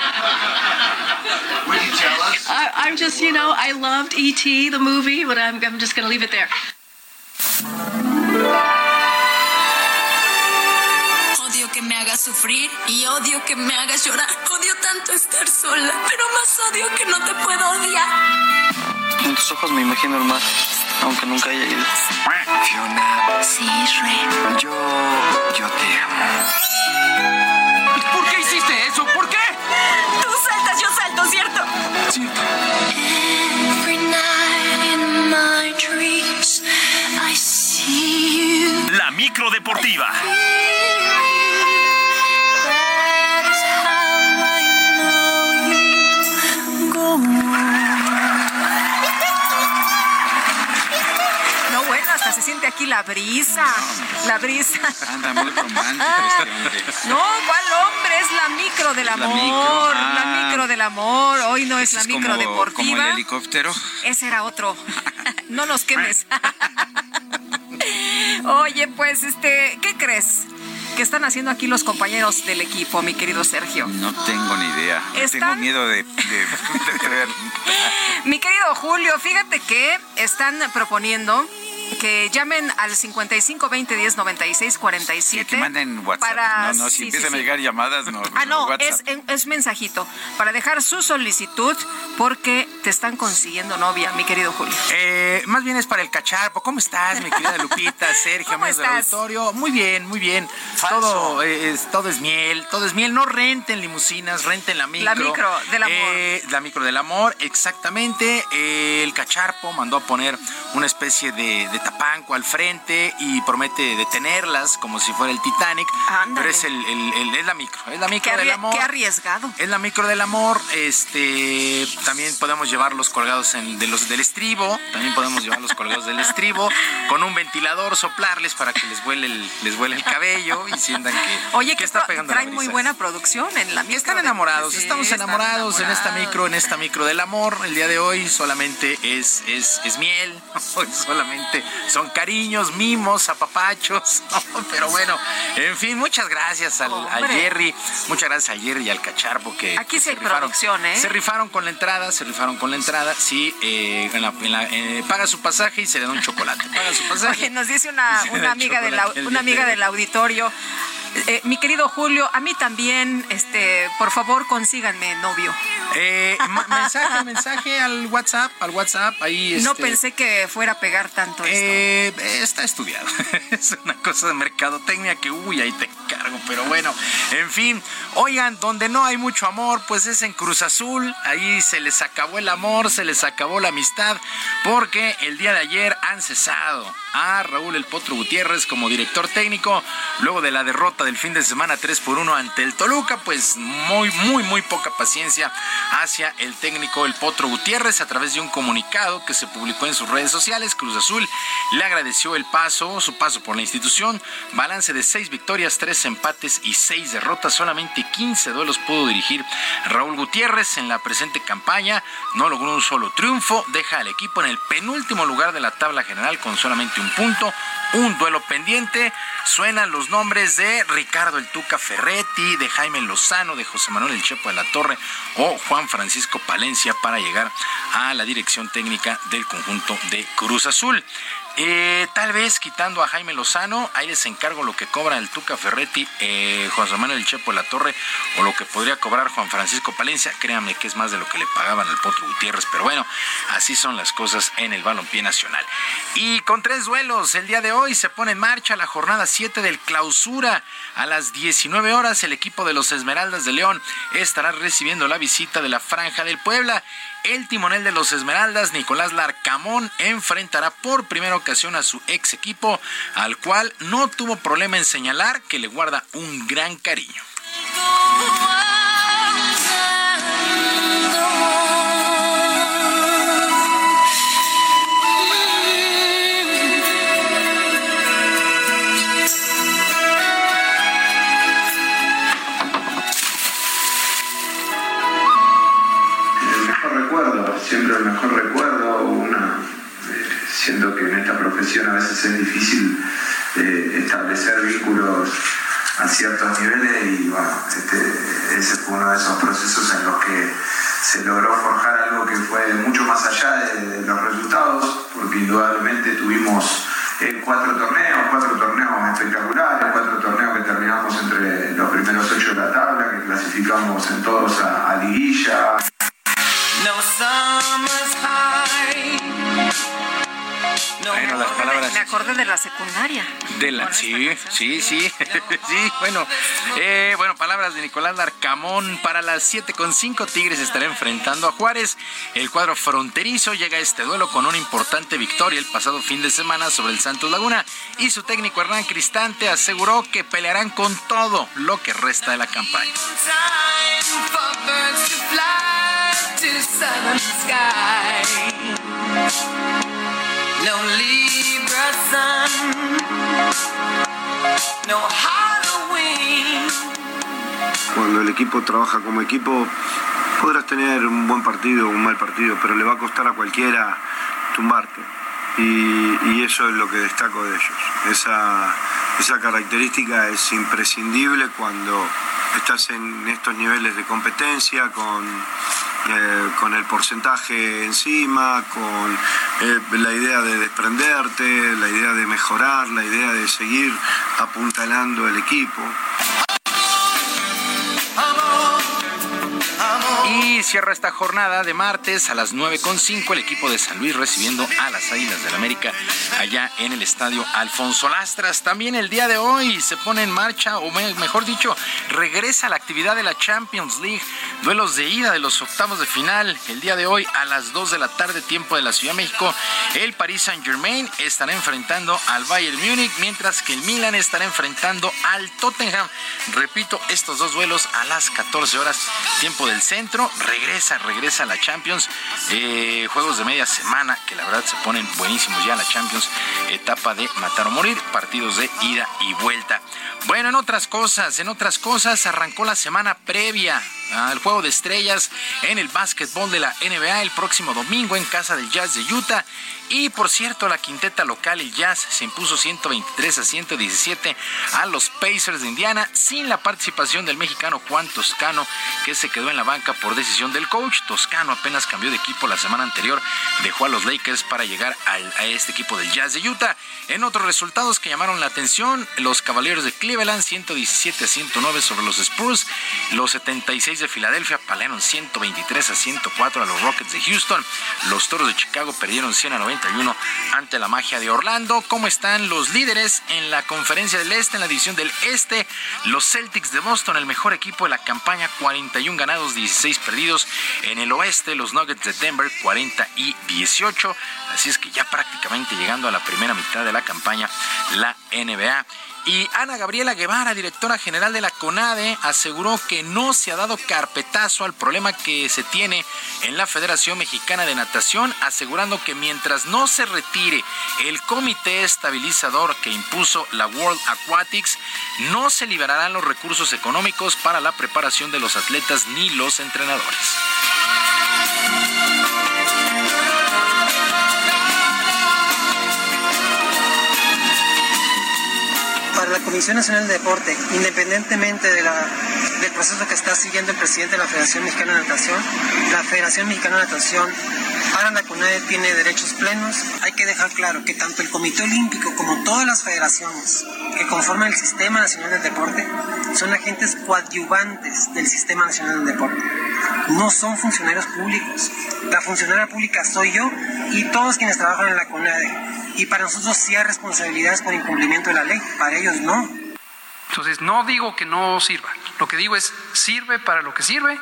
Would you tell us? I, I'm just, you know, I loved E.T., the movie, but I'm, I'm just going to leave it there. Odio que me hagas sufrir y odio que me hagas llorar. Odio tanto estar sola, pero más odio que no te puedo odiar. En tus ojos me imagino el mar, aunque nunca haya ido. Fiona. Sí, Shrek. Yo. yo te amo. ¿Por qué hiciste eso? ¿Por qué? Tú saltas, yo salto, ¿cierto? Cierto. Every night in my dreams, I see you. La micro deportiva. Siente aquí la brisa. La brisa. Anda muy romántico este hombre. No, ¿cuál hombre? Es la micro del la amor. La ah. micro del amor. Hoy no es la micro como, deportiva. como el helicóptero. Ese era otro. *laughs* No nos quemes. Oye, pues, este, ¿qué crees? ¿Qué están haciendo aquí los compañeros del equipo, mi querido Sergio? No tengo ni idea. Están- Tengo miedo de, de- de ver. *laughs* Mi querido Julio, fíjate que están proponiendo que llamen al 55 20 10 96 47 Que manden WhatsApp. para no, no, si sí, sí, empiezan sí. a llegar llamadas, no. Ah, no, es, es mensajito para dejar su solicitud porque te están consiguiendo novia, mi querido Julio. Eh, más bien es para el cacharpo. ¿Cómo estás, mi querida Lupita, *laughs* Sergio, ¿Cómo amigos del auditorio? Muy bien, muy bien. Todo eh, es, todo es miel, todo es miel. No renten limusinas, renten la micro. La micro del amor. Eh, la micro del amor, exactamente. Eh, el cacharpo mandó a poner una especie de, de tapanco al frente y promete detenerlas como si fuera el Titanic. Ándale. Pero es, el, el- el- es la micro, es la micro Qué, del amor. qué arriesgado. Es la micro del amor, este también podemos llevarlos colgados en, de los del estribo, también podemos llevarlos colgados del estribo, con un ventilador, soplarles para que les vuele el, les vuele el cabello y sientan que, Oye, que que está pegando traen muy buena producción en la micro. Están de- enamorados, Sí, estamos están enamorados, en esta micro, en esta micro del amor. El día de hoy solamente es, es, es miel, hoy *laughs* solamente son cariños, mimos, apapachos. *laughs* Pero bueno, en fin, muchas gracias al, al. Jerry, muchas gracias a Jerry y al Cacharpo que Aquí sí se hay producción, ¿eh? Se rifaron con la entrada, se rifaron con la entrada, sí, eh, en la- en la- eh, paga su pasaje y se le da un chocolate. Paga su pasaje. Oye, nos dice una, amiga, au- el una amiga de del auditorio. eh, mi querido Julio, a mí también, este, por favor, consíganme novio. Eh, mensaje, mensaje al WhatsApp, al WhatsApp, ahí No este, pensé que fuera a pegar tanto. Eh, está estudiado. *laughs* es una cosa de mercadotecnia que, uy, ahí te cargo. Pero bueno, en fin. Oigan, donde no hay mucho amor, pues es en Cruz Azul. Ahí se les acabó el amor, se les acabó la amistad, porque el día de ayer han cesado a Raúl El Potro Gutiérrez como director técnico. Luego de la derrota del fin de semana 3 por 1 ante el Toluca, pues muy, muy, muy poca paciencia hacia el técnico El Potro Gutiérrez a través de un comunicado que se publicó en sus redes sociales. Cruz Azul le agradeció el paso, su paso por la institución. Balance de seis victorias, tres empates y seis derrotas. Solamente 15 duelos pudo dirigir Raúl Gutiérrez en la presente campaña. No logró un solo triunfo. Deja al equipo en el penúltimo lugar de la tabla general con solamente un punto. Un duelo pendiente. Suenan los nombres de Ricardo El Tuca Ferretti, de Jaime Lozano, de José Manuel El Chepo de la Torre o Juan Francisco Palencia para llegar a la dirección técnica del conjunto de Cruz Azul. Eh, tal vez quitando a Jaime Lozano, ahí les encargo lo que cobra el Tuca Ferretti, eh, José Manuel El Chepo de la Torre, o lo que podría cobrar Juan Francisco Palencia. Créanme que es más de lo que le pagaban al Potro Gutiérrez, pero bueno, así son las cosas en el balompié nacional. Y con tres duelos, el día de hoy se pone en marcha la jornada 7 del clausura. A las 19 horas, el equipo de los Esmeraldas de León estará recibiendo la visita de la Franja del Puebla. El timonel de los Esmeraldas, Nicolás Larcamón, enfrentará por primera ocasión a su ex equipo, al cual no tuvo problema en señalar que le guarda un gran cariño. Siento que en esta profesión a veces es difícil eh, establecer vínculos a ciertos niveles y bueno, este, ese fue uno de esos procesos en los que se logró forjar algo que fue mucho más allá de, los resultados, porque indudablemente tuvimos eh, cuatro torneos, cuatro torneos espectaculares, cuatro torneos que terminamos entre los primeros ocho de la tabla, que clasificamos en todos a, a liguilla. Bueno, las palabras. Me acordé de la secundaria. De la, sí, sí, sí, *laughs* sí, bueno, eh, bueno, palabras de Nicolás Larcamón. Para las 7 con 5 Tigres estará enfrentando a Juárez. El cuadro fronterizo llega a este duelo con una importante victoria el pasado fin de semana sobre el Santos Laguna y su técnico Hernán Cristante aseguró que pelearán con todo lo que resta de la campaña. Cuando el equipo trabaja como equipo, podrás tener un buen partido o un mal partido, pero le va a costar a cualquiera tumbarte. Y, eso es lo que destaco de ellos. Esa, esa característica es imprescindible cuando estás en estos niveles de competencia, con, eh, con el porcentaje encima, con eh, la idea de desprenderte, la idea de mejorar, la idea de seguir apuntalando el equipo. Y cierra esta jornada de martes a las 9.5 el equipo de San Luis recibiendo a las Águilas del América allá en el estadio Alfonso Lastras. También el día de hoy se pone en marcha, o mejor dicho, regresa la actividad de la Champions League, duelos de ida de los octavos de final. El día de hoy a las 2 de la tarde, tiempo de la Ciudad de México, el Paris Saint Germain estará enfrentando al Bayern Múnich, mientras que el Milan estará enfrentando al Tottenham. Repito, estos dos duelos a las 14 horas, tiempo del centro regresa, regresa a la Champions. Eh, juegos de media semana que la verdad se ponen buenísimos ya la Champions. Etapa de matar o morir, partidos de ida y vuelta. Bueno, en otras cosas, en otras cosas, arrancó la semana previa al juego de estrellas en el básquetbol de la NBA el próximo domingo en casa del Jazz de Utah. Y por cierto, la quinteta local, el Jazz, se impuso 123 a 117 a los Pacers de Indiana sin la participación del mexicano Juan Toscano, que se quedó en la banca por decisión del coach. Toscano apenas cambió de equipo la semana anterior, dejó a los Lakers para llegar a este equipo del Jazz de Utah. En otros resultados que llamaron la atención, los Caballeros de Cleveland 117 a 109 sobre los Spurs, los 76 de Filadelfia palearon 123 a 104 a los Rockets de Houston, los Toros de Chicago perdieron 100 a 91 ante la magia de Orlando. ¿Cómo están los líderes en la conferencia del Este, en la división del Este? Los Celtics de Boston, el mejor equipo de la campaña, 41 ganados, 16 perdidos. En el Oeste, los Nuggets de Denver, 40 y 18. Así es que ya prácticamente llegando a la primera mitad de la campaña, la NBA. Y Ana Gabriela Guevara, directora general de la CONADE, aseguró que no se ha dado carpetazo al problema que se tiene en la Federación Mexicana de Natación, asegurando que mientras no se retire el comité estabilizador que impuso la World Aquatics, no se liberarán los recursos económicos para la preparación de los atletas ni los entrenadores. Para la Comisión Nacional de Deporte, independientemente del proceso que está siguiendo el presidente de la Federación Mexicana de Natación, la Federación Mexicana de Natación para la CONADE tiene derechos plenos. Hay que dejar claro que tanto el Comité Olímpico como todas las federaciones que conforman el Sistema Nacional del Deporte son agentes coadyuvantes del Sistema Nacional del Deporte. No son funcionarios públicos. La funcionaria pública soy yo y todos quienes trabajan en la CONADE y para nosotros sí hay responsabilidades por incumplimiento de la ley, para ellos no. Entonces, no digo que no sirva, lo que digo es, sirve para lo que sirve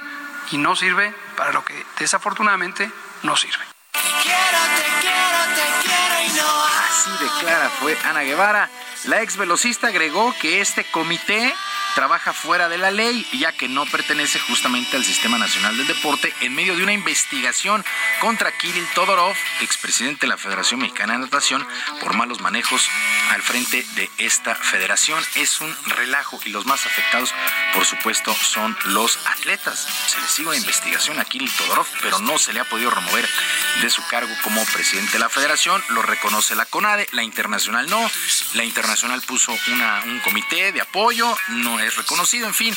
y no sirve para lo que desafortunadamente no sirve. Así de clara fue Ana Guevara. La ex velocista agregó que este comité trabaja fuera de la ley, ya que no pertenece justamente al Sistema Nacional del Deporte en medio de una investigación contra Kirill Todorov, expresidente de la Federación Mexicana de Natación, por malos manejos al frente de esta federación. Es un relajo y los más afectados, por supuesto, son los atletas. Se le sigue una investigación a Kirill Todorov, pero no se le ha podido remover de su cargo como presidente de la federación. Lo reconoce la CONADE, la internacional no. La internacional puso una, un comité de apoyo, no es reconocido. En fin,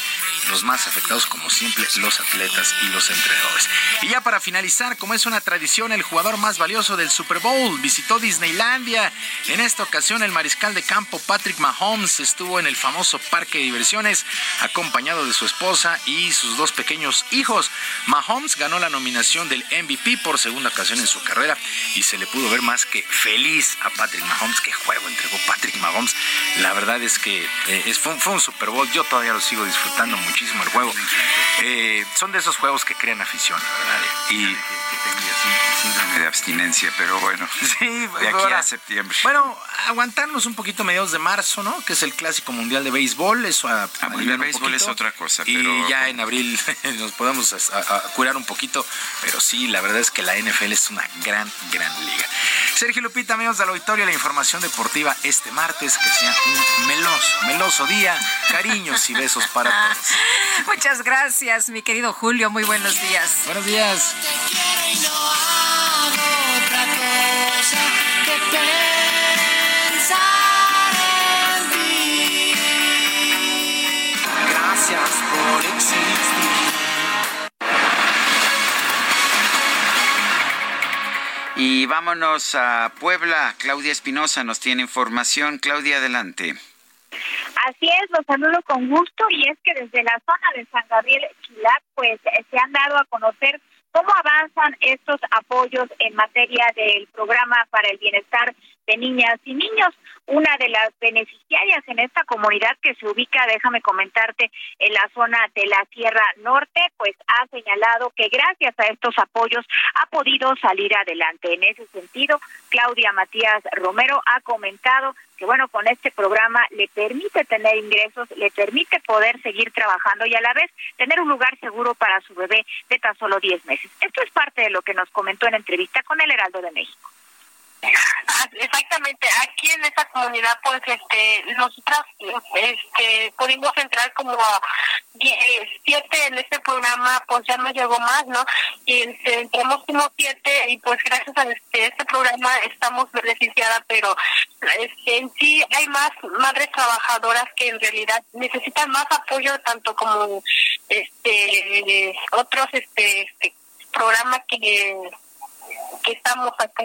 los más afectados, como siempre, los atletas y los entrenadores. Y ya para finalizar, como es una tradición, el jugador más valioso del Super Bowl visitó Disneylandia. En esta ocasión, el mariscal de campo Patrick Mahomes estuvo en el famoso parque de diversiones acompañado de su esposa y sus dos pequeños hijos. Mahomes ganó la nominación del MVP por segunda ocasión en su carrera y se le pudo ver más que feliz a Patrick Mahomes. Qué juego entregó Patrick Mahomes. La verdad es que eh, fue, un Super Bowl. Yo todavía lo sigo disfrutando muchísimo el juego. Eh, son de esos juegos que crean afición, Y síndrome de abstinencia, pero bueno. *laughs* Sí, de aquí a septiembre. Bueno, aguantarnos un poquito mediados de marzo, ¿no? Que es el clásico mundial de béisbol, eso a, a el béisbol es otra cosa. Y ya en abril *laughs* nos podemos curar un poquito, pero sí, la verdad es que la NFL es una gran, gran liga. Sergio Lupita, amigos de la auditorio, la información deportiva este martes, que sea un meloso, meloso día. Cariños y besos para todos. *laughs* Muchas gracias, mi querido Julio. Muy buenos días. Buenos días. Y vámonos a Puebla. Claudia Espinosa nos tiene información. Claudia, adelante. Así es, los saludo con gusto y es que desde la zona de San Gabriel Chilac, pues se han dado a conocer cómo avanzan estos apoyos en materia del programa para el bienestar de niñas y niños. Una de las beneficiarias en esta comunidad que se ubica, déjame comentarte, en la zona de la Sierra Norte, pues ha señalado que gracias a estos apoyos ha podido salir adelante. En ese sentido, Claudia Matías Romero ha comentado que bueno, con este programa le permite tener ingresos, le permite poder seguir trabajando y a la vez tener un lugar seguro para su bebé de tan solo 10 meses. Esto es parte de lo que nos comentó en entrevista con el Heraldo de México. *laughs* Exactamente, aquí en esta comunidad, pues, este, nosotras, este, pudimos entrar como siete en este programa, pues ya nos llegó más, ¿no? Y este, entramos como siete y pues gracias a este, este programa estamos beneficiadas, pero este, en sí hay más madres trabajadoras que en realidad necesitan más apoyo, tanto como este otros este, este programas que, que estamos acá.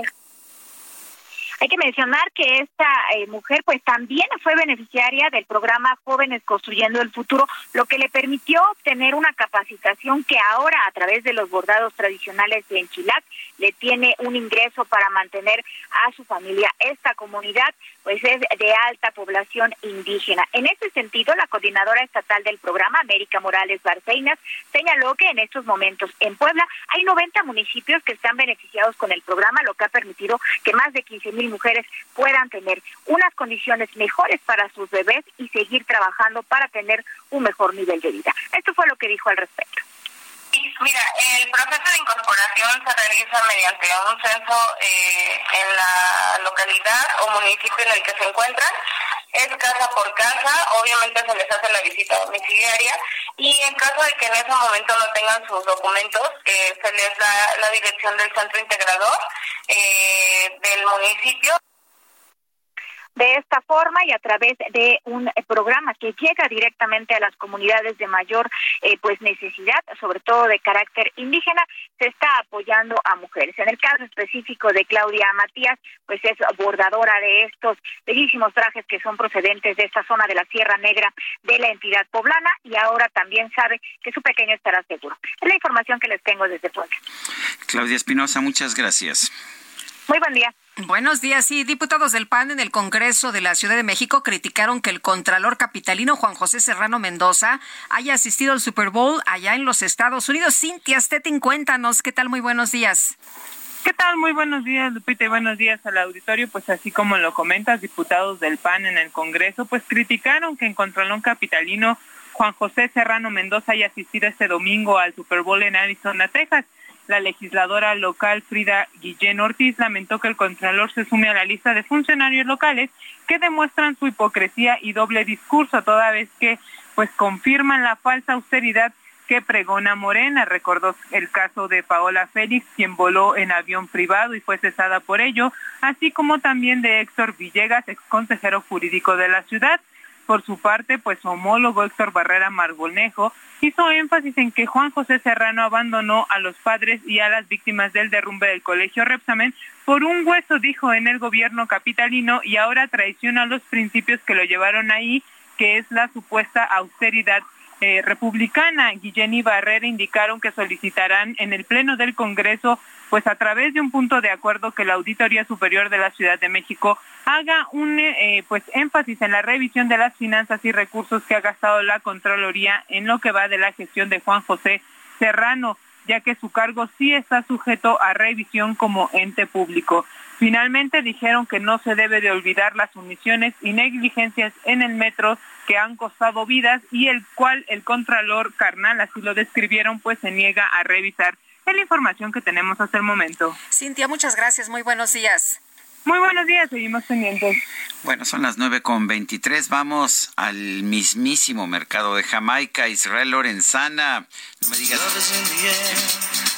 Hay que mencionar que esta eh, mujer pues también fue beneficiaria del programa Jóvenes Construyendo el Futuro, lo que le permitió obtener una capacitación que ahora a través de los bordados tradicionales de Enchilac le tiene un ingreso para mantener a su familia. Esta comunidad pues es de alta población indígena. En ese sentido, la coordinadora estatal del programa, América Morales Barceinas, señaló que en estos momentos en Puebla hay 90 municipios que están beneficiados con el programa, lo que ha permitido que más de 15 mil mujeres puedan tener unas condiciones mejores para sus bebés y seguir trabajando para tener un mejor nivel de vida. Esto fue lo que dijo al respecto. Mira, el proceso de incorporación se realiza mediante un censo eh, en la localidad o municipio en el que se encuentran. Es casa por casa, obviamente se les hace la visita domiciliaria y en caso de que en ese momento no tengan sus documentos, eh, se les da la dirección del centro integrador eh, del municipio. De esta forma y a través de un programa que llega directamente a las comunidades de mayor eh, pues necesidad, sobre todo de carácter indígena, se está apoyando a mujeres. En el caso específico de Claudia Matías, pues es bordadora de estos bellísimos trajes que son procedentes de esta zona de la Sierra Negra de la entidad poblana y ahora también sabe que su pequeño estará seguro. Es la información que les tengo desde Puebla. Claudia Espinosa, muchas gracias. Muy buen día. Buenos días. Sí, diputados del PAN en el Congreso de la Ciudad de México criticaron que el contralor capitalino Juan José Serrano Mendoza haya asistido al Super Bowl allá en los Estados Unidos. Cintia Stettin, cuéntanos, ¿qué tal? Muy buenos días. ¿Qué tal? Muy buenos días, Lupita, y buenos días al auditorio. Pues así como lo comentas, diputados del PAN en el Congreso, pues criticaron que el contralor capitalino Juan José Serrano Mendoza haya asistido este domingo al Super Bowl en Arizona, Texas. La legisladora local Frida Guillén Ortiz lamentó que el Contralor se sume a la lista de funcionarios locales que demuestran su hipocresía y doble discurso, toda vez que pues confirman la falsa austeridad que pregona Morena. Recordó el caso de Paola Félix, quien voló en avión privado y fue cesada por ello, así como también de Héctor Villegas, ex consejero jurídico de la ciudad. Por su parte, pues su homólogo Héctor Barrera Margonejo hizo énfasis en que Juan José Serrano abandonó a los padres y a las víctimas del derrumbe del colegio Repsamen por un hueso, dijo, en el gobierno capitalino y ahora traiciona los principios que lo llevaron ahí, que es la supuesta austeridad eh, republicana. Guillén y Barrera indicaron que solicitarán en el Pleno del Congreso, pues a través de un punto de acuerdo que la Auditoría Superior de la Ciudad de México haga un eh, pues énfasis en la revisión de las finanzas y recursos que ha gastado la Contraloría en lo que va de la gestión de Juan José Serrano ya que su cargo sí está sujeto a revisión como ente público. Finalmente dijeron que no se debe de olvidar las omisiones y negligencias en el metro que han costado vidas y el cual el contralor carnal, así lo describieron, pues se niega a revisar. Es la información que tenemos hasta el momento. Cintia, muchas gracias. Muy buenos días. Muy buenos días, seguimos pendientes. Bueno, son las nueve con veintitrés. Vamos al mismísimo mercado de Jamaica. Israel Lorenzana, no me digas,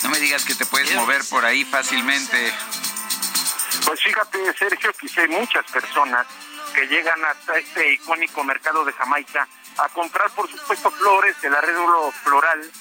no me digas que te puedes mover por ahí fácilmente. Pues fíjate, Sergio, que hay muchas personas que llegan hasta este icónico mercado de Jamaica a comprar, por supuesto, flores, el arreglo floral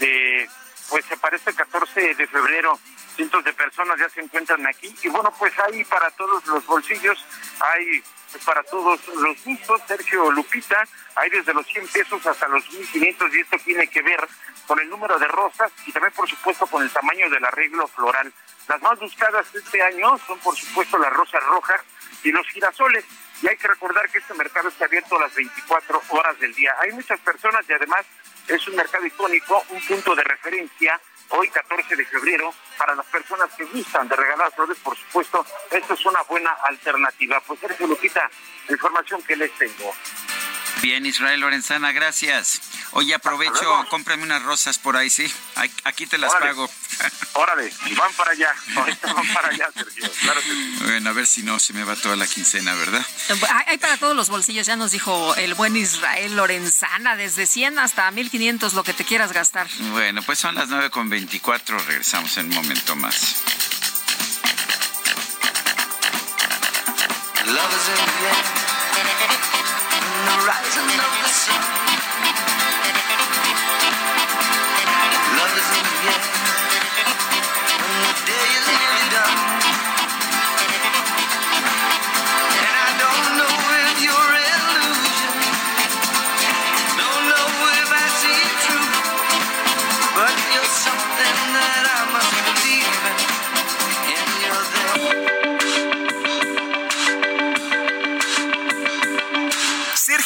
de, pues se parece el 14 de febrero. Cientos de personas ya se encuentran aquí. Y bueno pues hay para todos los bolsillos. Hay pues, para todos los gustos Sergio Lupita. Hay desde los 100 pesos hasta los 1500 y esto tiene que ver con el número de rosas y también por supuesto con el tamaño del arreglo floral. Las más buscadas este año son por supuesto las rosas rojas y los girasoles. Y hay que recordar que este mercado está abierto las 24 horas del día. Hay muchas personas y además es un mercado icónico, un punto de referencia hoy 14 de febrero, para las personas que gustan de regalar flores, por supuesto, esto es una buena alternativa. Pues Sergio Lupita, la información que les tengo. Bien, Israel Lorenzana, gracias. Oye, aprovecho, cómprame unas rosas por ahí, ¿sí? Aquí te las pago. *laughs* Órale, van para allá. Ahorita van para allá, Sergio. Claro que Bueno, a ver si no se me va toda la quincena, ¿verdad? Hay para todos los bolsillos, ya nos dijo el buen Israel Lorenzana, desde 100 hasta 1500, lo que te quieras gastar. Bueno, pues son las 9 con 24, regresamos en un momento más. the rising of the sun. Love is in the air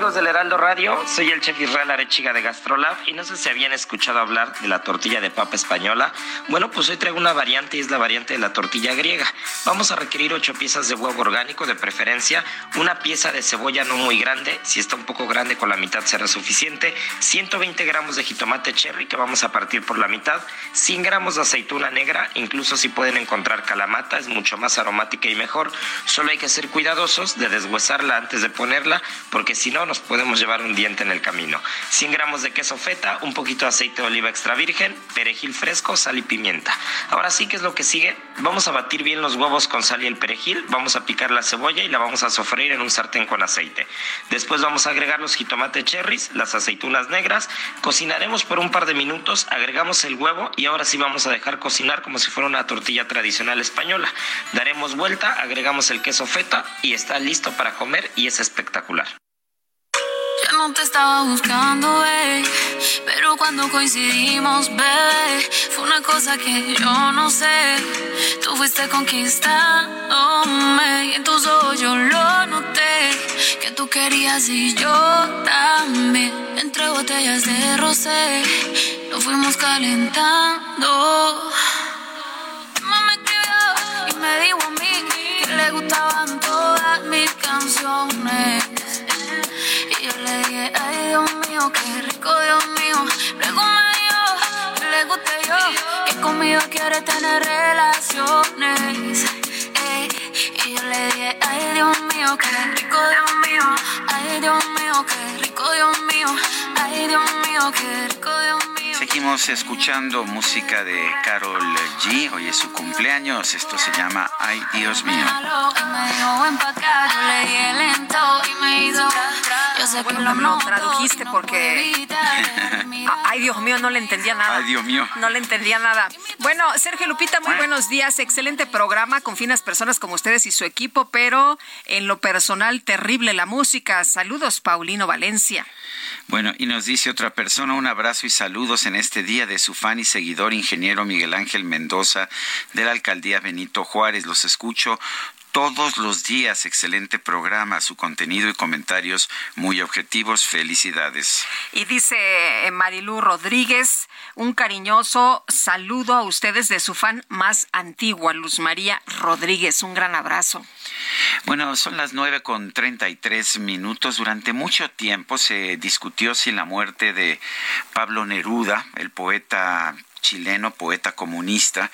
Amigos del Heraldo Radio, soy el chef Israel Arechiga de Gastrolab y no sé si habían escuchado hablar de la tortilla de papa española. Bueno, pues hoy traigo una variante y es la variante de la tortilla griega. Vamos a requerir 8 piezas de huevo orgánico de preferencia, una pieza de cebolla no muy grande, si está un poco grande con la mitad será suficiente, 120 gramos de jitomate cherry que vamos a partir por la mitad, 100 gramos de aceituna negra, incluso si pueden encontrar calamata, es mucho más aromática y mejor. Solo hay que ser cuidadosos de deshuesarla antes de ponerla, porque si no, nos podemos llevar un diente en el camino. 100 gramos de queso feta, un poquito de aceite de oliva extra virgen, perejil fresco, sal y pimienta. Ahora sí, ¿qué es lo que sigue? Vamos a batir bien los huevos con sal y el perejil, vamos a picar la cebolla y la vamos a sofreír en un sartén con aceite. Después vamos a agregar los jitomates cherries, las aceitunas negras, cocinaremos por un par de minutos, agregamos el huevo y ahora sí vamos a dejar cocinar como si fuera una tortilla tradicional española. Daremos vuelta, agregamos el queso feta y está listo para comer y es espectacular. No te estaba buscando, eh, pero cuando coincidimos, bebé, fue una cosa que yo no sé. Tú fuiste conquistándome y en tus ojos yo lo noté. Que tú querías y yo también. Entre botellas de rosé, lo fuimos calentando. Mamá me escribió y me dijo a mí que le gustaban todas mis canciones. Yo ay Dios mío, qué rico Dios mío. Luego me dijo que le guste yo, que conmigo quiere tener relaciones. Y yo le dije, ay Dios mío, qué rico Dios mío. Ay Dios mío, qué rico Dios mío. Ay Dios mío, qué rico Dios mío. Seguimos escuchando música de Carol G. Hoy es su cumpleaños. Esto se llama Ay Dios mío. Bueno, no me lo noto, tradujiste porque... *laughs* Ay, Dios mío, no le entendía nada. Ay, Dios mío. No le entendía nada. Bueno, Sergio Lupita, muy buenos días. Excelente programa con finas personas como ustedes y su equipo, pero en lo personal, terrible la música. Saludos, Paulino Valencia. Bueno, y nos dice otra persona, un abrazo y saludos en este día de su fan y seguidor, ingeniero Miguel Ángel Mendoza, de la alcaldía Benito Juárez. Los escucho todos los días. Excelente programa, su contenido y comentarios muy objetivos. Felicidades. Y dice eh, Marilú Rodríguez, un cariñoso saludo a ustedes de su fan más antigua, Luz María Rodríguez. Un gran abrazo. Bueno, son las nueve con treinta y tres minutos. Durante mucho tiempo se discutió si la muerte de Pablo Neruda, el poeta chileno, poeta comunista,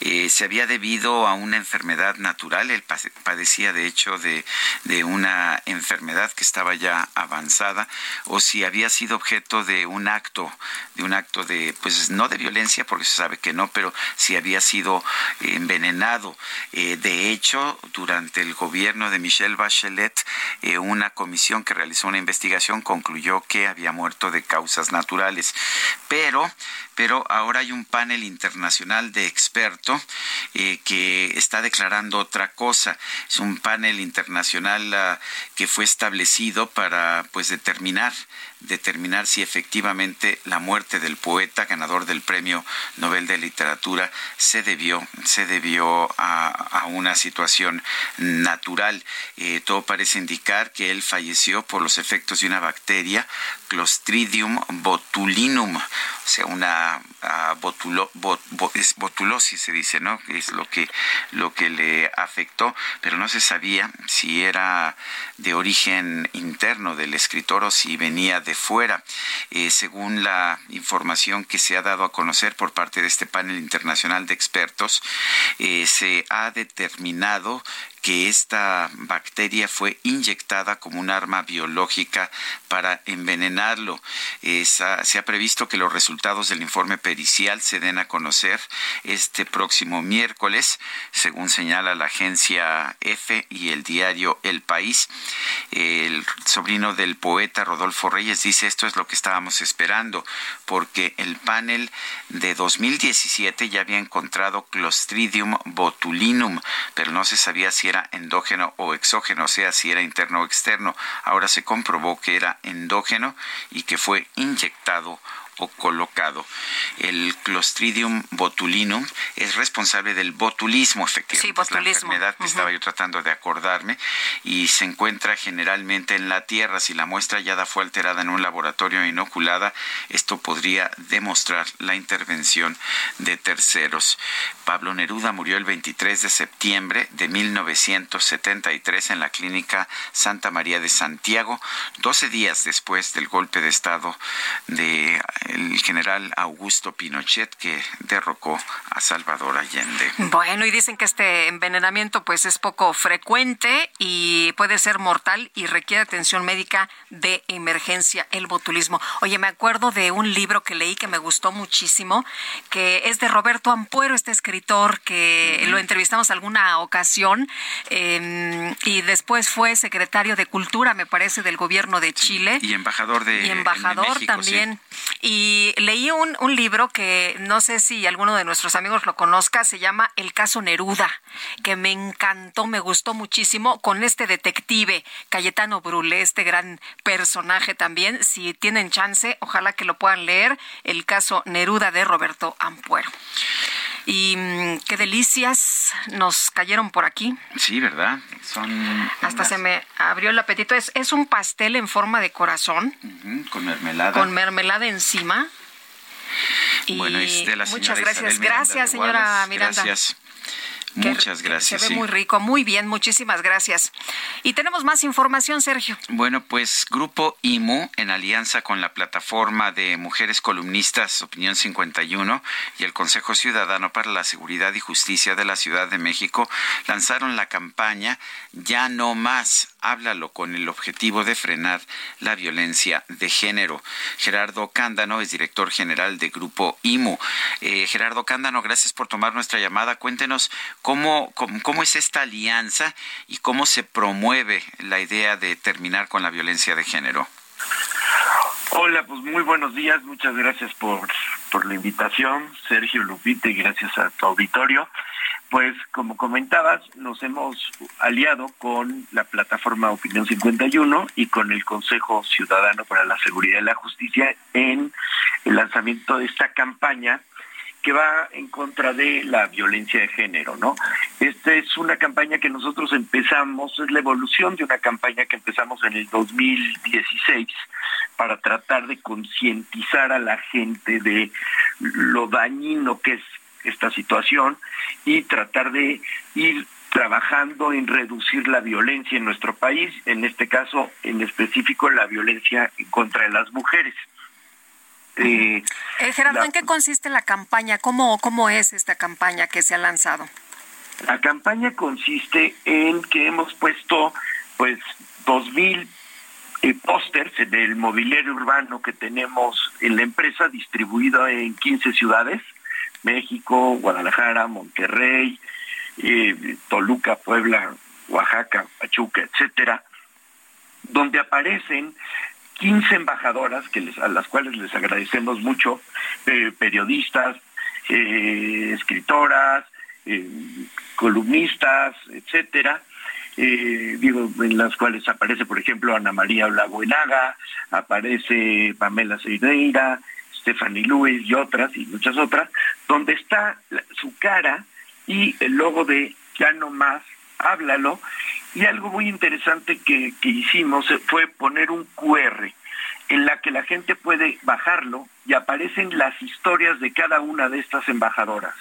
eh, se había debido a una enfermedad natural. Él padecía, de hecho, de, de una enfermedad que estaba ya avanzada, o si había sido objeto de un acto, de un acto de, pues no de violencia, porque se sabe que no, pero si había sido envenenado. Eh, de hecho, durante el gobierno de Michelle Bachelet, eh, una comisión que realizó una investigación concluyó que había muerto de causas naturales. Pero, pero ahora hay un panel internacional de expertos eh, que está declarando otra cosa. Es un panel internacional ah, que fue establecido para pues determinar determinar si efectivamente la muerte del poeta ganador del premio Nobel de Literatura se debió se debió a, una situación natural. Eh, todo parece indicar que él falleció por los efectos de una bacteria Clostridium botulinum, o sea, una bo- es botulosis se dice, ¿no? Es lo que lo que le afectó, pero no se sabía si era de origen interno del escritor o si venía de fuera. Eh, según la información que se ha dado a conocer por parte de este panel internacional de expertos, eh, se ha determinado que esta bacteria fue inyectada como un arma biológica para envenenarlo. Esa- se ha previsto que los resultados del informe pericial se den a conocer este próximo miércoles, según señala la agencia EFE y el diario El País. El sobrino del poeta Rodolfo Reyes dice esto es lo que estábamos esperando, porque el panel de 2017 ya había encontrado Clostridium botulinum, pero no se sabía si era endógeno o exógeno, o sea, si era interno o externo. Ahora se comprobó que era endógeno y que fue inyectado o colocado. El Clostridium botulinum es responsable del botulismo, efectivamente. Sí, Es la botulismo. enfermedad que estaba yo tratando de acordarme y se encuentra generalmente en la tierra. Si la muestra hallada fue alterada en un laboratorio inoculada, esto podría demostrar la intervención de terceros. Pablo Neruda murió el 23 de septiembre de 1973 en la clínica Santa María de Santiago, 12 días después del golpe de Estado de el general Augusto Pinochet que derrocó a Salvador Allende. Bueno, y dicen que este envenenamiento pues es poco frecuente y puede ser mortal y requiere atención médica de emergencia, el botulismo. Oye, me acuerdo de un libro que leí que me gustó muchísimo, que es de Roberto Ampuero, este escritor que lo entrevistamos alguna ocasión em, y después fue secretario de Cultura, me parece, del gobierno de Chile. Y embajador de Y embajador también. Y leí un, un libro que no sé si alguno de nuestros amigos lo conozca, se llama El caso Neruda, que me encantó, me gustó muchísimo con este detective Cayetano Brule, este gran personaje también. Si tienen chance, ojalá que lo puedan leer, El caso Neruda de Roberto Ampuero. Y mm, qué delicias nos cayeron por aquí. Sí, ¿verdad? Son Hasta se me abrió el apetito. Es, es un pastel en forma de corazón. Ujú, con mermelada. Con mermelada encima. Y bueno, es de la señora muchas gracias. Isabel Miranda Gracias, señora. Miranda. Gracias. Que- Muchas gracias. Se ve sí. muy rico, muy bien, muchísimas gracias. Y tenemos más información, Sergio. Bueno, pues Grupo IMU, en alianza con la plataforma de mujeres columnistas Opinión 51 y el Consejo Ciudadano para la Seguridad y Justicia de la Ciudad de México, lanzaron la campaña Ya no más, háblalo con el objetivo de frenar la violencia de género. Gerardo Cándano es director general de Grupo IMU. Eh, Gerardo Cándano, gracias por tomar nuestra llamada. Cuéntenos cómo, cómo, cómo es esta alianza y cómo se promueve la idea de terminar con la violencia de género. Hola, pues muy buenos días, muchas gracias por, por la invitación, Sergio Lupite, gracias a tu auditorio. Pues como comentabas, nos hemos aliado con la plataforma Opinión 51 y con el Consejo Ciudadano para la Seguridad y la Justicia en el lanzamiento de esta campaña que va en contra de la violencia de género, ¿no? Esta es una campaña que nosotros empezamos, es la evolución de una campaña que empezamos en el 2016 para tratar de concientizar a la gente de lo dañino que es esta situación y tratar de ir trabajando en reducir la violencia en nuestro país, en este caso en específico la violencia contra las mujeres. Eh, Eh, Gerardo, la- ¿en qué consiste la campaña? ¿Cómo, ¿Cómo es esta campaña que se ha lanzado? La campaña consiste en que hemos puesto pues dos mil eh, pósters del mobiliario urbano que tenemos en la empresa distribuido en 15 ciudades, México, Guadalajara, Monterrey, eh, Toluca, Puebla, Oaxaca, Pachuca, etcétera, donde aparecen 15 embajadoras que a las cuales les agradecemos mucho, eh, periodistas, eh, escritoras, columnistas, etcétera, digo, en las cuales aparece, por ejemplo, Ana María Olagoenaga, aparece Pamela Seireira, Stephanie Lewis y otras, y muchas otras, donde está su cara y el logo de Ya no más, háblalo, y algo muy interesante que, que hicimos fue poner un QR en la que la gente puede bajarlo y aparecen las historias de cada una de estas embajadoras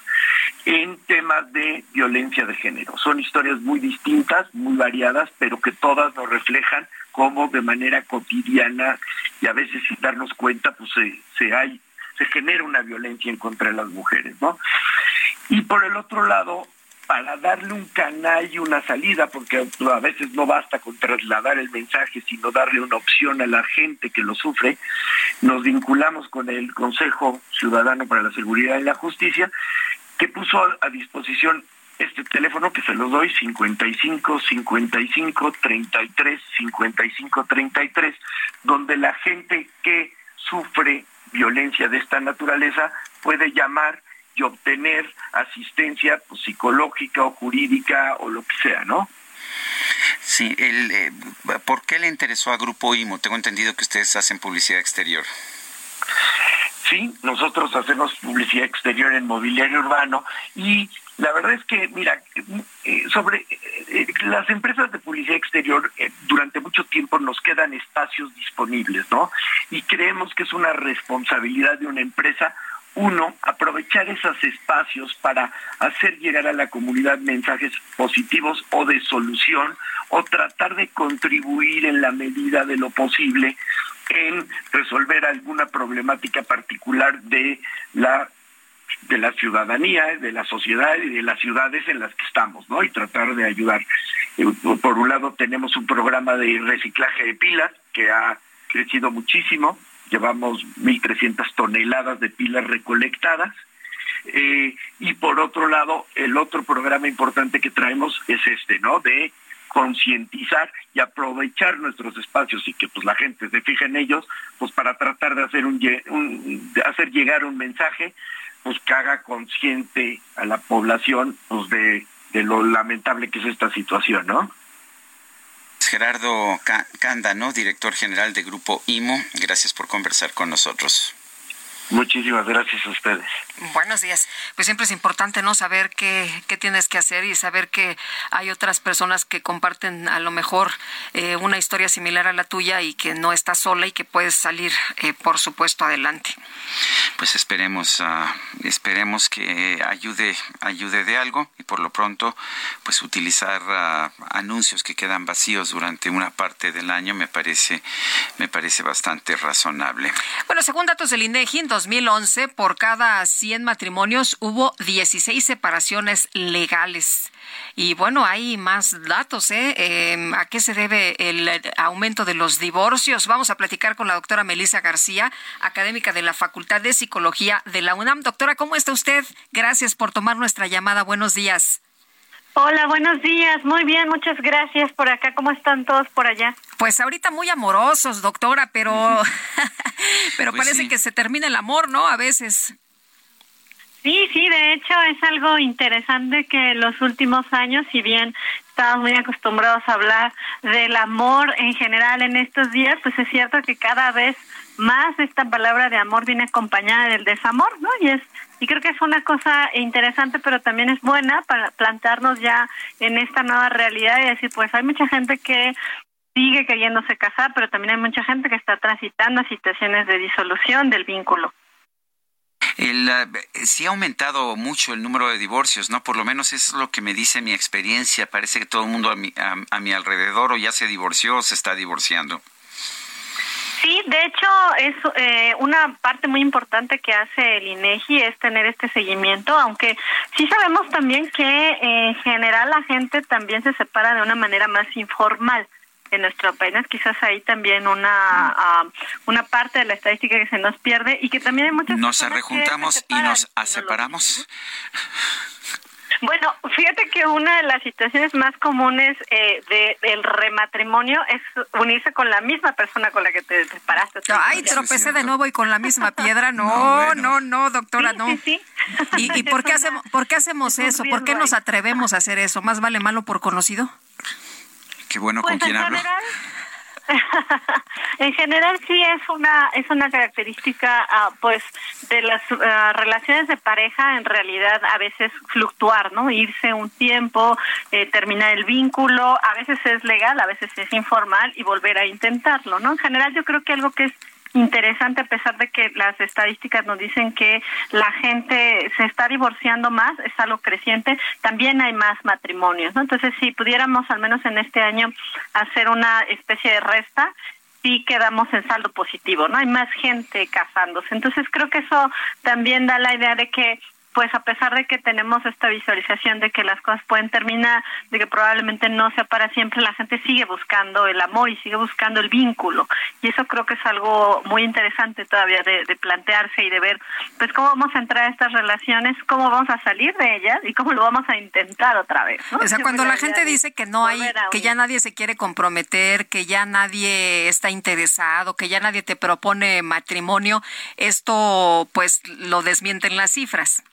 en temas de violencia de género. Son historias muy distintas, muy variadas, pero que todas nos reflejan cómo de manera cotidiana y a veces sin darnos cuenta, pues se, se genera una violencia en contra de las mujeres, ¿no? Y por el otro lado, para darle un canal y una salida, porque a veces no basta con trasladar el mensaje, sino darle una opción a la gente que lo sufre, nos vinculamos con el Consejo Ciudadano para la Seguridad y la Justicia, que puso a disposición este teléfono que se los doy, 55 55 33 55 33, donde la gente que sufre violencia de esta naturaleza puede llamar y obtener asistencia pues, psicológica o jurídica o lo que sea, ¿no? Sí, el, eh, ¿por qué le interesó a Grupo IMO? Tengo entendido que ustedes hacen publicidad exterior. Sí, nosotros hacemos publicidad exterior en mobiliario urbano y la verdad es que, mira, eh, sobre eh, eh, las empresas de publicidad exterior durante mucho tiempo nos quedan espacios disponibles, ¿no? Y creemos que es una responsabilidad de una empresa uno, aprovechar esos espacios para hacer llegar a la comunidad mensajes positivos o de solución o tratar de contribuir en la medida de lo posible en resolver alguna problemática particular de la de la ciudadanía, de la sociedad y de las ciudades en las que estamos, ¿no? Y tratar de ayudar. Por un lado tenemos un programa de reciclaje de pilas que ha crecido muchísimo, llevamos 1.300 toneladas de pilas recolectadas. Eh, y por otro lado, el otro programa importante que traemos es este, ¿no? De concientizar y aprovechar nuestros espacios y que pues la gente se fije en ellos, pues para tratar de hacer un, de hacer llegar un mensaje, pues que haga consciente a la población pues de, de lo lamentable que es esta situación, ¿no? Gerardo Canda, ¿no? Director general de Grupo IMO, gracias por conversar con nosotros. Muchísimas gracias a ustedes. Buenos días. Pues siempre es importante no saber qué, qué tienes que hacer y saber que hay otras personas que comparten a lo mejor eh, una historia similar a la tuya y que no estás sola y que puedes salir, eh, por supuesto, adelante. Pues esperemos, uh, esperemos que ayude, ayude de algo y por lo pronto, pues utilizar uh, anuncios que quedan vacíos durante una parte del año me parece, me parece bastante razonable. Bueno, según datos del INEGI, 2011, por cada 100 matrimonios hubo 16 separaciones legales. Y bueno, hay más datos, ¿eh? Em, ¿A qué se debe el aumento de los divorcios? Vamos a platicar con la doctora Melissa García, académica de la Facultad de Psicología de la UNAM. Doctora, ¿cómo está usted? Gracias por tomar nuestra llamada. Buenos días. Hola, buenos días. Muy bien, muchas gracias por acá. ¿Cómo están todos por allá? Pues ahorita muy amorosos, doctora, pero *laughs* pero Pues parece sí. que se termina el amor, ¿no? A veces. Sí, sí, de hecho es algo interesante que los últimos años, si bien estamos muy acostumbrados a hablar del amor en general en estos días, pues es cierto que cada vez más esta palabra de amor viene acompañada del desamor, ¿no? Y es y creo que es una cosa interesante, pero también es buena para plantarnos ya en esta nueva realidad y decir, pues hay mucha gente que sigue queriéndose casar, pero también hay mucha gente que está transitando situaciones de disolución del vínculo. El, eh, sí ha aumentado mucho el número de divorcios, ¿no? Por lo menos eso es lo que me dice mi experiencia. Parece que todo el mundo a mi, a, a mi alrededor o ya se divorció o se está divorciando. Sí, de hecho es eh, una parte muy importante que hace el INEGI es tener este seguimiento, aunque sí sabemos también que en general la gente también se separa de una manera más informal en nuestro país. Quizás ahí también una ah, una parte de la estadística que se nos pierde y que también hay muchas Nos se rejuntamos y nos separamos. Bueno, fíjate que una de las situaciones más comunes eh, de, del rematrimonio es unirse con la misma persona con la que te separaste. Ay, tropecé de nuevo y con la misma piedra. *laughs* No, no, no, doctora, no. ¿Y, y por, qué hacemos, *laughs* por qué hacemos es eso? ¿Por qué nos ahí. atrevemos a hacer eso? ¿Más vale malo por conocido? Qué bueno Pues con quién hablo. general, *laughs* en general sí es una es una característica ah, pues de las ah, relaciones de pareja en realidad a veces fluctuar no irse un tiempo eh, terminar el vínculo a veces es legal a veces es informal y volver a intentarlo no en general yo creo que algo que es interesante a pesar de que las estadísticas nos dicen que la gente se está divorciando más, es algo creciente, también hay más matrimonios, ¿no? Entonces, si pudiéramos al menos en este año hacer una especie de resta, sí quedamos en saldo positivo, ¿no? Hay más gente casándose. Entonces, creo que eso también da la idea de que pues a pesar de que tenemos esta visualización de que las cosas pueden terminar, de que probablemente no sea para siempre, la gente sigue buscando el amor y sigue buscando el vínculo. Y eso creo que es algo muy interesante todavía de, de plantearse y de ver, pues cómo vamos a entrar a estas relaciones, cómo vamos a salir de ellas y cómo lo vamos a intentar otra vez. ¿no? O sea, cuando la gente dice que no hay, que ya nadie se quiere comprometer, que ya nadie está interesado, que ya nadie te propone matrimonio, esto pues lo desmienten las cifras.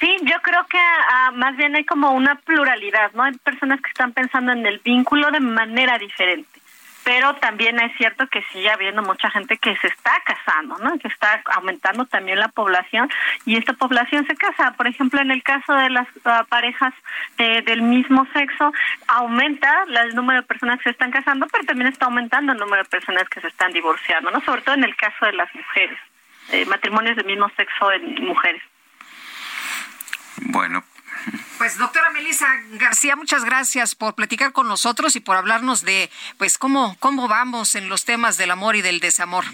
Sí, yo creo que ah, más bien hay como una pluralidad, ¿no? Hay personas que están pensando en el vínculo de manera diferente, pero también es cierto que sigue habiendo mucha gente que se está casando, ¿no? Que está aumentando también la población y esta población se casa. Por ejemplo, en el caso de las ah, parejas eh, del mismo sexo, aumenta el número de personas que se están casando, pero también está aumentando el número de personas que se están divorciando, ¿no? Sobre todo en el caso de las mujeres, eh, matrimonios del mismo sexo en mujeres. Bueno, Pues doctora Melissa García, muchas gracias por platicar con nosotros y por hablarnos de pues cómo, cómo vamos en los temas del amor y del desamor.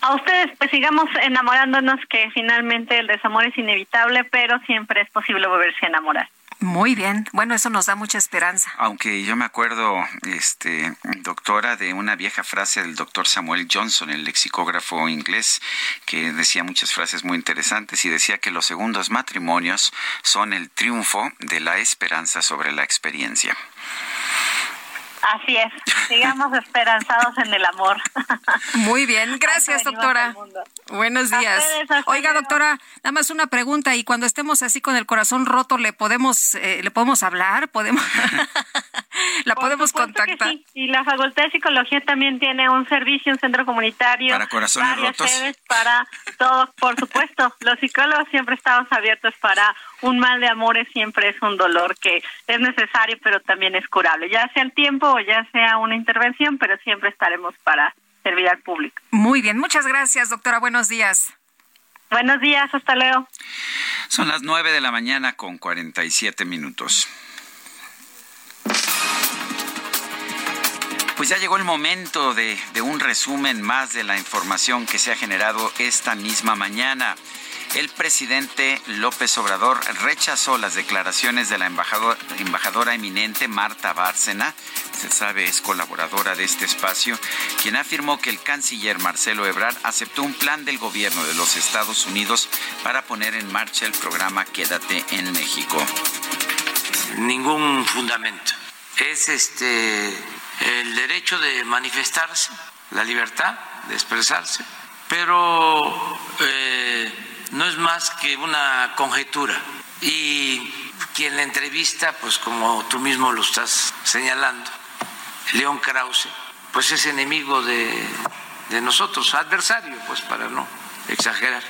A ustedes, pues sigamos enamorándonos, que finalmente el desamor es inevitable, pero siempre es posible volverse a enamorar. Muy bien, bueno, eso nos da mucha esperanza. Aunque yo me acuerdo, este, doctora, de una vieja frase del doctor Samuel Johnson, el lexicógrafo inglés, que decía muchas frases muy interesantes y decía que los segundos matrimonios son el triunfo de la esperanza sobre la experiencia. Así es, sigamos esperanzados en el amor. *laughs* Muy bien, gracias doctora. Buenos días. Oiga doctora, nada más una pregunta y cuando estemos así con el corazón roto le podemos eh, le podemos hablar, podemos *laughs* la podemos contactar. Y la Facultad de Psicología también tiene un servicio, un centro comunitario para corazones rotos. para todos, por supuesto. Los psicólogos siempre estamos abiertos para un mal de amores siempre es un dolor que es necesario, pero también es curable. Ya sea el tiempo o ya sea una intervención, pero siempre estaremos para servir al público. Muy bien, muchas gracias, doctora. Buenos días. Buenos días, hasta luego. Son las nueve de la mañana con 47 minutos. Pues ya llegó el momento de, de un resumen más de la información que se ha generado esta misma mañana el presidente López Obrador rechazó las declaraciones de la embajadora eminente Marta Bárcena, se sabe es colaboradora de este espacio, quien afirmó que el canciller Marcelo Ebrard aceptó un plan del gobierno de los Estados Unidos para poner en marcha el programa Quédate en México. Ningún fundamento. Es este el derecho de manifestarse, la libertad de expresarse, pero eh, no es más que una conjetura. Y quien la entrevista, pues como tú mismo lo estás señalando, León Krause, pues es enemigo de, nosotros, adversario, pues para no exagerar.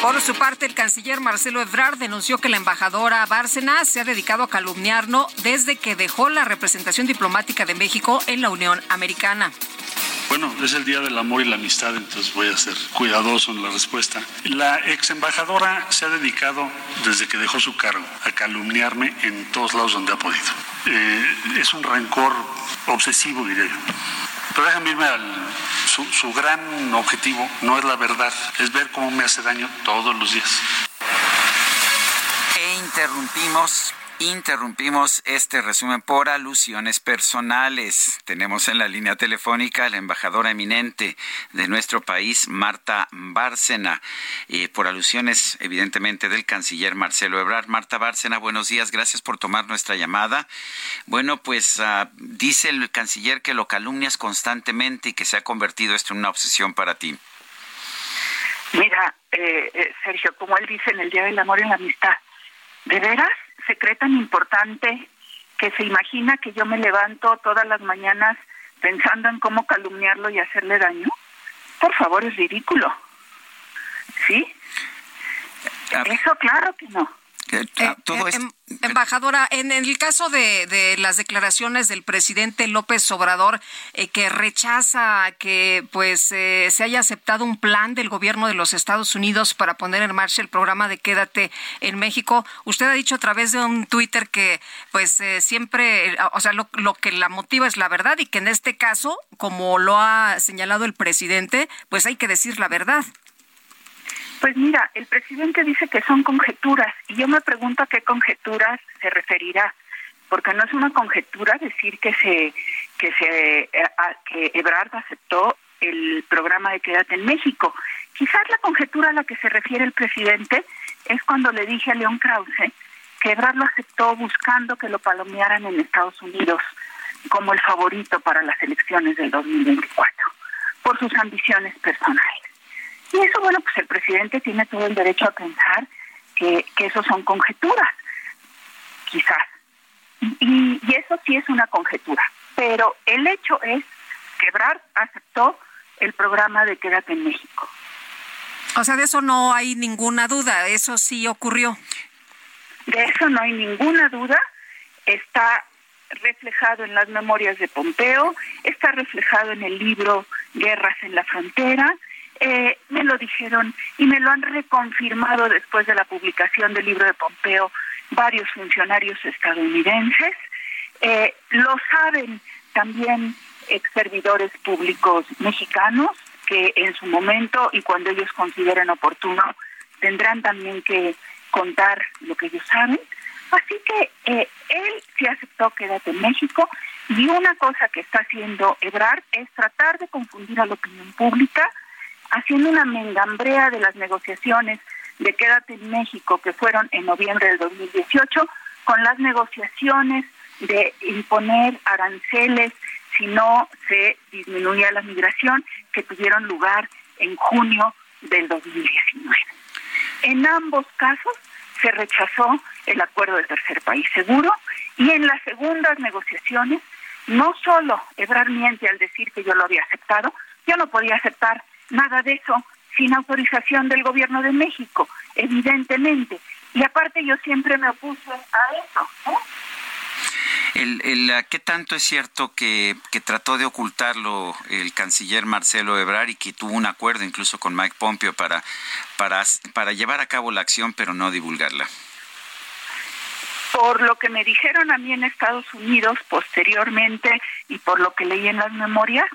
Por su parte, el canciller Marcelo Ebrard denunció que la embajadora Bárcena se ha dedicado a calumniarlo desde que dejó la representación diplomática de México en la Unión Americana. Bueno, es el Día del Amor y la Amistad, entonces voy a ser cuidadoso en la respuesta. La ex embajadora se ha dedicado, desde que dejó su cargo, a calumniarme en todos lados donde ha podido. Eh, es un rencor obsesivo, diría yo. Pero déjame irme al. Su, su gran objetivo no es la verdad, es ver cómo me hace daño todos los días. E interrumpimos Interrumpimos este resumen por alusiones personales. Tenemos en la línea telefónica a la embajadora eminente de nuestro país, Marta Bárcena, por alusiones evidentemente del canciller Marcelo Ebrard. Marta Bárcena, buenos días, gracias por tomar nuestra llamada. Bueno, pues uh, dice el canciller que lo calumnias constantemente y que se ha convertido esto en una obsesión para ti. Mira, eh, eh, Sergio, como él dice en el Día del Amor y la Amistad, ¿de veras? Se cree tan importante que se imagina que yo me levanto todas las mañanas pensando en cómo calumniarlo y hacerle daño? Por favor, es ridículo. ¿Sí? Eso claro que no. Eh, todo em, embajadora, en el caso de, las declaraciones del presidente López Obrador eh, que rechaza que pues eh, se haya aceptado un plan del gobierno de los Estados Unidos para poner en marcha el programa de Quédate en México, usted ha dicho a través de un Twitter que pues siempre, o sea, lo, lo que la motiva es la verdad y que en este caso, como lo ha señalado el presidente, pues hay que decir la verdad. Pues mira, el presidente dice que son conjeturas y yo me pregunto a qué conjeturas se referirá, porque no es una conjetura decir que se que se eh, que Ebrard aceptó el programa de Quédate en México. Quizás la conjetura a la que se refiere el presidente es cuando le dije a León Krause que Ebrard lo aceptó buscando que lo palomearan en Estados Unidos como el favorito para las elecciones del 2024 por sus ambiciones personales. Y eso, bueno, pues el presidente tiene todo el derecho a pensar que, que eso son conjeturas, quizás. Y, y eso sí es una conjetura. Pero el hecho es que Brad aceptó el programa de Quédate en México. O sea, de eso no hay ninguna duda, eso sí ocurrió. De eso no hay ninguna duda, está reflejado en las memorias de Pompeo, está reflejado en el libro Guerras en la Frontera, eh, me lo dijeron y me lo han reconfirmado después de la publicación del libro de Pompeo varios funcionarios estadounidenses. Eh, lo saben también ex servidores públicos mexicanos que en su momento y cuando ellos consideren oportuno tendrán también que contar lo que ellos saben. Así que eh, él sí aceptó quédate en México y una cosa que está haciendo Ebrard es tratar de confundir a la opinión pública haciendo una mengambrea de las negociaciones de Quédate en México que fueron en noviembre del 2018 con las negociaciones de imponer aranceles si no se disminuía la migración que tuvieron lugar en junio del 2019. En ambos casos se rechazó el acuerdo del tercer país seguro y en las segundas negociaciones no solo Ebrard miente al decir que yo lo había aceptado, yo no podía aceptar nada de eso sin autorización del gobierno de México, evidentemente. Y aparte yo siempre me opuse a eso. El, el, ¿Qué tanto es cierto que, que, trató de ocultarlo el canciller Marcelo Ebrard y que tuvo un acuerdo incluso con Mike Pompeo para, para, para llevar a cabo la acción pero no divulgarla? Por lo que me dijeron a mí en Estados Unidos posteriormente y por lo que leí en las memorias,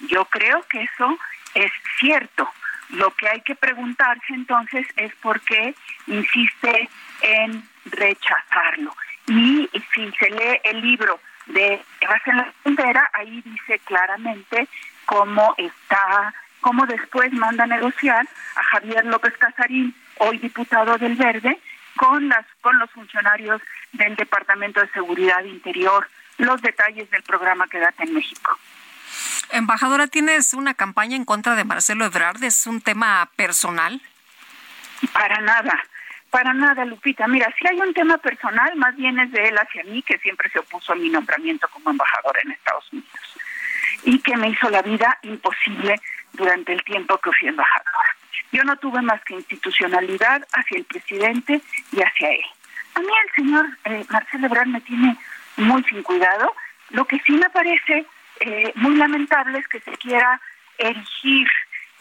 yo creo que eso es cierto. Lo que hay que preguntarse entonces es por qué insiste en rechazarlo. Y si se lee el libro de Paz en la Frontera, ahí dice claramente cómo está, cómo después manda a negociar a Javier López Casarín, hoy diputado del Verde, con las con los funcionarios del Departamento de Seguridad Interior los detalles del programa Quédate en México. Embajadora, ¿tienes una campaña en contra de Marcelo Ebrard? ¿Es un tema personal? Para nada, para nada, Lupita. Mira, si hay un tema personal, más bien es de él hacia mí, que siempre se opuso a mi nombramiento como embajadora en Estados Unidos y que me hizo la vida imposible durante el tiempo que fui embajadora. Yo no tuve más que institucionalidad hacia el presidente y hacia él. A mí el señor eh, Marcelo Ebrard me tiene muy sin cuidado. Lo que sí me parece eh, muy lamentable es que se quiera erigir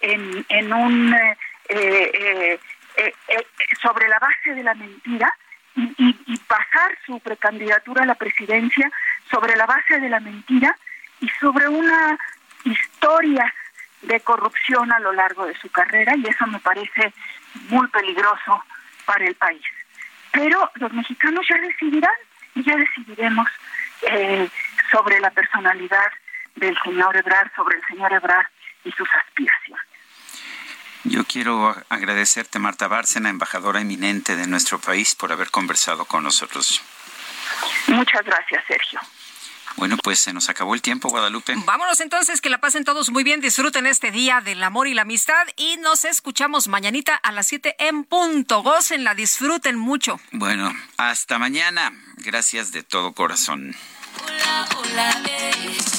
en, en un eh, eh, eh sobre la base de la mentira y, y, y pasar su precandidatura a la presidencia sobre la base de la mentira y sobre una historia de corrupción a lo largo de su carrera y eso me parece muy peligroso para el país. Pero los mexicanos ya decidirán y ya decidiremos eh, sobre la personalidad del señor Ebrard, sobre el señor Ebrard y sus aspiraciones. Yo quiero agradecerte, Marta Bárcena, embajadora eminente de nuestro país, por haber conversado con nosotros. Muchas gracias, Sergio. Bueno, pues se nos acabó el tiempo, Guadalupe. Vámonos entonces, que la pasen todos muy bien, disfruten este día del amor y la amistad y nos escuchamos mañanita a las 7 en punto. Gócenla, disfruten mucho. Bueno, hasta mañana. Gracias de todo corazón. Hola, hola, eh.